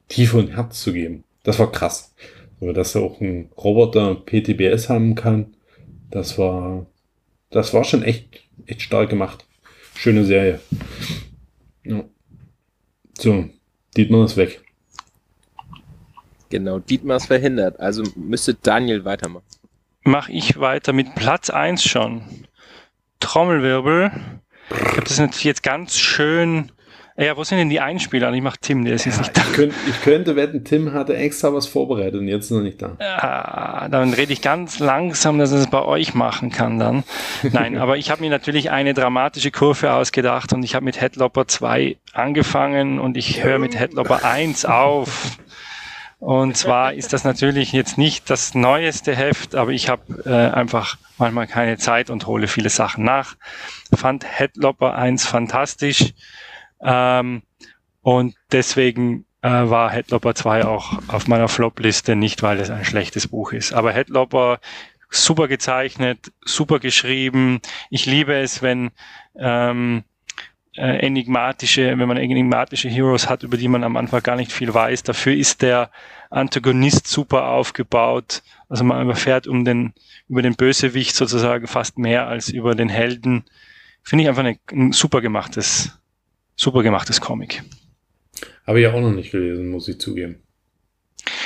Tiefe und Herz zu geben. Das war krass. Aber dass auch ein Roboter PTBS haben kann, das war, das war schon echt, echt stark gemacht. Schöne Serie. Ja. So, Dietmar ist weg. Genau, Dietmar ist verhindert. Also müsste Daniel weitermachen. Mache ich weiter mit Platz 1 schon. Trommelwirbel. Ich habe das natürlich jetzt ganz schön. Ja, wo sind denn die Einspieler? Ich mache Tim, der ist jetzt nicht da. Ich, könnt, ich könnte wetten, Tim hatte extra was vorbereitet und jetzt ist er nicht da. Ah, dann rede ich ganz langsam, dass ich es bei euch machen kann dann. Nein, aber ich habe mir natürlich eine dramatische Kurve ausgedacht und ich habe mit Headlopper 2 angefangen und ich höre mit Headlopper 1 auf. Und zwar ist das natürlich jetzt nicht das neueste Heft, aber ich habe äh, einfach manchmal keine Zeit und hole viele Sachen nach. Fand Headlopper 1 fantastisch. Ähm, und deswegen äh, war Headlopper 2 auch auf meiner Flop-Liste, nicht weil es ein schlechtes Buch ist. Aber Headlopper, super gezeichnet, super geschrieben. Ich liebe es, wenn ähm, äh, enigmatische, wenn man enigmatische Heroes hat, über die man am Anfang gar nicht viel weiß. Dafür ist der Antagonist super aufgebaut. Also man erfährt um den, über den Bösewicht sozusagen fast mehr als über den Helden. Finde ich einfach eine, ein super gemachtes, super gemachtes Comic. Habe ich auch noch nicht gelesen, muss ich zugeben.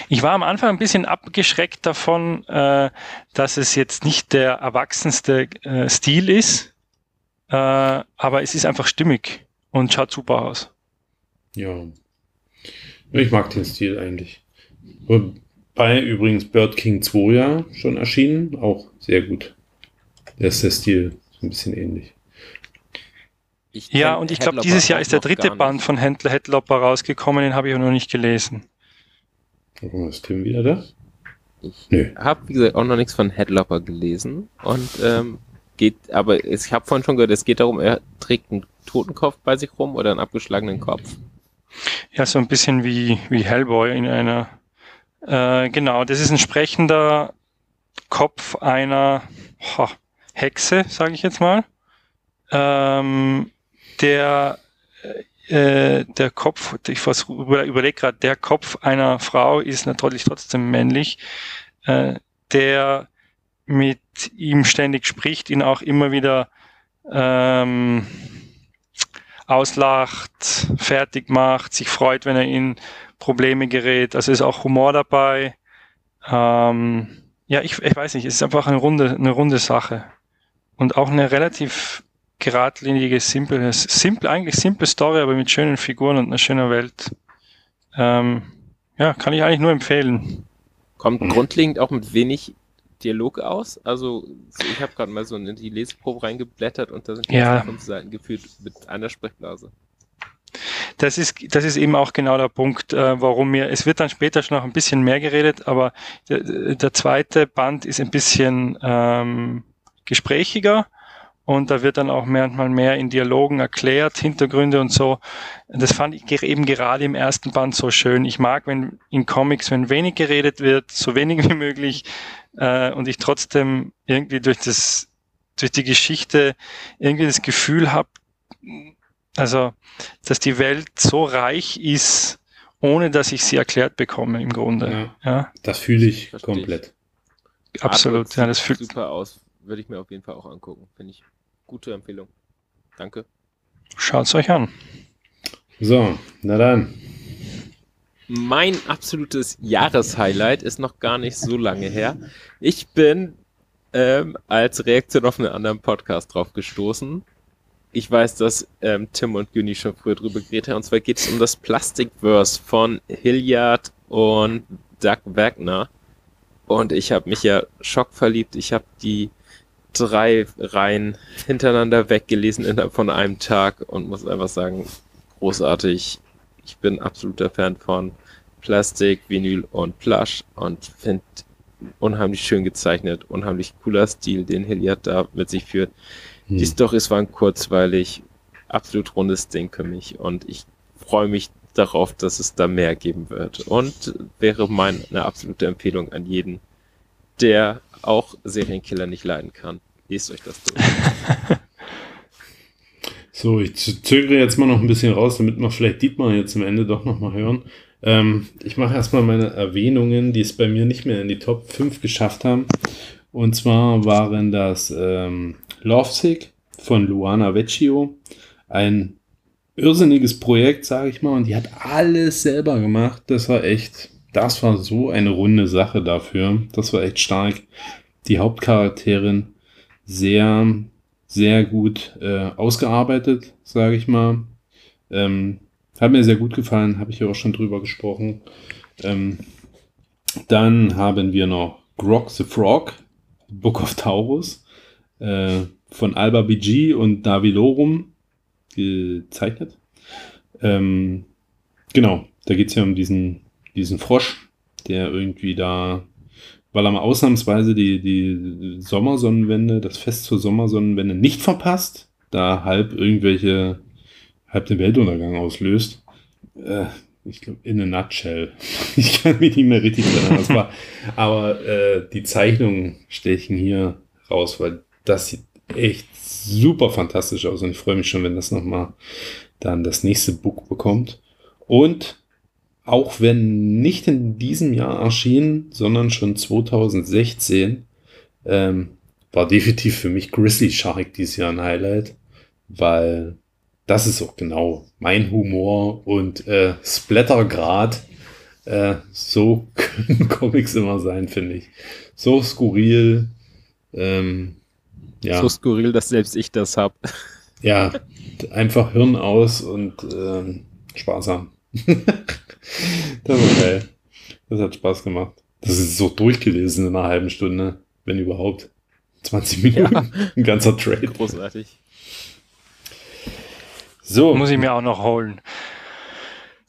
Ich war am Anfang ein bisschen abgeschreckt davon, äh, dass es jetzt nicht der erwachsenste äh, Stil ist, äh, aber es ist einfach stimmig und schaut super aus. Ja. Ich mag den Stil eigentlich. Bei übrigens Bird King 2 ja schon erschienen, auch sehr gut. Da ist der Stil so ein bisschen ähnlich. Ich Ja, und ich glaube, dieses Jahr ist der dritte Band von Händler Headlopper rausgekommen, den habe ich auch noch nicht gelesen. Warum ist Tim wieder da? Ich Nö. habe, wie gesagt, auch noch nichts von Headlopper gelesen und ähm, geht, aber ich habe vorhin schon gehört, es geht darum, er trägt einen Totenkopf bei sich rum oder einen abgeschlagenen Kopf. Ja, so ein bisschen wie, wie Hellboy in einer. Äh, genau, das ist ein sprechender Kopf einer ha, Hexe, sage ich jetzt mal. Ähm, der äh, der Kopf, ich überlege gerade, der Kopf einer Frau ist natürlich trotzdem männlich, äh, der mit ihm ständig spricht, ihn auch immer wieder ähm, auslacht, fertig macht, sich freut, wenn er in Probleme gerät. Also ist auch Humor dabei. Ähm, ja, ich, ich weiß nicht, es ist einfach eine runde, eine runde Sache. Und auch eine relativ geradlinige, simple, simple, eigentlich simple Story, aber mit schönen Figuren und einer schönen Welt. Ähm, ja, kann ich eigentlich nur empfehlen. Kommt grundlegend auch mit wenig Dialog aus. Also ich habe gerade mal so in die Leseprobe reingeblättert und da sind ja. fünf Seiten geführt mit einer Sprechblase. Das ist, das ist eben auch genau der Punkt, äh, warum mir, es wird dann später schon noch ein bisschen mehr geredet, aber der, der zweite Band ist ein bisschen ähm, gesprächiger und da wird dann auch manchmal mehr in Dialogen erklärt, Hintergründe und so. Das fand ich eben gerade im ersten Band so schön. Ich mag, wenn in Comics, wenn wenig geredet wird, so wenig wie möglich, äh, und ich trotzdem irgendwie durch das, durch die Geschichte irgendwie das Gefühl habe, also, dass die Welt so reich ist, ohne dass ich sie erklärt bekomme im Grunde. Ja, ja. Das fühle ich Versteh komplett. Ich. Absolut, ja, das fühlt super aus. Würde ich mir auf jeden Fall auch angucken, finde ich gute Empfehlung. Danke. Schaut es euch an. So, na dann. Mein absolutes Jahreshighlight ist noch gar nicht so lange her. Ich bin ähm, als Reaktion auf einen anderen Podcast drauf gestoßen. Ich weiß, dass ähm, Tim und Günni schon früher drüber geredet haben. Und zwar geht es um das Plastikverse von Hilliard und Doug Wagner. Und ich habe mich ja schockverliebt. Ich habe die drei Reihen hintereinander weggelesen innerhalb von einem Tag und muss einfach sagen, großartig. Ich bin absoluter Fan von Plastik, Vinyl und Plush und finde unheimlich schön gezeichnet, unheimlich cooler Stil, den Hilliard da mit sich führt. Hm. Die Storys waren kurzweilig, absolut rundes Ding für mich und ich freue mich darauf, dass es da mehr geben wird und wäre meine absolute Empfehlung an jeden, der auch Serienkiller nicht leiden kann. Lest euch das durch. so, ich zögere jetzt mal noch ein bisschen raus, damit wir vielleicht Dietmar jetzt am Ende doch nochmal hören. Ähm, ich mache erstmal meine Erwähnungen, die es bei mir nicht mehr in die Top 5 geschafft haben. Und zwar waren das ähm, Lovesick von Luana Vecchio. Ein irrsinniges Projekt, sage ich mal. Und die hat alles selber gemacht. Das war echt, das war so eine runde Sache dafür. Das war echt stark. Die Hauptcharakterin sehr, sehr gut äh, ausgearbeitet, sage ich mal. Ähm, hat mir sehr gut gefallen, habe ich ja auch schon drüber gesprochen. Ähm, dann haben wir noch Grog the Frog, Book of Taurus, äh, von Alba BG und Davilorum gezeichnet. Ähm, genau, da geht es ja um diesen, diesen Frosch, der irgendwie da weil er mal ausnahmsweise die, die Sommersonnenwende, das Fest zur Sommersonnenwende nicht verpasst, da halb irgendwelche, halb den Weltuntergang auslöst. Äh, ich glaube, in a nutshell. Ich kann mich nicht mehr richtig erinnern, was war. Aber äh, die Zeichnungen stechen hier raus, weil das sieht echt super fantastisch aus und ich freue mich schon, wenn das nochmal dann das nächste Book bekommt. Und auch wenn nicht in diesem Jahr erschienen, sondern schon 2016, ähm, war definitiv für mich Grizzly Shark dieses Jahr ein Highlight, weil das ist auch genau mein Humor und äh, Splattergrad. Äh, so können Comics immer sein, finde ich. So skurril. Ähm, ja. So skurril, dass selbst ich das habe. Ja, einfach Hirn aus und ähm, sparsam. das war geil. Das hat Spaß gemacht. Das ist so durchgelesen in einer halben Stunde, wenn überhaupt. 20 Minuten. Ja. Ein ganzer Trade. Großartig. So. Muss ich mir auch noch holen.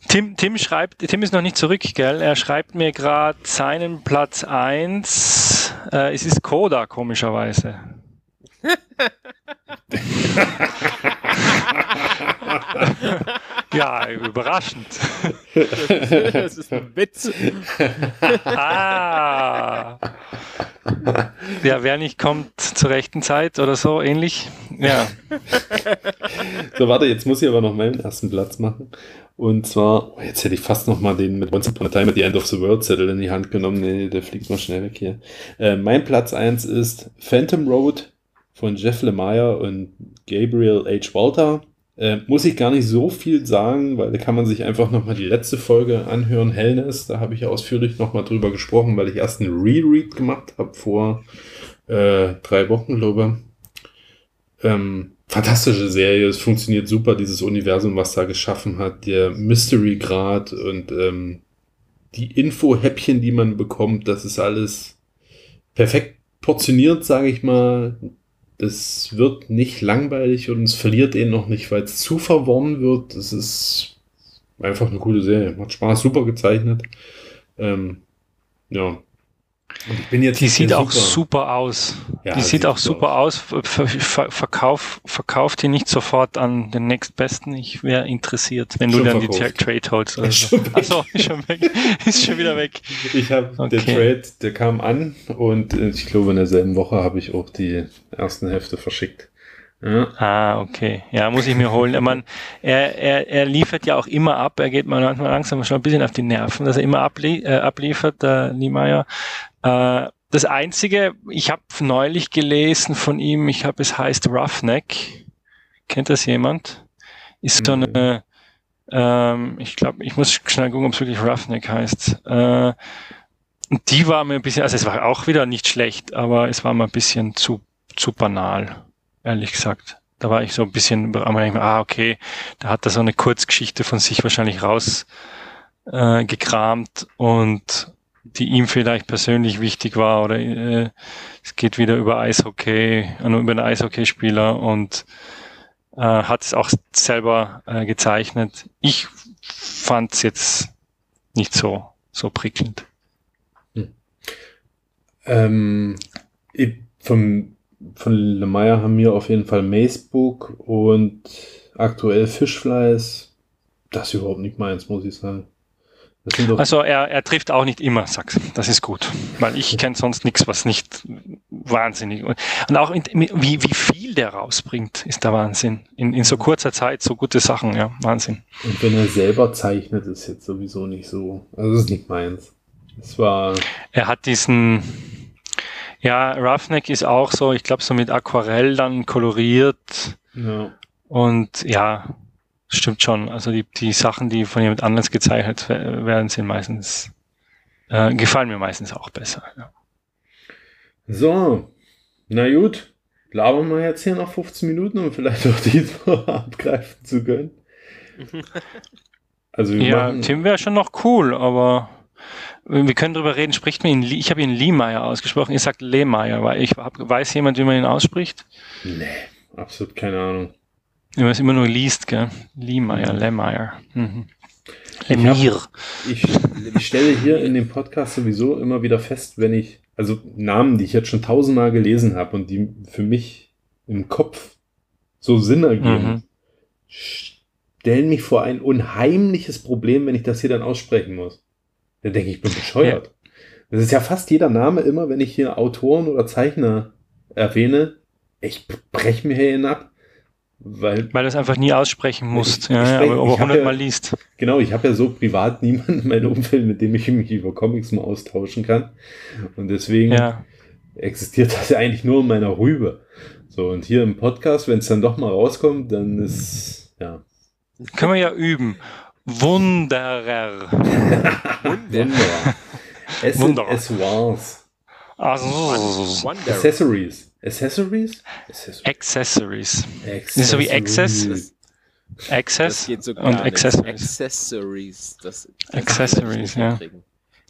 Tim, Tim schreibt, Tim ist noch nicht zurück, gell? Er schreibt mir gerade seinen Platz 1. Äh, es ist Coda, komischerweise. Ja, überraschend. das ist ein Witz. Ah. Ja, wer nicht kommt zur rechten Zeit oder so ähnlich. Ja. So, warte, jetzt muss ich aber noch meinen ersten Platz machen. Und zwar, oh, jetzt hätte ich fast noch mal den mit Once Upon a Time at the End of the World Zettel in die Hand genommen. Nee, der fliegt mal schnell weg hier. Äh, mein Platz 1 ist Phantom Road von Jeff Lemire und Gabriel H. Walter. Äh, muss ich gar nicht so viel sagen, weil da kann man sich einfach noch mal die letzte Folge anhören, Hellness. Da habe ich ausführlich noch mal drüber gesprochen, weil ich erst einen Reread gemacht habe vor äh, drei Wochen, glaube ich. Ähm, fantastische Serie, es funktioniert super, dieses Universum, was da geschaffen hat, der Mystery-Grad und ähm, die Info-Häppchen, die man bekommt, das ist alles perfekt portioniert, sage ich mal. Das wird nicht langweilig und es verliert ihn noch nicht, weil es zu verworren wird. Das ist einfach eine coole Serie. Macht Spaß, super gezeichnet. Ähm, ja. Und ich bin jetzt Die sieht der auch super aus. Ja, die sieht sieht auch super super aus. Ver ver verkauf, verkauf die nicht sofort an den nächstbesten. Ich wäre interessiert, wenn du Schon dann die verkauft. Tra- Trade holst. Oder Ist so. Achso, ist schon weg. Ist schon wieder weg. Ich habe der Okay. Trade, der kam an und äh, ich glaube in derselben Woche habe ich auch die ersten Hefte verschickt. Ja, Ah, okay. Ja, muss ich mir holen. Mein, er, er, er liefert ja auch immer ab. Er geht mal manchmal langsam schon ein bisschen auf die Nerven, dass er immer ablie äh, abliefert, der Niemeyer. Äh, das Einzige, ich habe neulich gelesen von ihm, ich habe, es heißt Roughneck. Kennt das jemand? Ist so Mhm. eine, ähm, ich glaube, ich muss schnell gucken, ob es wirklich Roughneck heißt. Äh, die war mir ein bisschen, also es war auch wieder nicht schlecht, aber es war mir ein bisschen zu, zu banal ehrlich gesagt. Da war ich so ein bisschen, ah, okay, da hat er so eine Kurzgeschichte von sich wahrscheinlich raus äh, und die ihm vielleicht persönlich wichtig war oder äh, es geht wieder über Eishockey, äh, über einen Eishockeyspieler und äh, hat es auch selber äh, gezeichnet. Ich fand es jetzt nicht so, so prickelnd. ähm, ich, vom, von Lemire haben wir auf jeden Fall Macebook und aktuell Fischfleiß. Das ist überhaupt nicht meins, muss ich sagen. Also er, er trifft auch nicht immer, sag's. Das ist gut. Weil ich kenne sonst nichts, was nicht wahnsinnig. Und auch in, wie, wie viel der rausbringt, ist der Wahnsinn. In, in so kurzer Zeit so gute Sachen, ja, Wahnsinn. und wenn er selber zeichnet, ist jetzt sowieso nicht so. Also das ist nicht meins. Es war, Er hat diesen, ja, Roughneck ist auch so, ich glaube, so mit Aquarell dann koloriert ja. und ja, stimmt schon. Also die, die Sachen, die von jemand anders gezeichnet we- werden, sind meistens, äh, gefallen mir meistens auch besser. Ja. So, na gut. Labern wir jetzt hier noch 15 Minuten, um vielleicht auch diesmal abgreifen zu können. Also wir Ja, machen, Tim wäre schon noch cool, aber wir können drüber reden. Spricht man ihn, ich habe ihn Liemeyer ausgesprochen, ihr sagt Lehmeyer, weil ich hab, weiß jemand, wie man ihn ausspricht? Nee, absolut keine Ahnung. Wie man es immer nur liest, gell? Liemeyer, Lehmeyer. Mhm. Ich hab- Lemire. Ich, ich stelle hier in dem Podcast sowieso immer wieder fest, wenn ich, also Namen, die ich jetzt schon tausendmal gelesen habe und die für mich im Kopf so Sinn ergeben, Mhm. stellen mich vor ein unheimliches Problem, wenn ich das hier dann aussprechen muss. Da denke ich, bin bescheuert. Das ist ja fast jeder Name immer, wenn ich hier Autoren oder Zeichner erwähne, ich brech mir hier ab. Weil Weil du es einfach nie aussprechen musst, Ich- ja, ich ja, sprech- aber, aber ich hab hundertmal ja- liest. Genau, ich habe ja so privat niemanden in meinem Umfeld, mit dem ich mich über Comics mal austauschen kann. Und deswegen Ja. existiert das ja eigentlich nur in meiner Rübe. So, und hier im Podcast, wenn es dann doch mal rauskommt, dann ist, ja. Können wir ja üben. Wunderer. Wunderbar. Es, Wunderbar. es war's. Also. Accessories. Accessories? Accessories. Accessories. ist so wie Access? Access und nicht. Accessories. Accessories. Das, das Accessories, ja.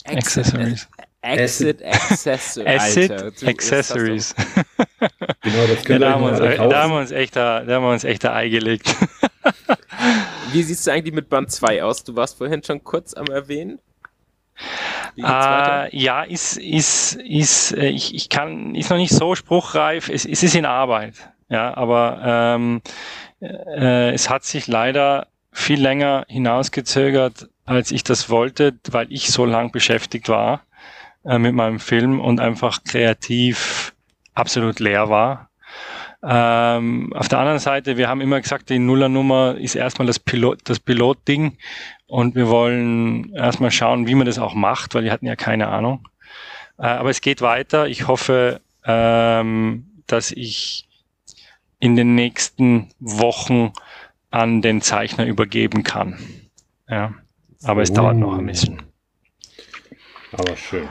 Accessories. Exit Accessories. Acid Alter, Accessories. Genau, das Ja, könnt da, ihr haben wir uns, mal da haben wir uns echt da, da haben wir uns echt da Ei gelegt. Wie siehst du eigentlich mit Band 2 aus? Du warst vorhin schon kurz am Erwähnen. Äh, ja, ist, ist, ist, äh, ich, ich kann, ist noch nicht so spruchreif. Es, es ist in Arbeit. Ja, aber ähm, äh, es hat sich leider viel länger hinausgezögert, als ich das wollte, weil ich so lang beschäftigt war äh, mit meinem Film und einfach kreativ absolut leer war. Ähm, auf der anderen Seite, wir haben immer gesagt, die Nullernummer ist erstmal das Pilot, das Pilotding und wir wollen erstmal schauen, wie man das auch macht, weil wir hatten ja keine Ahnung. Äh, aber es geht weiter. Ich hoffe, ähm, dass ich in den nächsten Wochen an den Zeichner übergeben kann. Ja, aber es Oh. dauert noch ein bisschen. Aber schön.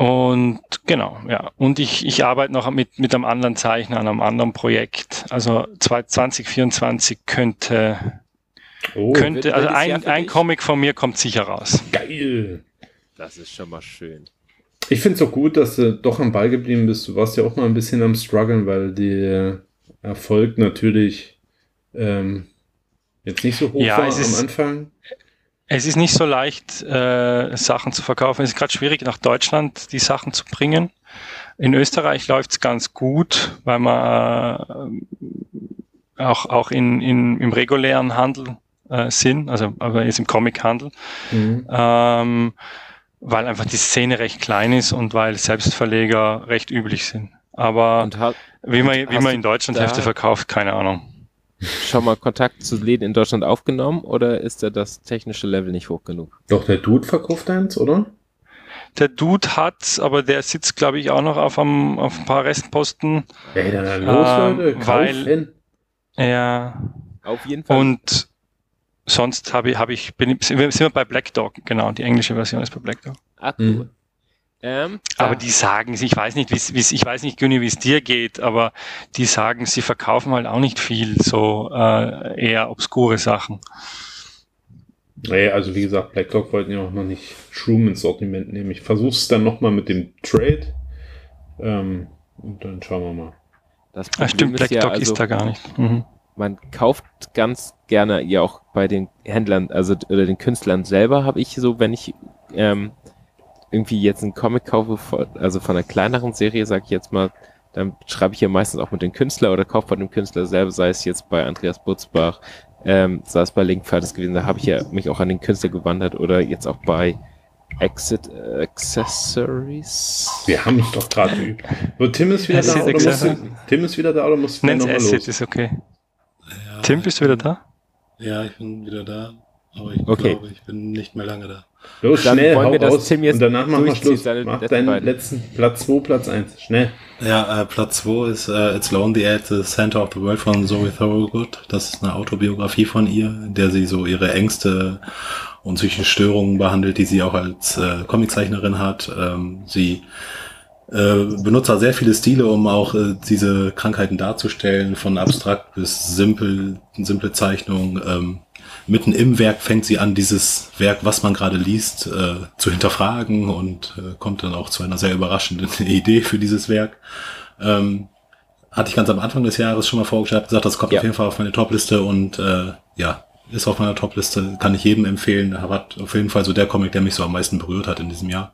Und genau, ja. Und ich, ich arbeite noch mit, mit einem anderen Zeichner an einem anderen Projekt. Also 2024 könnte, Oh, könnte, wird- also wird ein, ein? Comic von mir kommt sicher raus. geil. Das ist schon mal schön. Ich finde es auch gut, dass du doch am Ball geblieben bist. Du warst ja auch mal ein bisschen am struggeln, weil der Erfolg natürlich ähm, jetzt nicht so hoch Ja, war es ist- am Anfang. Es ist nicht so leicht, äh, Sachen zu verkaufen. Es ist gerade schwierig, nach Deutschland die Sachen zu bringen. In Österreich läuft es ganz gut, weil man äh, auch, auch in, in, im regulären Handel äh, sind, also aber jetzt im Comichandel, Mhm. ähm, weil einfach die Szene recht klein ist und weil Selbstverleger recht üblich sind. Aber hat wie man, wie man in Deutschland Hefte verkauft, keine Ahnung. Schon mal Kontakt zu Läden in Deutschland aufgenommen oder ist da das technische Level nicht hoch genug? Doch, der Dude verkauft eins, oder? Der Dude hat, aber der sitzt, glaube ich, auch noch auf, einem, auf ein paar Restposten. Ey, dann, los, Ähm, Leute. weil-. Ja. Auf jeden Fall. Und sonst habe ich, habe ich, bin, ich- sind wir sind wir bei Black Dog, genau, die englische Version ist bei Black Dog. ah, cool. Mhm. Ähm, Aber die sagen, ich weiß nicht, wie's, wie's, ich weiß nicht, Günni, wie es dir geht, aber die sagen, sie verkaufen halt auch nicht viel, so äh, eher obskure Sachen. Nee, also wie gesagt, Black Dog wollten ja auch noch nicht Shroom ins Sortiment nehmen. Ich versuch's dann nochmal mit dem Trade. Ähm, und dann schauen wir mal. das Ah, stimmt, Black ja, Dog also, ist da gar nicht. Mhm. man kauft ganz gerne ja auch bei den Händlern, also oder den Künstlern selber habe ich so, wenn ich ähm, irgendwie jetzt einen Comic kaufe, von, also von einer kleineren Serie, sage ich jetzt mal, dann schreibe ich ja meistens auch mit dem Künstler oder kaufe von dem Künstler selber, sei es jetzt bei Andreas Butzbach, ähm, sei es bei Link Fertis gewesen, da habe ich ja mich auch an den Künstler gewandert oder jetzt auch bei Exit Accessories. Wir haben es doch gerade geübt. So, Tim ist wieder Acid da oder musst du, Tim ist wieder da oder musst du Nenn's nochmal Acid, los? ist okay. Ja, Tim, bist du wieder da? Ja, ich bin wieder da. Aber ich Okay. glaube, ich bin nicht mehr lange da. Los, Dann schnell, wollen wir, raus. Tim jetzt und danach machen wir Schluss. seine Mach letzten deinen beiden. letzten Platz 2, Platz 1. Schnell. Ja, äh, Platz 2 ist äh, It's Lonely at the Center of the World von Zoe Thorogood. Das ist eine Autobiografie von ihr, in der sie so ihre Ängste und psychische Störungen behandelt, die sie auch als äh, Comiczeichnerin hat. Ähm, sie äh, benutzt da sehr viele Stile, um auch äh, diese Krankheiten darzustellen, von abstrakt bis simpel, simple Zeichnung. Ähm, mitten im Werk fängt sie an, dieses Werk, was man gerade liest, äh, zu hinterfragen und äh, kommt dann auch zu einer sehr überraschenden Idee für dieses Werk. Ähm, hatte ich ganz am Anfang des Jahres schon mal vorgestellt, gesagt, das kommt Ja. auf jeden Fall auf meine Topliste und äh, ja, ist auf meiner Topliste, kann ich jedem empfehlen. War auf jeden Fall so der Comic, der mich so am meisten berührt hat in diesem Jahr.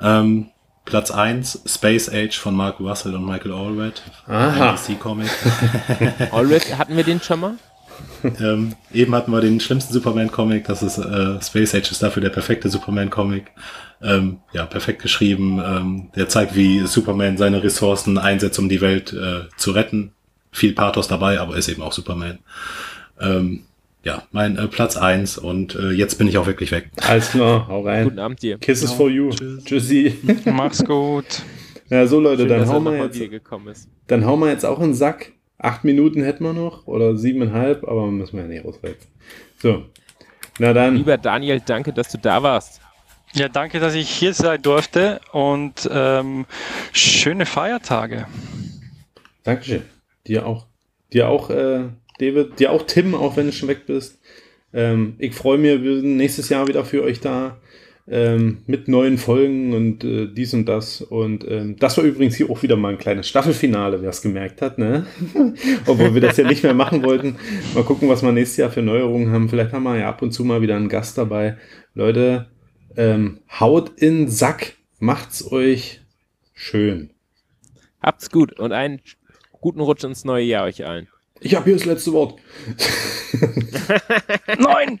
Ähm, Platz eins Space Age von Mark Russell und Michael Allred. Aha. Ein DC-Comic. Already, hatten wir den schon mal? ähm, eben hatten wir den schlimmsten Superman-Comic, das ist äh, Space Age ist dafür der perfekte Superman-Comic. Ähm, ja, perfekt geschrieben. Ähm, der zeigt, wie Superman seine Ressourcen einsetzt, um die Welt äh, zu retten. Viel Pathos dabei, aber ist eben auch Superman. Ähm, ja, mein äh, Platz eins und äh, jetzt bin ich auch wirklich weg. Alles klar, hau rein. Guten Abend dir. Kisses for you. Tschüss. Tschüssi. Mach's gut. Ja, so Leute, Schön, dann hauen, wir jetzt, dann hauen wir jetzt auch einen Sack. Acht Minuten hätten wir noch oder siebeneinhalb, aber müssen wir ja nicht ausweizen. So. Na dann. Lieber Daniel, danke, dass du da warst. Ja, danke, dass ich hier sein durfte und ähm, schöne Feiertage. Dankeschön. Dir auch. Dir auch, äh, David. Dir auch, Tim, auch wenn du schon weg bist. Ähm, ich freue mich, wir sind nächstes Jahr wieder für euch da. Ähm, mit neuen Folgen und äh, dies und das. Und ähm, das war übrigens hier auch wieder mal ein kleines Staffelfinale, wer es gemerkt hat, ne? Obwohl wir das ja nicht mehr machen wollten. Mal gucken, was wir nächstes Jahr für Neuerungen haben. Vielleicht haben wir ja ab und zu mal wieder einen Gast dabei. Leute, Ähm, haut in den Sack, macht's euch schön. Habt's gut und einen guten Rutsch ins neue Jahr euch allen. Ich habe hier das letzte Wort. Neun!